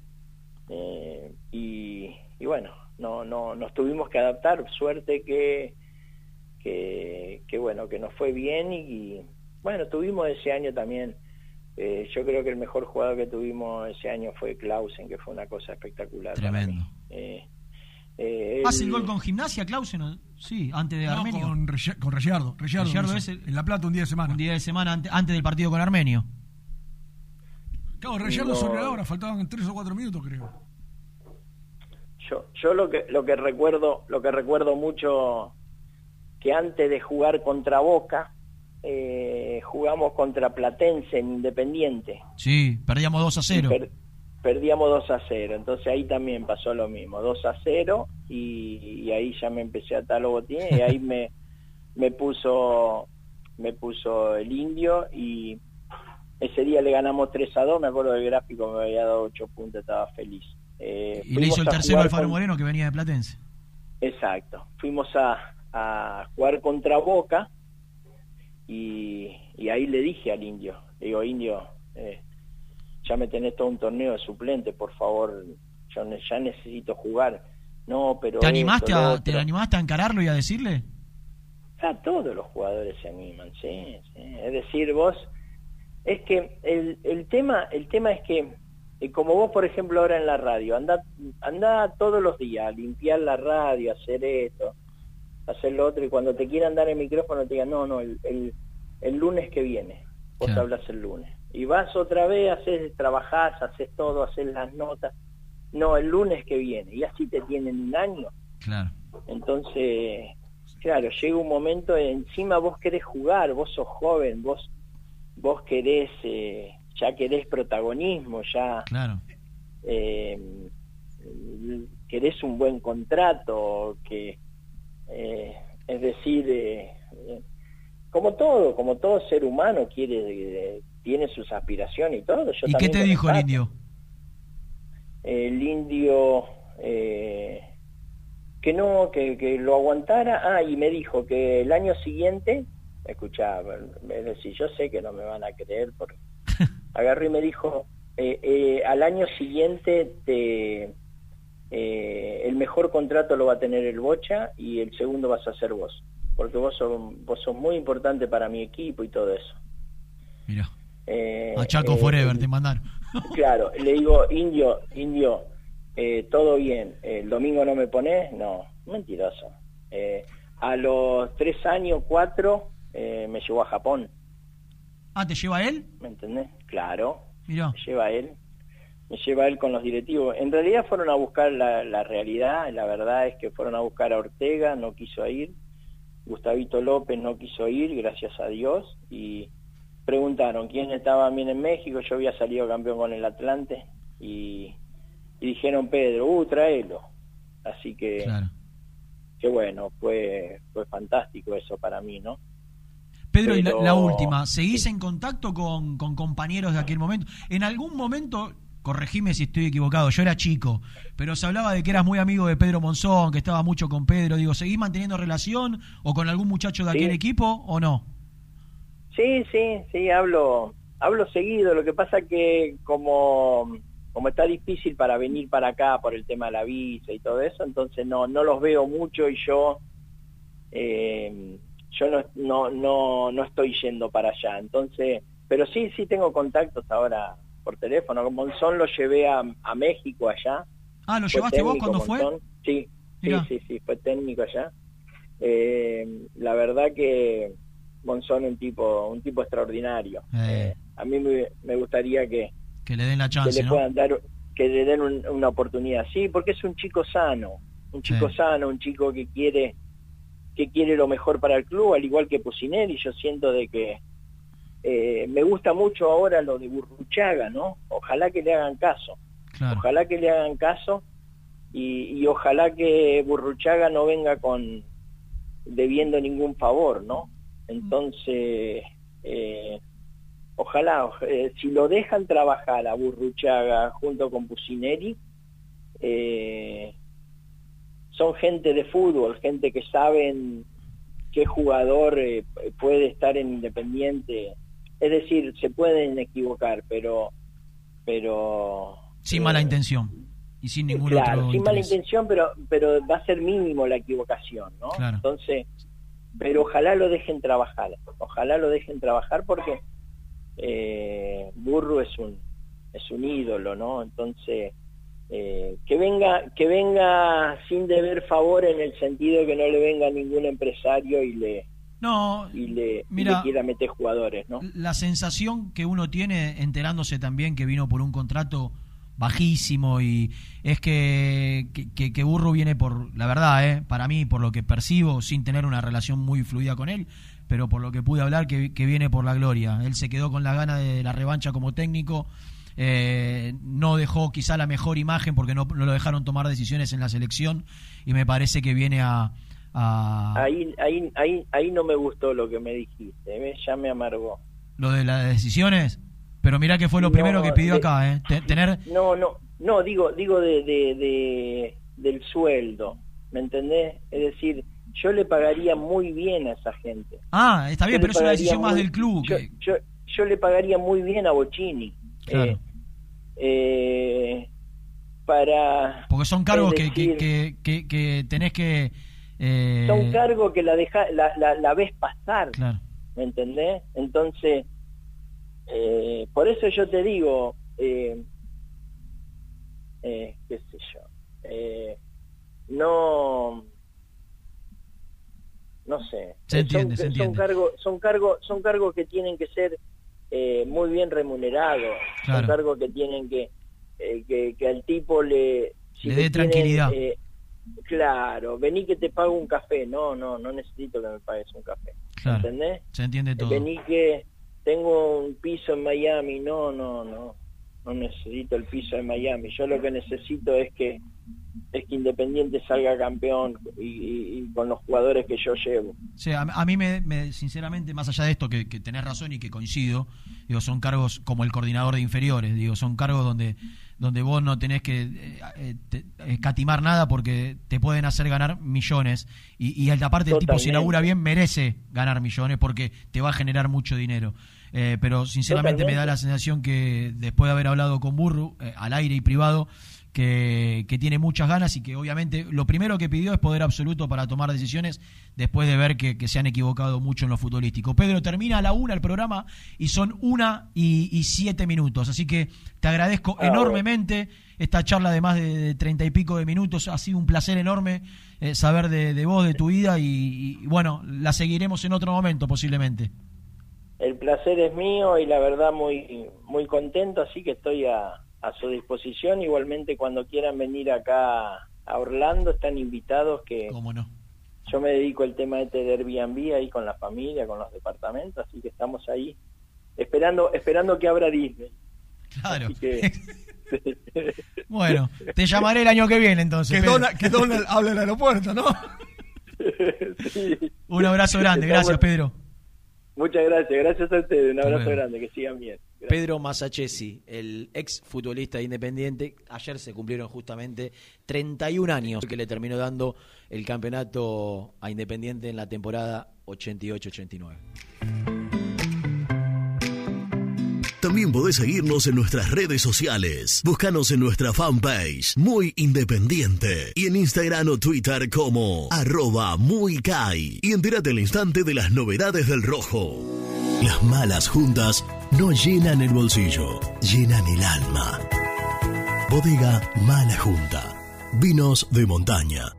eh, y, y bueno, no, no, nos tuvimos que adaptar, suerte que, que, que bueno, que nos fue bien y, bueno, tuvimos ese año también, eh, yo creo que el mejor jugador que tuvimos ese año fue Clausen, que fue una cosa espectacular. Tremendo. Eh, eh, ¿Hace el gol con gimnasia, Clausen? o- Sí, antes de No, Armenio. con, con Reyardo. Reyardo, Reyardo lo es hizo. el- en La Plata un día de semana. Un día de semana ante- antes del partido con Armenio. Claro, Reyardo No. sobre la hora, faltaban tres o cuatro minutos, creo. Yo, yo lo que lo que recuerdo, lo que recuerdo mucho que antes de jugar contra Boca, eh, jugamos contra Platense en Independiente. Sí, perdíamos 2 a 0. Per- perdíamos 2 a 0, entonces ahí también pasó lo mismo, 2 a 0 y, y ahí ya me empecé a atar los botines y ahí me, me puso me puso el indio y ese día le ganamos 3 a 2, me acuerdo del gráfico me había dado 8 puntos, estaba feliz. Eh, Y le hizo el tercero Alfaro con- Moreno que venía de Platense. Exacto. Fuimos a, a jugar contra Boca y, y ahí le dije al indio, le digo, indio, eh, ya me tenés todo un torneo de suplente, por favor, yo ne- ya necesito jugar. No, pero... ¿Te animaste, esto, a, ¿Te otro". animaste a encararlo y a decirle? Ah, todos los jugadores se animan, sí, sí. Es decir, vos, es que el, el tema, el tema es que, eh, como vos, por ejemplo, ahora en la radio, anda, anda todos los días a limpiar la radio, a hacer esto, a hacer lo otro, y cuando te quieran dar el micrófono te digan, no, no, el, el, el lunes que viene, vos hablas el lunes. Y vas otra vez, haces, trabajás, haces todo, haces las notas, no, el lunes que viene, y así te tienen un año. Claro. Entonces, claro, llega un momento, encima vos querés jugar, vos sos joven, vos vos querés, eh, ya querés protagonismo, ya Claro. eh, querés un buen contrato, que eh, es decir, eh, eh, como todo, como todo ser humano quiere, eh, tiene sus aspiraciones y todo. Yo ¿Y qué te dijo el indio? El indio eh, que no, que, que lo aguantara, ah, y me dijo que el año siguiente, escuchá, es decir, yo sé que no me van a creer, porque agarró y me dijo, eh, eh, al año siguiente te, eh, el mejor contrato lo va a tener el Bocha y el segundo vas a ser vos, porque vos sos, vos sos muy importante para mi equipo y todo eso. Mira. A Chaco Forever te mandaron. Claro, le digo, indio, indio, todo bien, el domingo no me pones, no, mentiroso. Eh, a los tres años, cuatro, me llevó a Japón, Ah, ¿te lleva él? ¿me entendés? Claro, Mirá. me lleva él, me lleva él con los directivos. En realidad fueron a buscar la, la realidad, la verdad es que fueron a buscar a Ortega, no quiso ir, Gustavito López no quiso ir, gracias a Dios, y preguntaron quién estaba bien en México, yo había salido campeón con el Atlante, y, y dijeron Pedro, uh, tráelo. Así que, que bueno, fue, fue fantástico eso para mí, ¿no? Pedro, y la, última, ¿seguís en contacto con, con compañeros de aquel momento? En algún momento, corregime si estoy equivocado, yo era chico, pero se hablaba de que eras muy amigo de Pedro Monzón, que estaba mucho con Pedro. Digo, ¿seguís manteniendo relación o con algún muchacho de Sí. aquel equipo o no? Sí, sí, sí, hablo, hablo seguido. Lo que pasa que como, como está difícil para venir para acá por el tema de la visa y todo eso, entonces no, no los veo mucho y yo, eh, yo no, no, no, no estoy yendo para allá. Entonces, pero sí, sí tengo contactos ahora por teléfono. Monzón lo llevé a, a México allá. Ah, ¿lo Fue llevaste vos cuando fue? Monzón. Sí, sí, Mirá. sí, sí, fue técnico allá. Eh, la verdad que Monzón un tipo, un tipo extraordinario. Eh, A mí me, me gustaría que, que le den la que chance, le ¿no? puedan dar que le den un- una oportunidad. Sí, porque es un chico sano, un chico sano, un chico que quiere que quiere lo mejor para el club, al igual que Pusineri. Yo siento de que eh, me gusta mucho ahora lo de Burruchaga, ¿no? Ojalá que le hagan caso. Claro. Ojalá que le hagan caso y, y ojalá que Burruchaga no venga con debiendo ningún favor, ¿no? Entonces, eh, ojalá, oj- eh, si lo dejan trabajar a Burruchaga junto con Pusineri, eh, son gente de fútbol, gente que saben qué jugador eh, puede estar en Independiente. Es decir, se pueden equivocar, pero pero Sin mala intención y sin ningún claro, otro sin mala intención, pero pero va a ser mínimo la equivocación, ¿no? Claro. Entonces, pero ojalá lo dejen trabajar, ojalá lo dejen trabajar porque eh, Burro es un es un ídolo, ¿no? Entonces eh, que venga que venga sin deber favor en el sentido que no le venga ningún empresario y le No, y le, y mira, le quiera meter jugadores, ¿no? la sensación que uno tiene enterándose también que vino por un contrato bajísimo y es que, que, que- que Burro viene por, la verdad, eh, para mí, por lo que percibo, sin tener una relación muy fluida con él, pero por lo que pude hablar, que, que viene por la gloria. Él se quedó con la gana de la revancha como técnico, eh, no dejó quizá la mejor imagen porque no, no lo dejaron tomar decisiones en la selección y me parece que viene a... a Ahí, ahí, ahí, ahí no me gustó lo que me dijiste, ¿ves? ya me amargó. lo de las decisiones, pero mira que fue lo No, primero que pidió de- acá, ¿eh? Te- tener No, no, no, digo, digo de, de, de- del sueldo, ¿me entendés? Es decir, yo le pagaría muy bien a esa gente. Ah, está bien, Yo pero es una decisión más del club. Yo, que- yo, yo le pagaría muy bien a Bocini. Claro. Eh, eh, para... porque son cargos que, que, que, que- tenés que... eh, Son cargos que la, deja, la, la, la ves pasar. Claro. ¿me entendés? Entonces, eh, por eso yo te digo, eh, eh, qué sé yo, eh, no, no sé, Se entiende, son, se son entiende. cargos, son cargos, son cargos que tienen que ser eh, muy bien remunerados, Claro. cargos que tienen que, eh, que, que al tipo le, si Le dé tranquilidad. eh, Claro, vení que te pago un café. No, no, no necesito que me pagues un café. Claro. ¿Entendés? Se entiende todo. Vení que tengo un piso en Miami. No, no, no. No necesito el piso en Miami. Yo lo que necesito es que es que Independiente salga campeón y, y- y con los jugadores que yo llevo. Sí, a, a mí, me, me- sinceramente, más allá de esto, que, que tenés razón y que coincido, digo, son cargos como el coordinador de inferiores, digo, son cargos donde, donde vos no tenés que eh, eh, te- escatimar nada porque te pueden hacer ganar millones. Y, y aparte, el tipo, si labura bien, merece ganar millones porque te va a generar mucho dinero. Eh, pero sinceramente me da la sensación que después de haber hablado con Burru, eh, al aire y privado, que, que tiene muchas ganas y que obviamente lo primero que pidió es poder absoluto para tomar decisiones después de ver que, que se han equivocado mucho en lo futbolístico. Pedro, termina a la una el programa y son una y, y siete minutos, así que te agradezco Ah, enormemente esta charla de más de, treinta y pico de minutos, ha sido un placer enorme eh, saber de, de vos, de tu vida y, y, bueno, la seguiremos en otro momento posiblemente. El placer es mío y la verdad muy muy contento, así que estoy a, a su disposición. Igualmente cuando quieran venir acá a Orlando están invitados que ¿Cómo no? yo me dedico al tema este de Airbnb ahí con la familia, con los departamentos, así que estamos ahí esperando esperando que abra Disney. Claro. Que- Bueno, te llamaré el año que viene entonces. Que. Donald, que Donald hable en el aeropuerto, ¿no? Un abrazo grande, gracias Pedro. Muchas gracias, gracias a ustedes, un abrazo grande, que sigan bien. Pedro Masachesi, el ex futbolista de Independiente, ayer se cumplieron justamente 31 años que le terminó dando el campeonato a Independiente en la temporada 88-89. También podés seguirnos en nuestras redes sociales. Búscanos en nuestra fanpage, Muy Independiente. Y en Instagram o Twitter como arroba muy Kai. Y entérate al instante de las novedades del rojo. Las malas juntas no llenan el bolsillo, llenan el alma. Bodega Mala Junta. Vinos de montaña.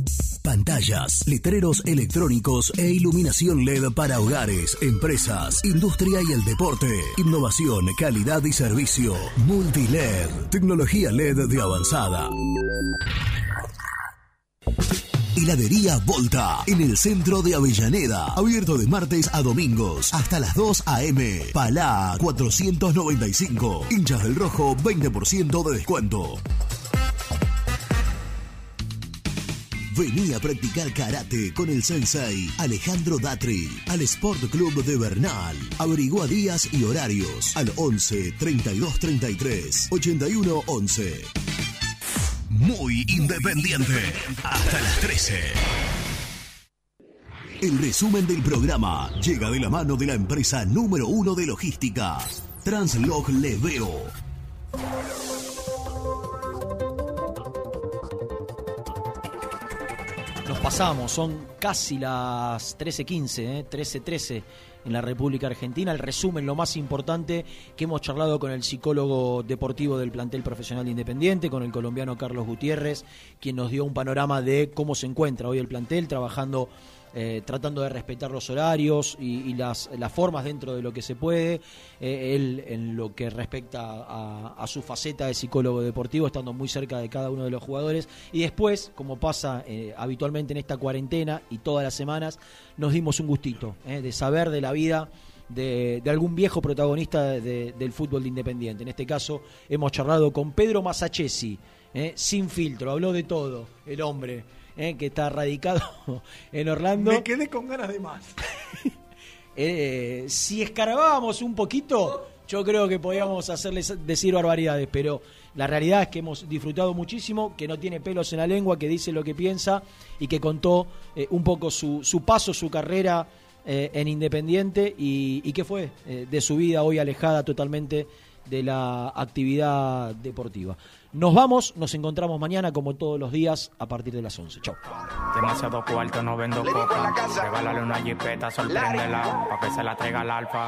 Pantallas, letreros electrónicos e iluminación LED para hogares, empresas, industria y el deporte. Innovación, calidad y servicio. Multiled, tecnología LED de avanzada. Heladería Volta, en el centro de Avellaneda. Abierto de martes a domingos hasta las 2 a.m. Palá 495. Hinchas del Rojo, 20% de descuento. Vení a practicar karate con el sensei Alejandro Datri al Sport Club de Bernal. Averigua días y horarios al 11 32 33 81 11. Muy independiente. Hasta las 13. El resumen del programa llega de la mano de la empresa número uno de logística, Translog Leveo. Pasamos, son casi las 13.15, ¿eh? 13.13 en la República Argentina. El resumen, lo más importante, que hemos charlado con el psicólogo deportivo del plantel profesional de Independiente, con el colombiano Carlos Gutiérrez, quien nos dio un panorama de cómo se encuentra hoy el plantel, trabajando eh, tratando de respetar los horarios y, las, formas dentro de lo que se puede. Eh, él, en lo que respecta a, su faceta de psicólogo deportivo, estando muy cerca de cada uno de los jugadores. Y después, como pasa eh, habitualmente en esta cuarentena y todas las semanas, nos dimos un gustito de saber de la vida. De, algún viejo protagonista de, del fútbol de Independiente. En este caso hemos charlado con Pedro Masachesi, sin filtro, habló de todo el hombre eh, que está radicado en Orlando. Me quedé con ganas de más. eh, si escarbábamos un poquito, yo creo que podíamos hacerles decir barbaridades, pero la realidad es que hemos disfrutado muchísimo, que no tiene pelos en la lengua, que dice lo que piensa y que contó eh, un poco su, su paso, su carrera en Independiente y, y qué fue de su vida hoy alejada totalmente de la actividad deportiva. Nos vamos, nos encontramos mañana como todos los días a partir de las 11. Chau. Demasiado cuarto, no vendo coca. Regálale una jipeta, sorpréndela. Pa' que se la traiga al alfa.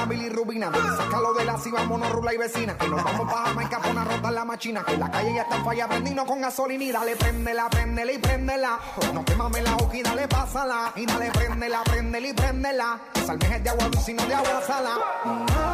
la bilirrubina. Sácalo de la si vámonos rula y vecina. Que nos vamos para Jamaica por en la machina. Que la calle ya está falla, prendino con gasolina. Y dale, préndela, préndela y préndela. No te mames la hoja y dale, pásala. Y dale, préndela, préndela y préndela. Que salmejes de agua dulce no de agua sala.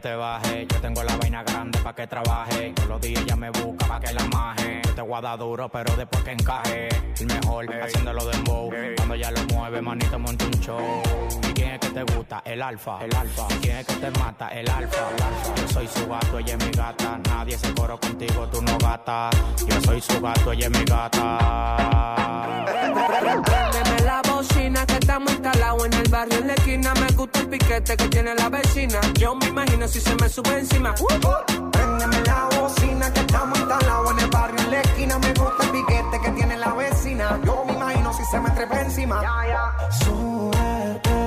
No te bajes. Yo tengo la vaina grande pa' que trabaje. Todos los días ella me busca pa' que la maje. Yo te voy a dar duro, pero después que encaje. El mejor, haciéndolo de bow. Cuando ya lo mueve, manito, monta un show. ¿Y quién es que te gusta? El alfa. El alfa. ¿Y quién es que te mata? El alfa. El alfa. Yo soy su gato, ella es mi gata. Nadie se coro contigo, tú no gata. Yo soy su gato, ella es mi gata. Préndeme la bocina que estamos instalados en el barrio en la esquina. Me gusta el piquete que tiene la vecina. Yo me imagino si se me sube encima. Préndeme la bocina que estamos instalados en el barrio en la esquina. Me gusta el piquete que tiene la vecina. Yo me imagino si se me trepa encima. Ya, ya. Súbete.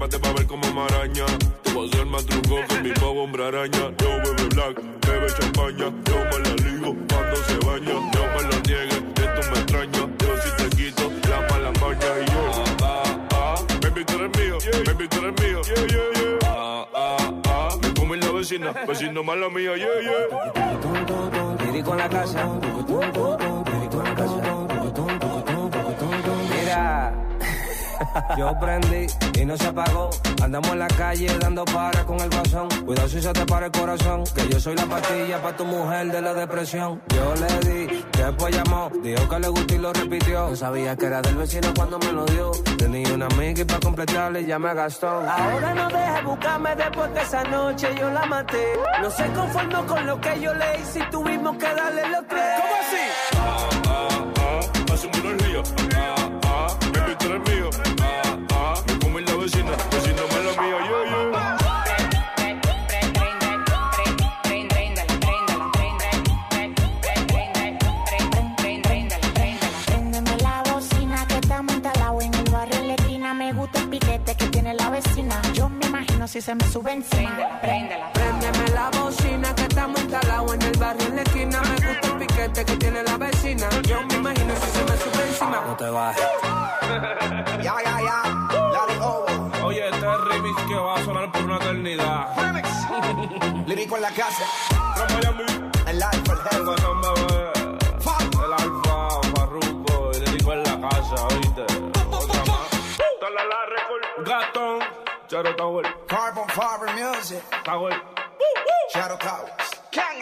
Trépate pa' ver como maraña. Te voy a hacer más truco que mi pavo hombre araña. Yo bebe black, bebe champaña. Yo me la ligo cuando se baña. No me lo niegues, esto me extraña. Yo si te quito la mala maña y yo. Ah, ah, ah. Baby, tú eres mío, baby, tú eres mío. Yeah, yeah, yeah. Ah, ah, ah. Me come la vecina, vecino mala mía, yeah, yeah. Dirico en la casa. Dirico en la casa. Mira, yo prendí y no se apagó. Andamos en la calle dando para con el guasón. Cuidado si se te para el corazón. Que yo soy la pastilla para tu mujer de la depresión. Yo le di, después llamó. Dijo que le gustó y lo repitió. No sabía que era del vecino cuando me lo dio. Tenía una amiga y para completarle ya me gastó. Ahora no dejes buscarme después que esa noche yo la maté. No se conformó con lo que yo le hice y tuvimos que darle los tres. ¿Cómo así? Ah, ah, ah. Hace una energía. Ah, ah. Baby, tú eres mío. Si se me sube encima. Préndela. Préndeme la bocina que estamos instalados en el barrio en la esquina. Me gusta el piquete que tiene la vecina. Yo me imagino si se me sube encima. No te bajes. Ya, ya, ya. La de Ovo. Oye, este es remix que va a sonar por una eternidad. Remix. Lírico en la casa. Miami. El alfa, el Shadow Tower. Carbon Fiber Music. Tower. Shadow Towers. Kang.